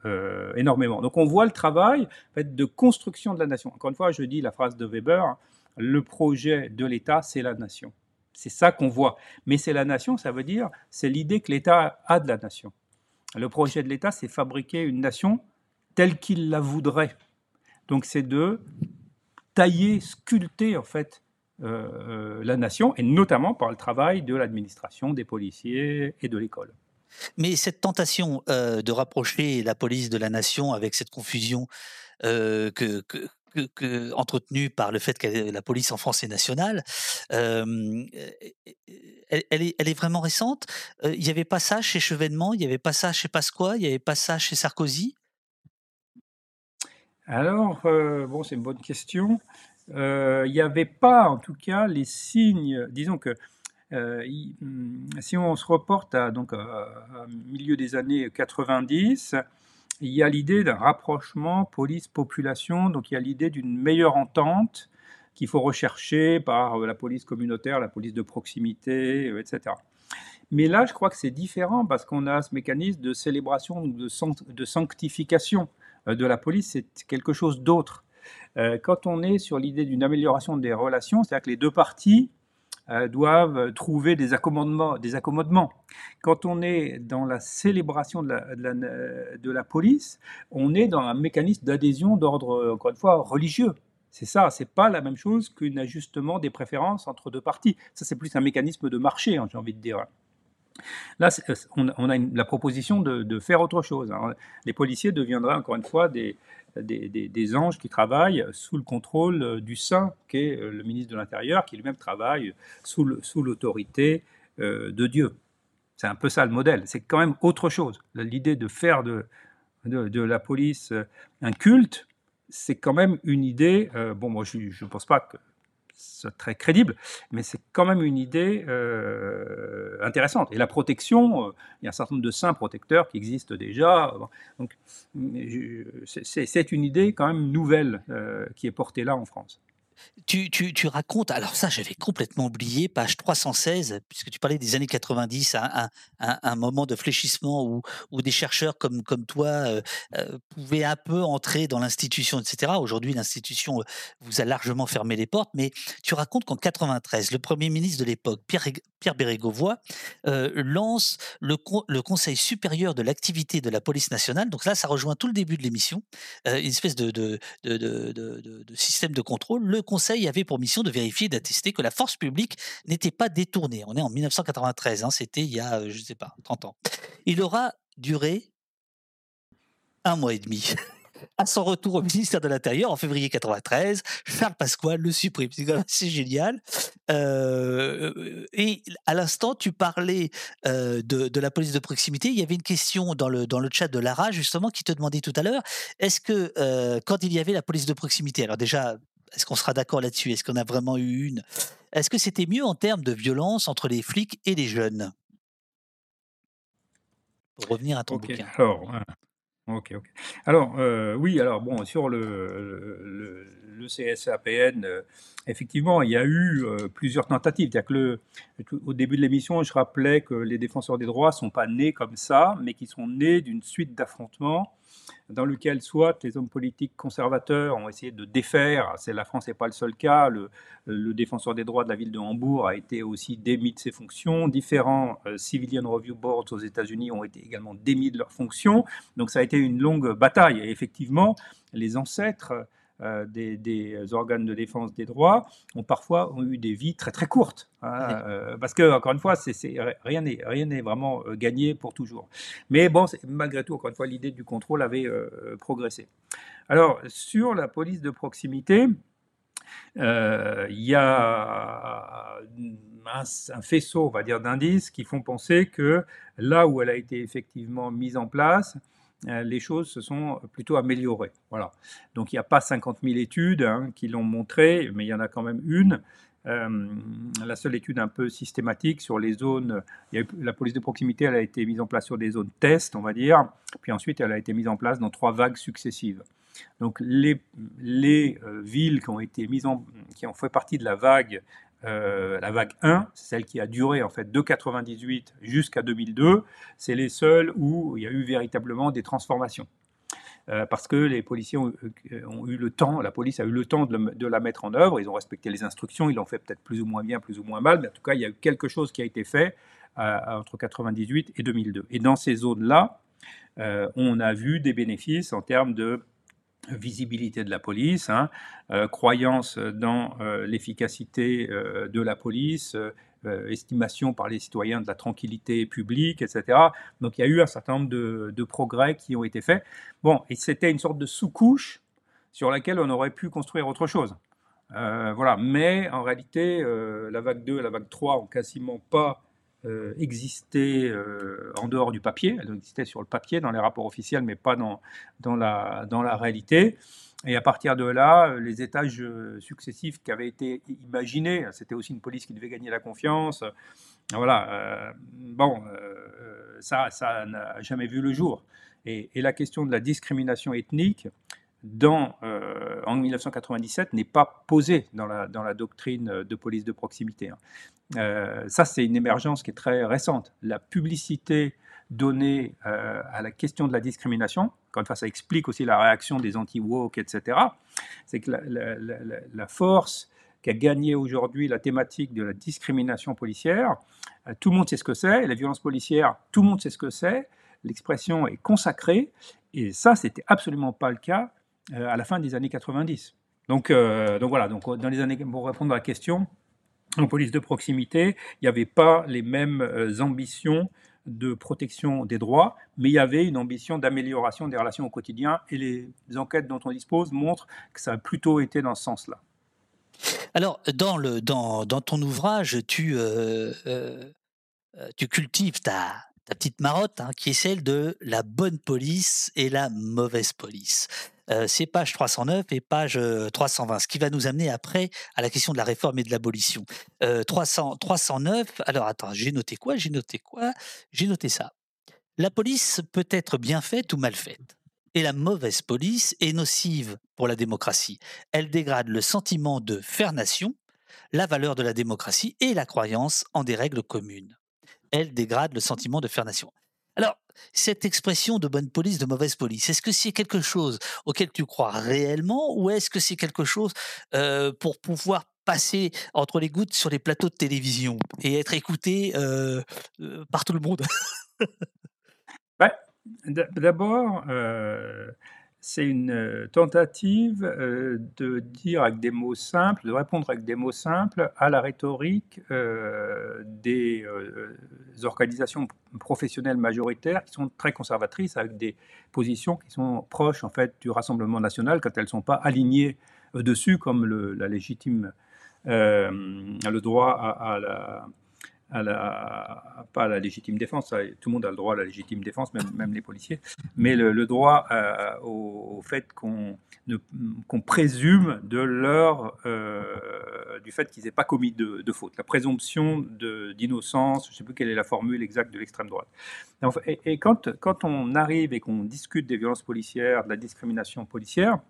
énormément. Donc on voit le travail en fait, de construction de la nation. Encore une fois, je dis la phrase de Weber, le projet de l'État, c'est la nation. C'est ça qu'on voit. Mais c'est la nation, ça veut dire, c'est l'idée que l'État a de la nation. Le projet de l'État, c'est fabriquer une nation telle qu'il la voudrait. Donc c'est de tailler, sculpter en fait euh, euh, la nation, et notamment par le travail de l'administration, des policiers et de l'école. Mais cette tentation euh, de rapprocher la police de la nation avec cette confusion que, que, que, entretenu par le fait que la police en France est nationale, elle, est, vraiment récente. Il n'y avait pas ça chez Chevènement, il n'y avait pas ça chez Pasqua, il n'y avait pas ça chez Sarkozy? Alors, bon, c'est une bonne question. Il n'y avait pas, en tout cas, les signes. Disons que mmh, si on se reporte à, donc, à milieu des années 90, il y a l'idée d'un rapprochement police-population, donc il y a l'idée d'une meilleure entente qu'il faut rechercher par la police communautaire, la police de proximité, euh, etc. Mais là, je crois que c'est différent parce qu'on a ce mécanisme de célébration, de, sanctification euh, de la police, c'est quelque chose d'autre. Euh, quand on est sur l'idée d'une amélioration des relations, c'est-à-dire que les deux parties euh, doivent trouver des accommodements. Quand on est dans la célébration de la, police, on est dans un mécanisme d'adhésion d'ordre, encore une fois, religieux. C'est ça, c'est pas la même chose qu'un ajustement des préférences entre deux parties. Ça, c'est plus un mécanisme de marché, hein, j'ai envie de dire. Là, on, a la proposition de, faire autre chose. Hein. Les policiers deviendraient encore une fois des, des, anges qui travaillent sous le contrôle euh, du saint, qui est euh, le ministre de l'Intérieur, qui lui-même travaille sous l'autorité euh, de Dieu. C'est un peu ça le modèle. C'est quand même autre chose. L'idée de faire de, de, la police un culte, c'est quand même une idée. bon, moi, je ne pense pas que très crédible, mais c'est quand même une idée euh, intéressante. Et la protection, euh, il y a un certain nombre de saints protecteurs qui existent déjà. Donc, c'est une idée quand même nouvelle euh, qui est portée là en France. Tu, tu, tu, racontes, alors ça j'avais complètement oublié, page 316, puisque tu parlais des années 90, un, un, moment de fléchissement où, où, des chercheurs comme, comme toi euh, euh, pouvaient un peu entrer dans l'institution, etc. Aujourd'hui, l'institution euh, vous a largement fermé les portes, mais tu racontes qu'en 93, le Premier ministre de l'époque, Pierre, Pierre Bérégovoy, lance le, le Conseil supérieur de l'activité de la police nationale. Donc là, ça rejoint tout le début de l'émission, une espèce de, de, de, de, système de contrôle. Le Conseil avait pour mission de vérifier et d'attester que la force publique n'était pas détournée. On est en 1993, hein, c'était il y a, euh, je ne sais pas, 30 ans. Il aura duré un mois et demi. À son retour au ministère de l'Intérieur en février 93, Charles Pasqua le supprime. C'est génial. Euh, et à l'instant, tu parlais euh, de, la police de proximité. Il y avait une question dans le, dans le chat de Lara, justement, qui te demandait tout à l'heure est-ce que quand il y avait la police de proximité, alors déjà, est-ce qu'on sera d'accord là-dessus? Est-ce qu'on a vraiment eu une? Est-ce que c'était mieux en termes de violence entre les flics et les jeunes? Pour revenir à ton bouquin. Alors, ok, ok. Alors, euh, oui, alors bon, sur le, le, CSAPN, euh, effectivement, il y a eu euh, plusieurs tentatives. Que le, au début de l'émission, je rappelais que les défenseurs des droits ne sont pas nés comme ça, mais qui sont nés d'une suite d'affrontements dans lequel soit les hommes politiques conservateurs ont essayé de défaire, c'est la France n'est pas le seul cas, le, défenseur des droits de la ville de Hambourg a été aussi démis de ses fonctions, différents euh, Civilian Review Boards aux États-Unis ont été également démis de leurs fonctions, donc ça a été une longue bataille, et effectivement, les ancêtres euh, des, organes de défense des droits ont parfois ont eu des vies très très courtes. Hein, euh, parce que, encore une fois, c'est, rien n'est rien n'est vraiment euh, gagné pour toujours. Mais bon, malgré tout, encore une fois, l'idée du contrôle avait progressé. Alors, sur la police de proximité, il y a un, un, faisceau, on va dire, d'indices qui font penser que là où elle a été effectivement mise en place, les choses se sont plutôt améliorées. Voilà. Donc il n'y a pas 50 000 études hein, qui l'ont montré, mais il y en a quand même une. Euh, la seule étude un peu systématique sur les zones, la police de proximité, elle a été mise en place sur des zones test, on va dire, puis ensuite elle a été mise en place dans trois vagues successives. Donc les, les euh, villes qui ont été mises en, qui ont fait partie de la vague euh, la vague 1, c'est celle qui a duré en fait de 98 jusqu'à 2002, c'est les seules où il y a eu véritablement des transformations. Euh, parce que les policiers ont, euh, eu le temps, la police a eu le temps de, la mettre en œuvre, ils ont respecté les instructions, ils l'ont fait peut-être plus ou moins bien, plus ou moins mal, mais en tout cas, il y a eu quelque chose qui a été fait entre 98 et 2002. Et dans ces zones-là, on a vu des bénéfices en termes de visibilité de la police, hein, euh, croyance dans euh, l'efficacité euh, de la police, estimation par les citoyens de la tranquillité publique, etc. Donc il y a eu un certain nombre de, progrès qui ont été faits. Bon, et c'était une sorte de sous-couche sur laquelle on aurait pu construire autre chose. voilà, mais en réalité, la vague 2 et la vague 3 ont quasiment pas euh, existait euh, en dehors du papier, elle existait sur le papier dans les rapports officiels, mais pas dans, dans, la, dans la réalité. Et à partir de là, euh, les étages successifs qui avaient été imaginés, c'était aussi une police qui devait gagner la confiance. Voilà, bon, ça, ça n'a jamais vu le jour. Et, la question de la discrimination ethnique, dans, en 1997 n'est pas posée dans la, la doctrine de police de proximité. Hein. Euh, ça, c'est une émergence qui est très récente. La publicité donnée euh, à la question de la discrimination, quand ça explique aussi la réaction des anti-woke, etc., c'est que la, force qu'a gagné aujourd'hui la thématique de la discrimination policière, euh, tout le monde sait ce que c'est, la violence policière, tout le monde sait ce que c'est, l'expression est consacrée, et ça, c'était absolument pas le cas à la fin des années 90. Donc, donc voilà, donc dans les années, pour répondre à la question, en police de proximité, il n'y avait pas les mêmes euh, ambitions de protection des droits, mais il y avait une ambition d'amélioration des relations au quotidien, et les enquêtes dont on dispose montrent que ça a plutôt été dans ce sens-là. Alors, dans, le, dans, dans ton ouvrage, tu, euh, euh, tu cultives ta, ta petite marotte, hein, qui est celle de la bonne police et la mauvaise police. Euh, c'est page 309 et page 320, euh, ce qui va nous amener après à la question de la réforme et de l'abolition. 309, euh, alors attends, j'ai noté quoi J'ai noté quoi? J'ai noté ça. La police peut être bien faite ou mal faite. Et la mauvaise police est nocive pour la démocratie. Elle dégrade le sentiment de faire nation, la valeur de la démocratie et la croyance en des règles communes. Elle dégrade le sentiment de faire nation. Alors, cette expression de bonne police, de mauvaise police, est-ce que c'est quelque chose auquel tu crois réellement ou est-ce que c'est quelque chose euh, pour pouvoir passer entre les gouttes sur les plateaux de télévision et être écouté euh, euh, par tout le monde? [LAUGHS] D'abord, c'est une euh, tentative euh, de dire avec des mots simples, de répondre avec des mots simples à la rhétorique euh, des organisations professionnelles majoritaires qui sont très conservatrices avec des positions qui sont proches en fait du Rassemblement national quand elles ne sont pas alignées dessus comme le, la légitime, le droit à la pas à la légitime défense, tout le monde a le droit à la légitime défense, même, même les policiers, mais le, droit euh, au, fait qu'on qu'on présume de leur, euh, du fait qu'ils n'aient pas commis de, faute, la présomption d'innocence, je ne sais plus quelle est la formule exacte de l'extrême droite. Et, et, quand, quand on arrive et qu'on discute des violences policières, de la discrimination policière,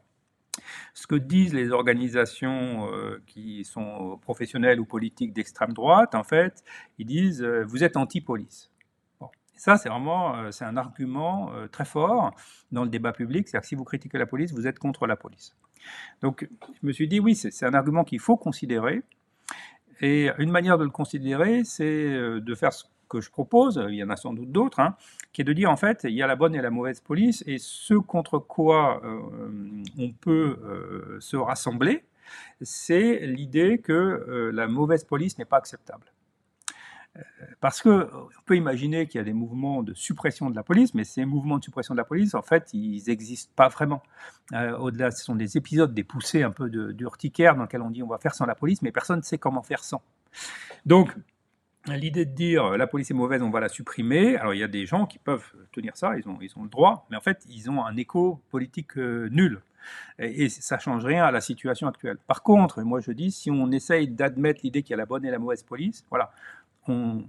ce que disent les organisations euh, qui sont professionnelles ou politiques d'extrême droite, en fait, ils disent euh, vous êtes anti-police. Ça, c'est vraiment c'est un argument très fort dans le débat public. C'est-à-dire que si vous critiquez la police, vous êtes contre la police. Donc, je me suis dit, oui, c'est un argument qu'il faut considérer. Et une manière de le considérer, c'est de faire ce que je propose, il y en a sans doute d'autres, hein, qui est de dire en fait, il y a la bonne et la mauvaise police, et ce contre quoi on peut se rassembler, c'est l'idée que la mauvaise police n'est pas acceptable. Parce qu'on peut imaginer qu'il y a des mouvements de suppression de la police, mais ces mouvements de suppression de la police, en fait, ils n'existent pas vraiment. Euh, au-delà, ce sont des épisodes, des poussées un peu d'urticaire dans lesquels on dit on va faire sans la police, mais personne ne sait comment faire sans. Donc, l'idée de dire la police est mauvaise, on va la supprimer, alors il y a des gens qui peuvent tenir ça, ils ont, ils ont le droit, mais en fait, ils ont un écho politique euh, nul. Et, ça change rien à la situation actuelle. Par contre, moi je dis, si on essaye d'admettre l'idée qu'il y a la bonne et la mauvaise police, voilà, on,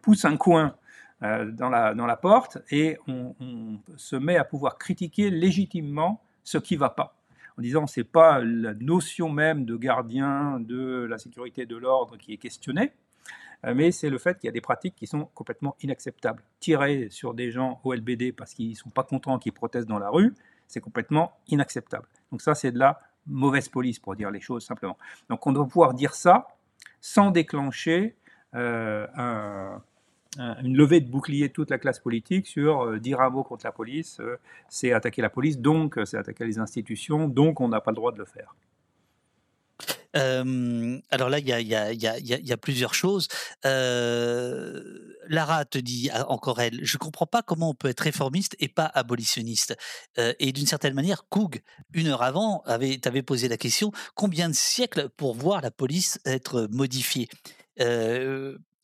pousse un coin euh, dans, la, dans la porte et on, se met à pouvoir critiquer légitimement ce qui ne va pas. En disant c'est pas la notion même de gardien de la sécurité de l'ordre qui est questionnée, euh, mais c'est le fait qu'il y a des pratiques qui sont complètement inacceptables. Tirer sur des gens au LBD parce qu'ils ne sont pas contents qu'ils protestent dans la rue, c'est complètement inacceptable. Donc ça, c'est de la mauvaise police, pour dire les choses simplement. Donc on doit pouvoir dire ça sans déclencher euh, une levée de bouclier de toute la classe politique sur euh, dire un mot contre la police, euh, c'est attaquer la police, donc c'est attaquer les institutions, donc on n'a pas le droit de le faire. Alors là, il y a, plusieurs choses. Lara te dit encore elle, je comprends pas comment on peut être réformiste et pas abolitionniste. et d'une certaine manière, Coug, une heure avant, avait, t'avait posé la question combien de siècles pour voir la police être modifiée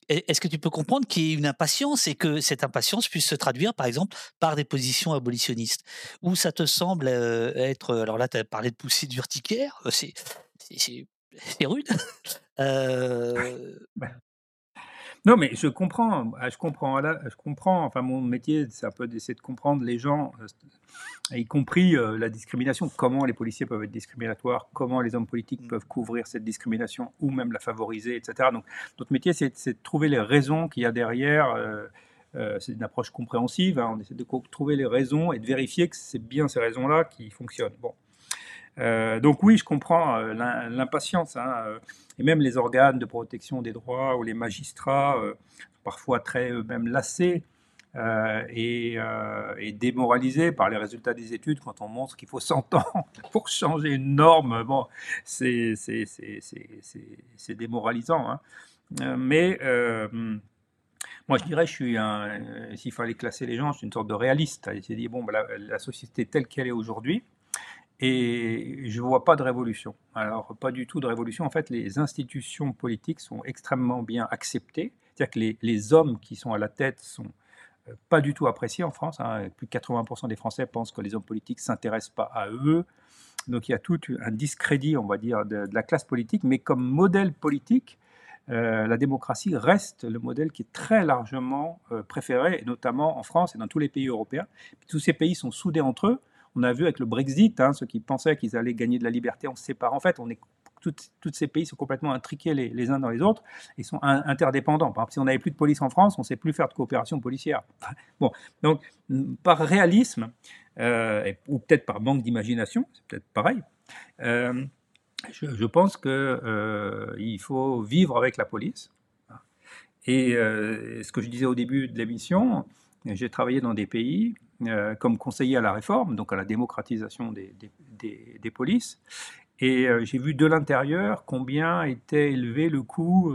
est-ce que tu peux comprendre qu'il y ait une impatience et que cette impatience puisse se traduire, par exemple, par des positions abolitionnistes? Ou ça te semble être. Alors là, tu as parlé de poussée d'urticaire, c'est rude. [LAUGHS] euh... [LAUGHS] Non, mais je comprends, ah, je comprends, je comprends. Enfin, mon métier, c'est un peu d'essayer de comprendre les gens, euh, y compris euh, la discrimination, comment les policiers peuvent être discriminatoires, comment les hommes politiques mmh. peuvent couvrir cette discrimination ou même la favoriser, etc. Donc, notre métier, c'est de trouver les raisons qu'il y a derrière. Euh, c'est une approche compréhensive. Hein. on essaie de trouver les raisons et de vérifier que c'est bien ces raisons-là qui fonctionnent. Bon. Donc oui, je comprends l'impatience. Hein, et même les organes de protection des droits ou les magistrats, euh, parfois très même lassés euh, euh, et, démoralisés par les résultats des études quand on montre qu'il faut 100 ans [LAUGHS] pour changer une norme. Bon, c'est démoralisant. Hein. mais moi, je dirais, je suis. S'il fallait classer les gens, je suis une sorte de réaliste. Il dit bon, la, la, société telle qu'elle est aujourd'hui, et je ne vois pas de révolution. Alors, pas du tout de révolution. En fait, les institutions politiques sont extrêmement bien acceptées. C'est-à-dire que les, hommes qui sont à la tête sont euh, pas du tout appréciés en France. Hein. Plus de 80% des Français pensent que les hommes politiques ne s'intéressent pas à eux. Donc il y a tout un discrédit, on va dire, de, la classe politique. Mais comme modèle politique, euh, la démocratie reste le modèle qui est très largement euh, préféré, notamment en France et dans tous les pays européens. tous ces pays sont soudés entre eux. On a vu avec le Brexit, hein, ceux qui pensaient qu'ils allaient gagner de la liberté en se séparant. En fait, on toutes, ces pays sont complètement intriqués les, uns dans les autres et sont interdépendants. Par exemple, si on n'avait plus de police en France, on ne sait plus faire de coopération policière. [LAUGHS] Bon, donc par réalisme, euh, ou peut-être par manque d'imagination, c'est peut-être pareil, euh, je, pense qu'il euh, faut vivre avec la police. Et ce que je disais au début de l'émission, j'ai travaillé dans des pays euh, comme conseiller à la réforme, donc à la démocratisation des, polices. Et euh, j'ai vu de l'intérieur combien était élevé le coût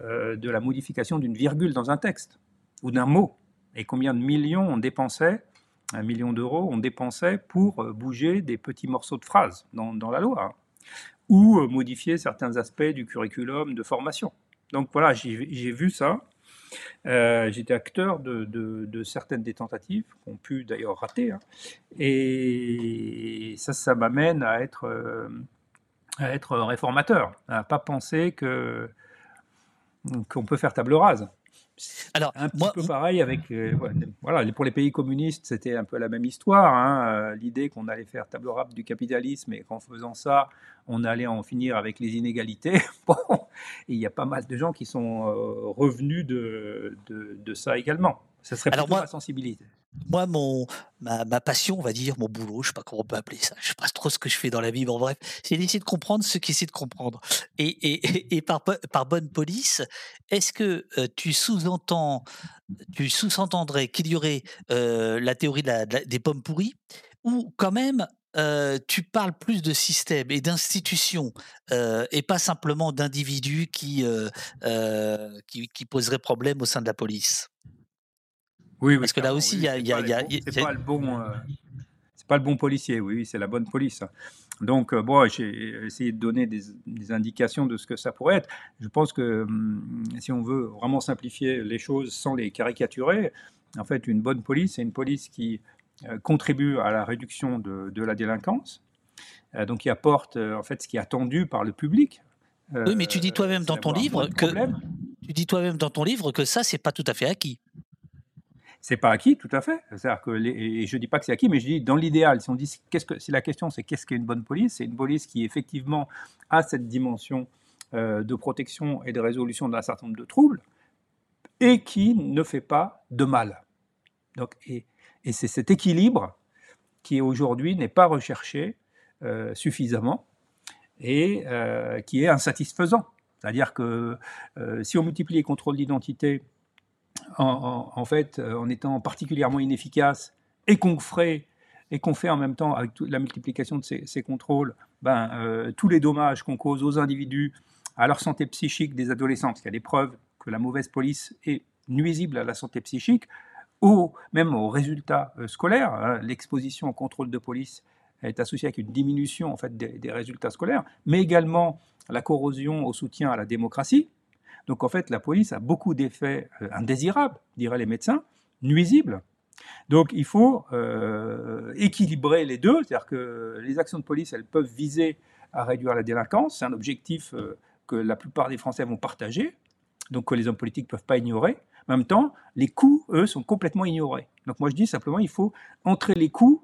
euh, de la modification d'une virgule dans un texte ou d'un mot, et combien de millions on dépensait, un million d'euros, on dépensait pour bouger des petits morceaux de phrases dans, dans la loi, hein, ou modifier certains aspects du curriculum de formation. Donc voilà, j'ai vu ça. Euh, j'étais acteur de, certaines des tentatives, qui ont pu d'ailleurs rater. Hein. et ça, ça m'amène à être, euh, à être réformateur, à pas penser qu'on peut faire table rase. Alors, un petit peu pareil avec, euh, voilà, pour les pays communistes, c'était un peu la même histoire. Hein, euh, l'idée qu'on allait faire table rase du capitalisme et qu'en faisant ça, on allait en finir avec les inégalités. [LAUGHS] Bon, il y a pas mal de gens qui sont euh, revenus de, de, ça également. Ça serait plutôt ma sensibilité. Moi, mon, ma, ma, passion, on va dire, mon boulot, je sais pas comment on peut appeler ça, je sais pas trop ce que je fais dans la vie, mais en bref, c'est d'essayer de comprendre ce qui essaie de comprendre. Et, et, et par, par bonne police, est-ce que euh, tu sous-entends, tu sous-entendrais qu'il y aurait euh, la théorie de la, des pommes pourries, ou quand même euh, tu parles plus de système et d'institutions euh, et pas simplement d'individus qui, qui poseraient problème au sein de la police? Oui, oui. Parce que là aussi, il y a. C'est pas, bon. c'est pas le bon policier, oui, c'est la bonne police. Donc, bon, j'ai essayé de donner des, indications de ce que ça pourrait être. Je pense que hum, si on veut vraiment simplifier les choses sans les caricaturer, en fait, une bonne police, c'est une police qui euh, contribue à la réduction de, la délinquance, euh, donc qui apporte euh, en fait ce qui est attendu par le public. oui, mais tu dis toi-même dans ton livre que tu dis toi-même dans ton livre que ça c'est pas tout à fait acquis. C'est pas acquis, tout à fait. C'est-à-dire que et je dis pas que c'est acquis, mais je dis dans l'idéal. Si on dit que si la question c'est qu'est-ce qu'est une bonne police, c'est une police qui effectivement a cette dimension de protection et de résolution d'un certain nombre de troubles et qui ne fait pas de mal. Donc et c'est cet équilibre qui aujourd'hui n'est pas recherché euh, suffisamment et euh, qui est insatisfaisant. C'est-à-dire que euh, si on multiplie les contrôles d'identité en, fait en étant particulièrement inefficace et qu'on ferait et qu'on fait en même temps avec la multiplication de ces, contrôles, ben, tous les dommages qu'on cause aux individus, à leur santé psychique des adolescents, parce qu'il y a des preuves que la mauvaise police est nuisible à la santé psychique, ou même aux résultats euh, scolaires. Hein. L'exposition au contrôle de police est associée avec une diminution en fait, des, résultats scolaires, mais également la corrosion au soutien à la démocratie. Donc en fait, la police a beaucoup d'effets euh, indésirables, diraient les médecins, nuisibles. Donc il faut euh, équilibrer les deux, c'est-à-dire que les actions de police, elles peuvent viser à réduire la délinquance, c'est un objectif que la plupart des Français vont partager, donc que les hommes politiques ne peuvent pas ignorer. En même temps, les coûts, eux, sont complètement ignorés. Donc moi, je dis simplement, il faut entrer les coûts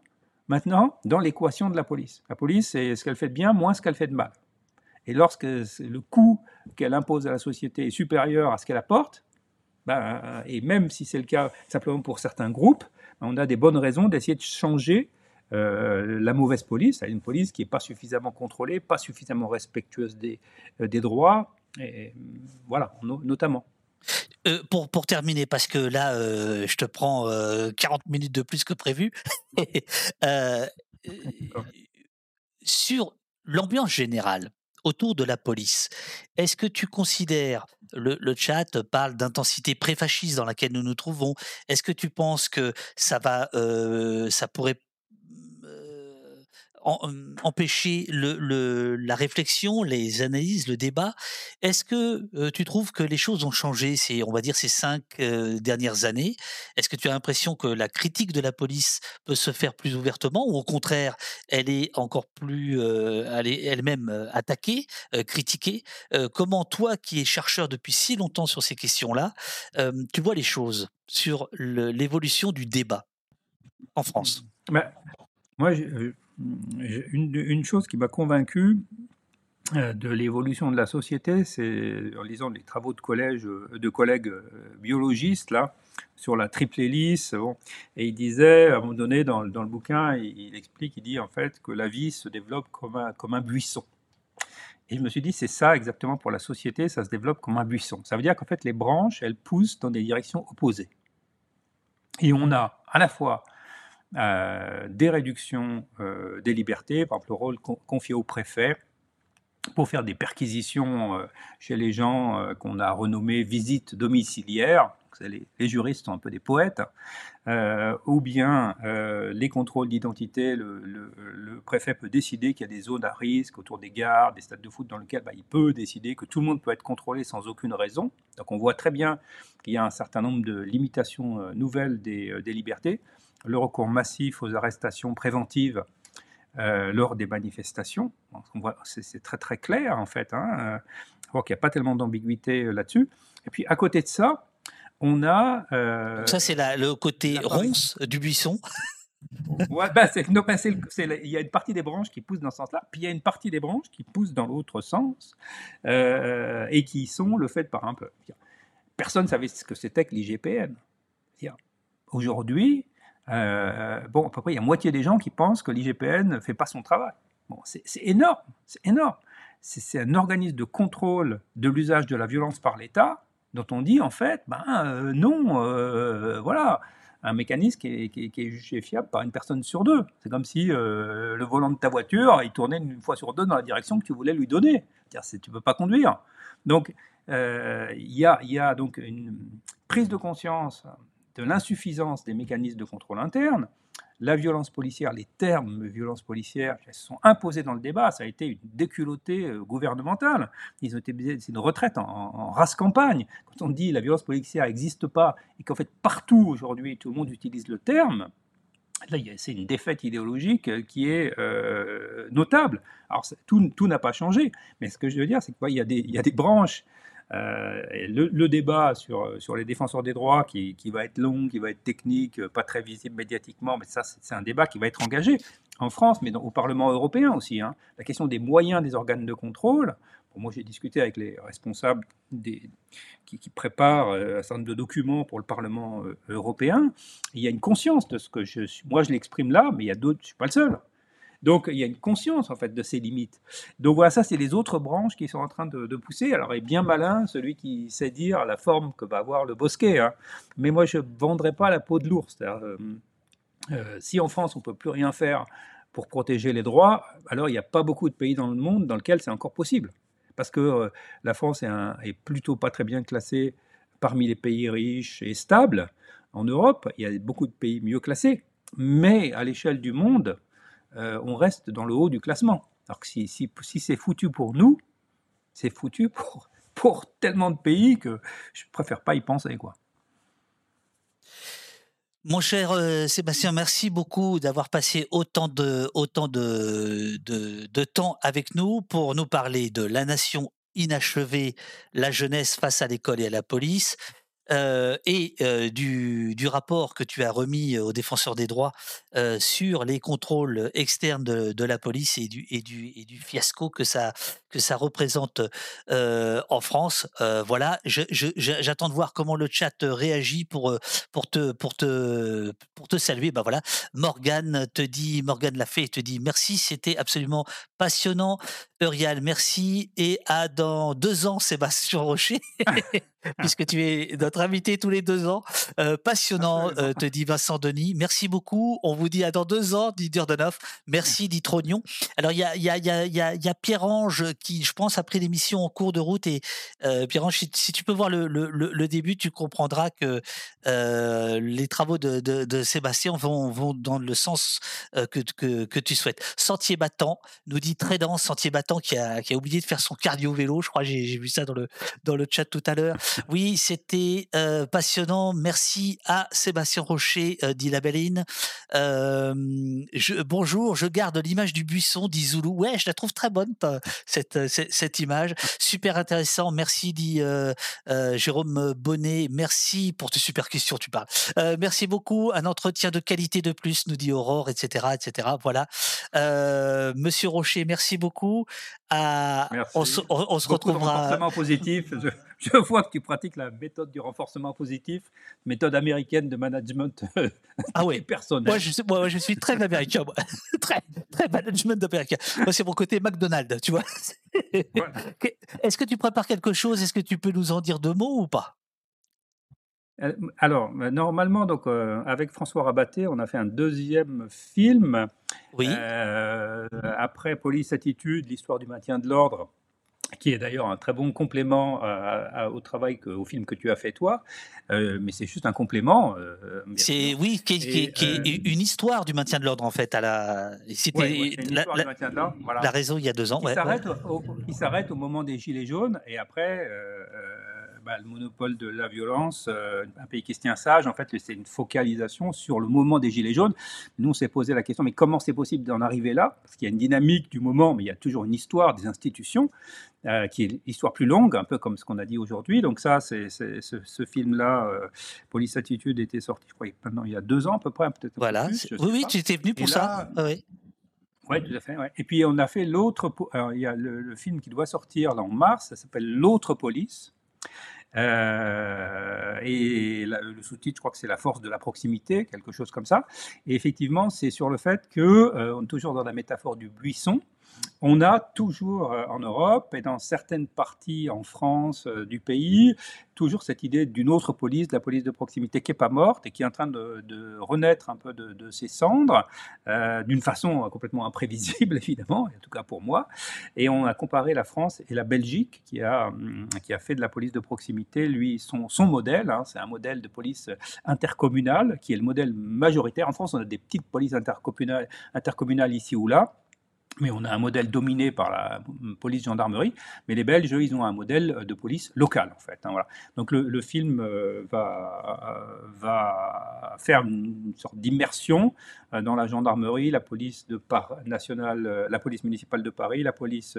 maintenant dans l'équation de la police. La police, c'est ce qu'elle fait de bien moins ce qu'elle fait de mal. Et lorsque le coût qu'elle impose à la société est supérieur à ce qu'elle apporte, ben, et même si c'est le cas simplement pour certains groupes, ben, on a des bonnes raisons d'essayer de changer euh, la mauvaise police, une police qui n'est pas suffisamment contrôlée, pas suffisamment respectueuse des, euh, des droits, et, voilà, notamment. Euh, pour, pour terminer, parce que là, euh, je te prends 40 euh, minutes de plus que prévu, [LAUGHS] sur l'ambiance générale autour de la police, est-ce que tu considères, le, chat parle d'intensité pré-fasciste dans laquelle nous nous trouvons, est-ce que tu penses que ça va, ça pourrait empêcher la réflexion, les analyses, le débat. Est-ce que tu trouves que les choses ont changé, ces, on va dire, ces cinq dernières années? Est-ce que tu as l'impression que la critique de la police peut se faire plus ouvertement ou au contraire, elle est encore plus, elle-même attaquée, critiquée? Comment toi, qui es chercheur depuis si longtemps sur ces questions-là, tu vois les choses sur l'évolution du débat en France? Bah, Moi, une, chose qui m'a convaincu euh, de l'évolution de la société, c'est en lisant les travaux de, euh, collègues euh, biologistes là, sur la triple hélice. et il disait, à un moment donné, dans, le bouquin, il, explique, il dit en fait que la vie se développe comme un, buisson. Et je me suis dit, c'est ça exactement pour la société, ça se développe comme un buisson. Ça veut dire qu'en fait, les branches, elles poussent dans des directions opposées. Et on a à la fois des réductions euh, des libertés, par exemple le rôle confié au préfet pour faire des perquisitions euh, chez les gens qu'on a renommés visites domiciliaires, les, juristes sont un peu des poètes, ou bien les contrôles d'identité, le, préfet peut décider qu'il y a des zones à risque autour des gares, des stades de foot dans lesquels bah, il peut décider que tout le monde peut être contrôlé sans aucune raison. Donc on voit très bien qu'il y a un certain nombre de limitations nouvelles des libertés le recours massif aux arrestations préventives euh, lors des manifestations. C'est très très clair en fait. Hein, euh, qu'il n'y a pas tellement d'ambiguïté euh, là-dessus. Et puis à côté de ça, on a... ça c'est le côté ronce du buisson. [LAUGHS] ouais, bah, il y a une partie des branches qui poussent dans ce sens-là, puis il y a une partie des branches qui poussent dans l'autre sens, et qui sont le fait par un peu. Personne ne savait ce que c'était que l'IGPN. aujourd'hui, bon, à peu près, il y a moitié des gens qui pensent que l'IGPN ne fait pas son travail. Bon, c'est énorme, c'est énorme. C'est un organisme de contrôle de l'usage de la violence par l'État dont on dit en fait, ben non, voilà, un mécanisme qui est, jugé fiable par une personne sur deux. C'est comme si euh, le volant de ta voiture, il tournait une fois sur deux dans la direction que tu voulais lui donner. Tu ne peux pas conduire. Donc, euh, il y, a, donc une prise de conscience de l'insuffisance des mécanismes de contrôle interne, la violence policière, les termes violence policière, se sont imposés dans le débat. Ça a été une déculottée euh, gouvernementale. Ils ont été, c'est une retraite en, race campagne. Quand on dit la violence policière n'existe pas et qu'en fait partout aujourd'hui tout le monde utilise le terme, là c'est une défaite idéologique euh, qui est euh, notable. Alors tout, tout n'a pas changé, mais ce que je veux dire, c'est qu'il y, y a des branches euh, le, débat sur, sur les défenseurs des droits, qui, qui, va être long, qui va être technique, euh, pas très visible médiatiquement, mais ça, c'est un débat qui va être engagé en France, mais au Parlement européen aussi. Hein. La question des moyens des organes de contrôle. moi, j'ai discuté avec les responsables qui, préparent euh, un certain nombre de documents pour le Parlement européen. Il y a une conscience de ce que je Moi, je l'exprime là, mais il y a d'autres, je ne suis pas le seul. Donc il y a une conscience en fait de ces limites. Donc voilà, ça c'est les autres branches qui sont en train de, pousser. Alors est bien malin celui qui sait dire la forme que va avoir le bosquet. Hein. Mais moi je vendrai pas la peau de l'ours. Euh, euh, si en France on peut plus rien faire pour protéger les droits, alors il n'y a pas beaucoup de pays dans le monde dans lesquels c'est encore possible. Parce que euh, la France est, plutôt pas très bien classée parmi les pays riches et stables. En Europe, il y a beaucoup de pays mieux classés. Mais à l'échelle du monde, euh, on reste dans le haut du classement. Alors que si, c'est foutu pour nous, c'est foutu [LAUGHS] pour, tellement de pays que je préfère pas y penser. quoi. Mon cher euh, Sébastien, merci beaucoup d'avoir passé autant de, temps avec nous pour nous parler de la nation inachevée, la jeunesse face à l'école et à la police, et du, du, rapport que tu as remis aux défenseurs des droits sur les contrôles externes de, la police et du, et, du, et du, fiasco que ça, que ça représente en France. voilà, j'attends de voir comment le chat réagit pour, pour, te, pour, te, pour te saluer. Ben voilà, Morgane te dit, Morgane l'a fait, te dit merci, c'était absolument passionnant. Eurial, merci. Et à dans deux ans, Sébastien Rocher. [LAUGHS] puisque tu es notre invité tous les deux ans. Euh, passionnant, euh, te dit Vincent Denis. Merci beaucoup. On vous dit à dans deux ans, dit Durdenoff. Merci, dit Trognon. Alors, il y a, y, a, y, a, y a, Pierre-Ange qui, je pense, a pris l'émission en cours de route. Et euh, Pierre-Ange, si, tu peux voir le, début, tu comprendras que les travaux de, Sébastien vont, dans le sens que, que, tu souhaites. Sentier battant, nous dit très dense, Sentier battant qui a, oublié de faire son cardio-vélo. Je crois j'ai vu ça dans le, dans le chat tout à l'heure. Oui, c'était passionnant. Merci à Sébastien Rocher, dit la Belline. bonjour, je garde l'image du buisson, dit Zoulou. Ouais, je la trouve très bonne, cette, cette, image. Super intéressant. Merci, dit Jérôme Bonnet. Merci pour tes super questions, tu parles. merci beaucoup. Un entretien de qualité de plus, nous dit Aurore, etc. etc. Voilà. Monsieur Rocher, merci beaucoup. On, se, retrouvera. positif. Je, vois que tu pratiques la méthode du renforcement positif, méthode américaine de management ah oui. personnel. Moi, je, moi, je suis très américain. [LAUGHS] très, très management américain. Moi, c'est mon côté McDonald's, tu vois. [LAUGHS] Est-ce que tu prépares quelque chose? Est-ce que tu peux nous en dire deux mots ou pas? Euh, alors, euh, normalement, donc, euh, avec François Rabaté, on a fait un deuxième film. Oui. après Police Attitude, l'histoire du maintien de l'ordre, qui est d'ailleurs un très bon complément au travail, au film que tu as fait toi. mais c'est juste un complément. c'est oui, qui, est une histoire du maintien de l'ordre en fait. À la, c'était la, la, raison il y a deux ans. Qui s'arrête au, au, moment des gilets jaunes et après bah, le monopole de la violence, euh, un pays qui se tient sage, en fait, c'est une focalisation sur le moment des Gilets jaunes. Nous, on s'est posé la question, mais comment c'est possible d'en arriver là? Parce qu'il y a une dynamique du moment, mais il y a toujours une histoire des institutions, euh, qui est l'histoire plus longue, un peu comme ce qu'on a dit aujourd'hui. Donc ça, c'est ce, film-là, euh, Police Attitude, était sorti, je crois, maintenant il y a deux ans à peu près, peut-être. Voilà. oui, oui, tu étais venu pour ça. oui. Oui, tout à fait. Et puis on a fait l'autre. Il y a le, le, film qui doit sortir en mars, ça s'appelle L'autre police. Euh, et le sous-titre, je crois que c'est la force de la proximité, quelque chose comme ça. Et effectivement, c'est sur le fait que, on est toujours dans la métaphore du buisson, on a toujours euh, en Europe et dans certaines parties en France euh, du pays, toujours cette idée d'une autre police, de la police de proximité qui n'est pas morte et qui est en train de, renaître un peu de, ses cendres, euh, d'une façon complètement imprévisible [LAUGHS] évidemment, en tout cas pour moi. Et on a comparé la France et la Belgique qui a, hum, qui a fait de la police de proximité, lui, son, modèle. Hein, c'est un modèle de police intercommunale qui est le modèle majoritaire. En France, on a des petites polices intercommunales ici ou là mais on a un modèle dominé par la police-gendarmerie. Mais les Belges, ils ont un modèle de police locale, en fait. Hein, voilà. Donc le, film euh, va, va faire une sorte d'immersion euh, dans la gendarmerie, la police de nationale, euh, la police municipale de Paris, la police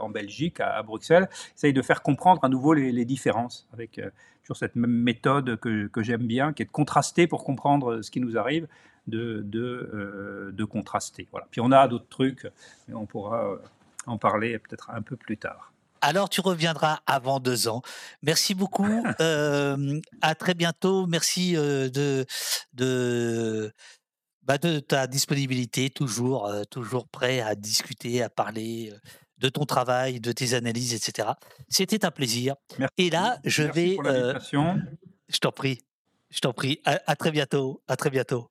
en Belgique, à, Bruxelles. Essaye de faire comprendre à nouveau les, différences avec toujours cette même méthode que j'aime bien, qui est de contraster pour comprendre ce qui nous arrive de, de, euh, de contraster. Voilà. Puis on a d'autres trucs, mais on pourra euh, en parler peut-être un peu plus tard. Alors tu reviendras avant deux ans. Merci beaucoup. [LAUGHS] Euh, à très bientôt. Merci de, de, bah de ta disponibilité, toujours, toujours prêt à discuter, à parler de ton travail, de tes analyses, etc. C'était un plaisir. Merci. Et là, je vais. Pour je t'en prie. Je t'en prie. À, à très bientôt. À très bientôt.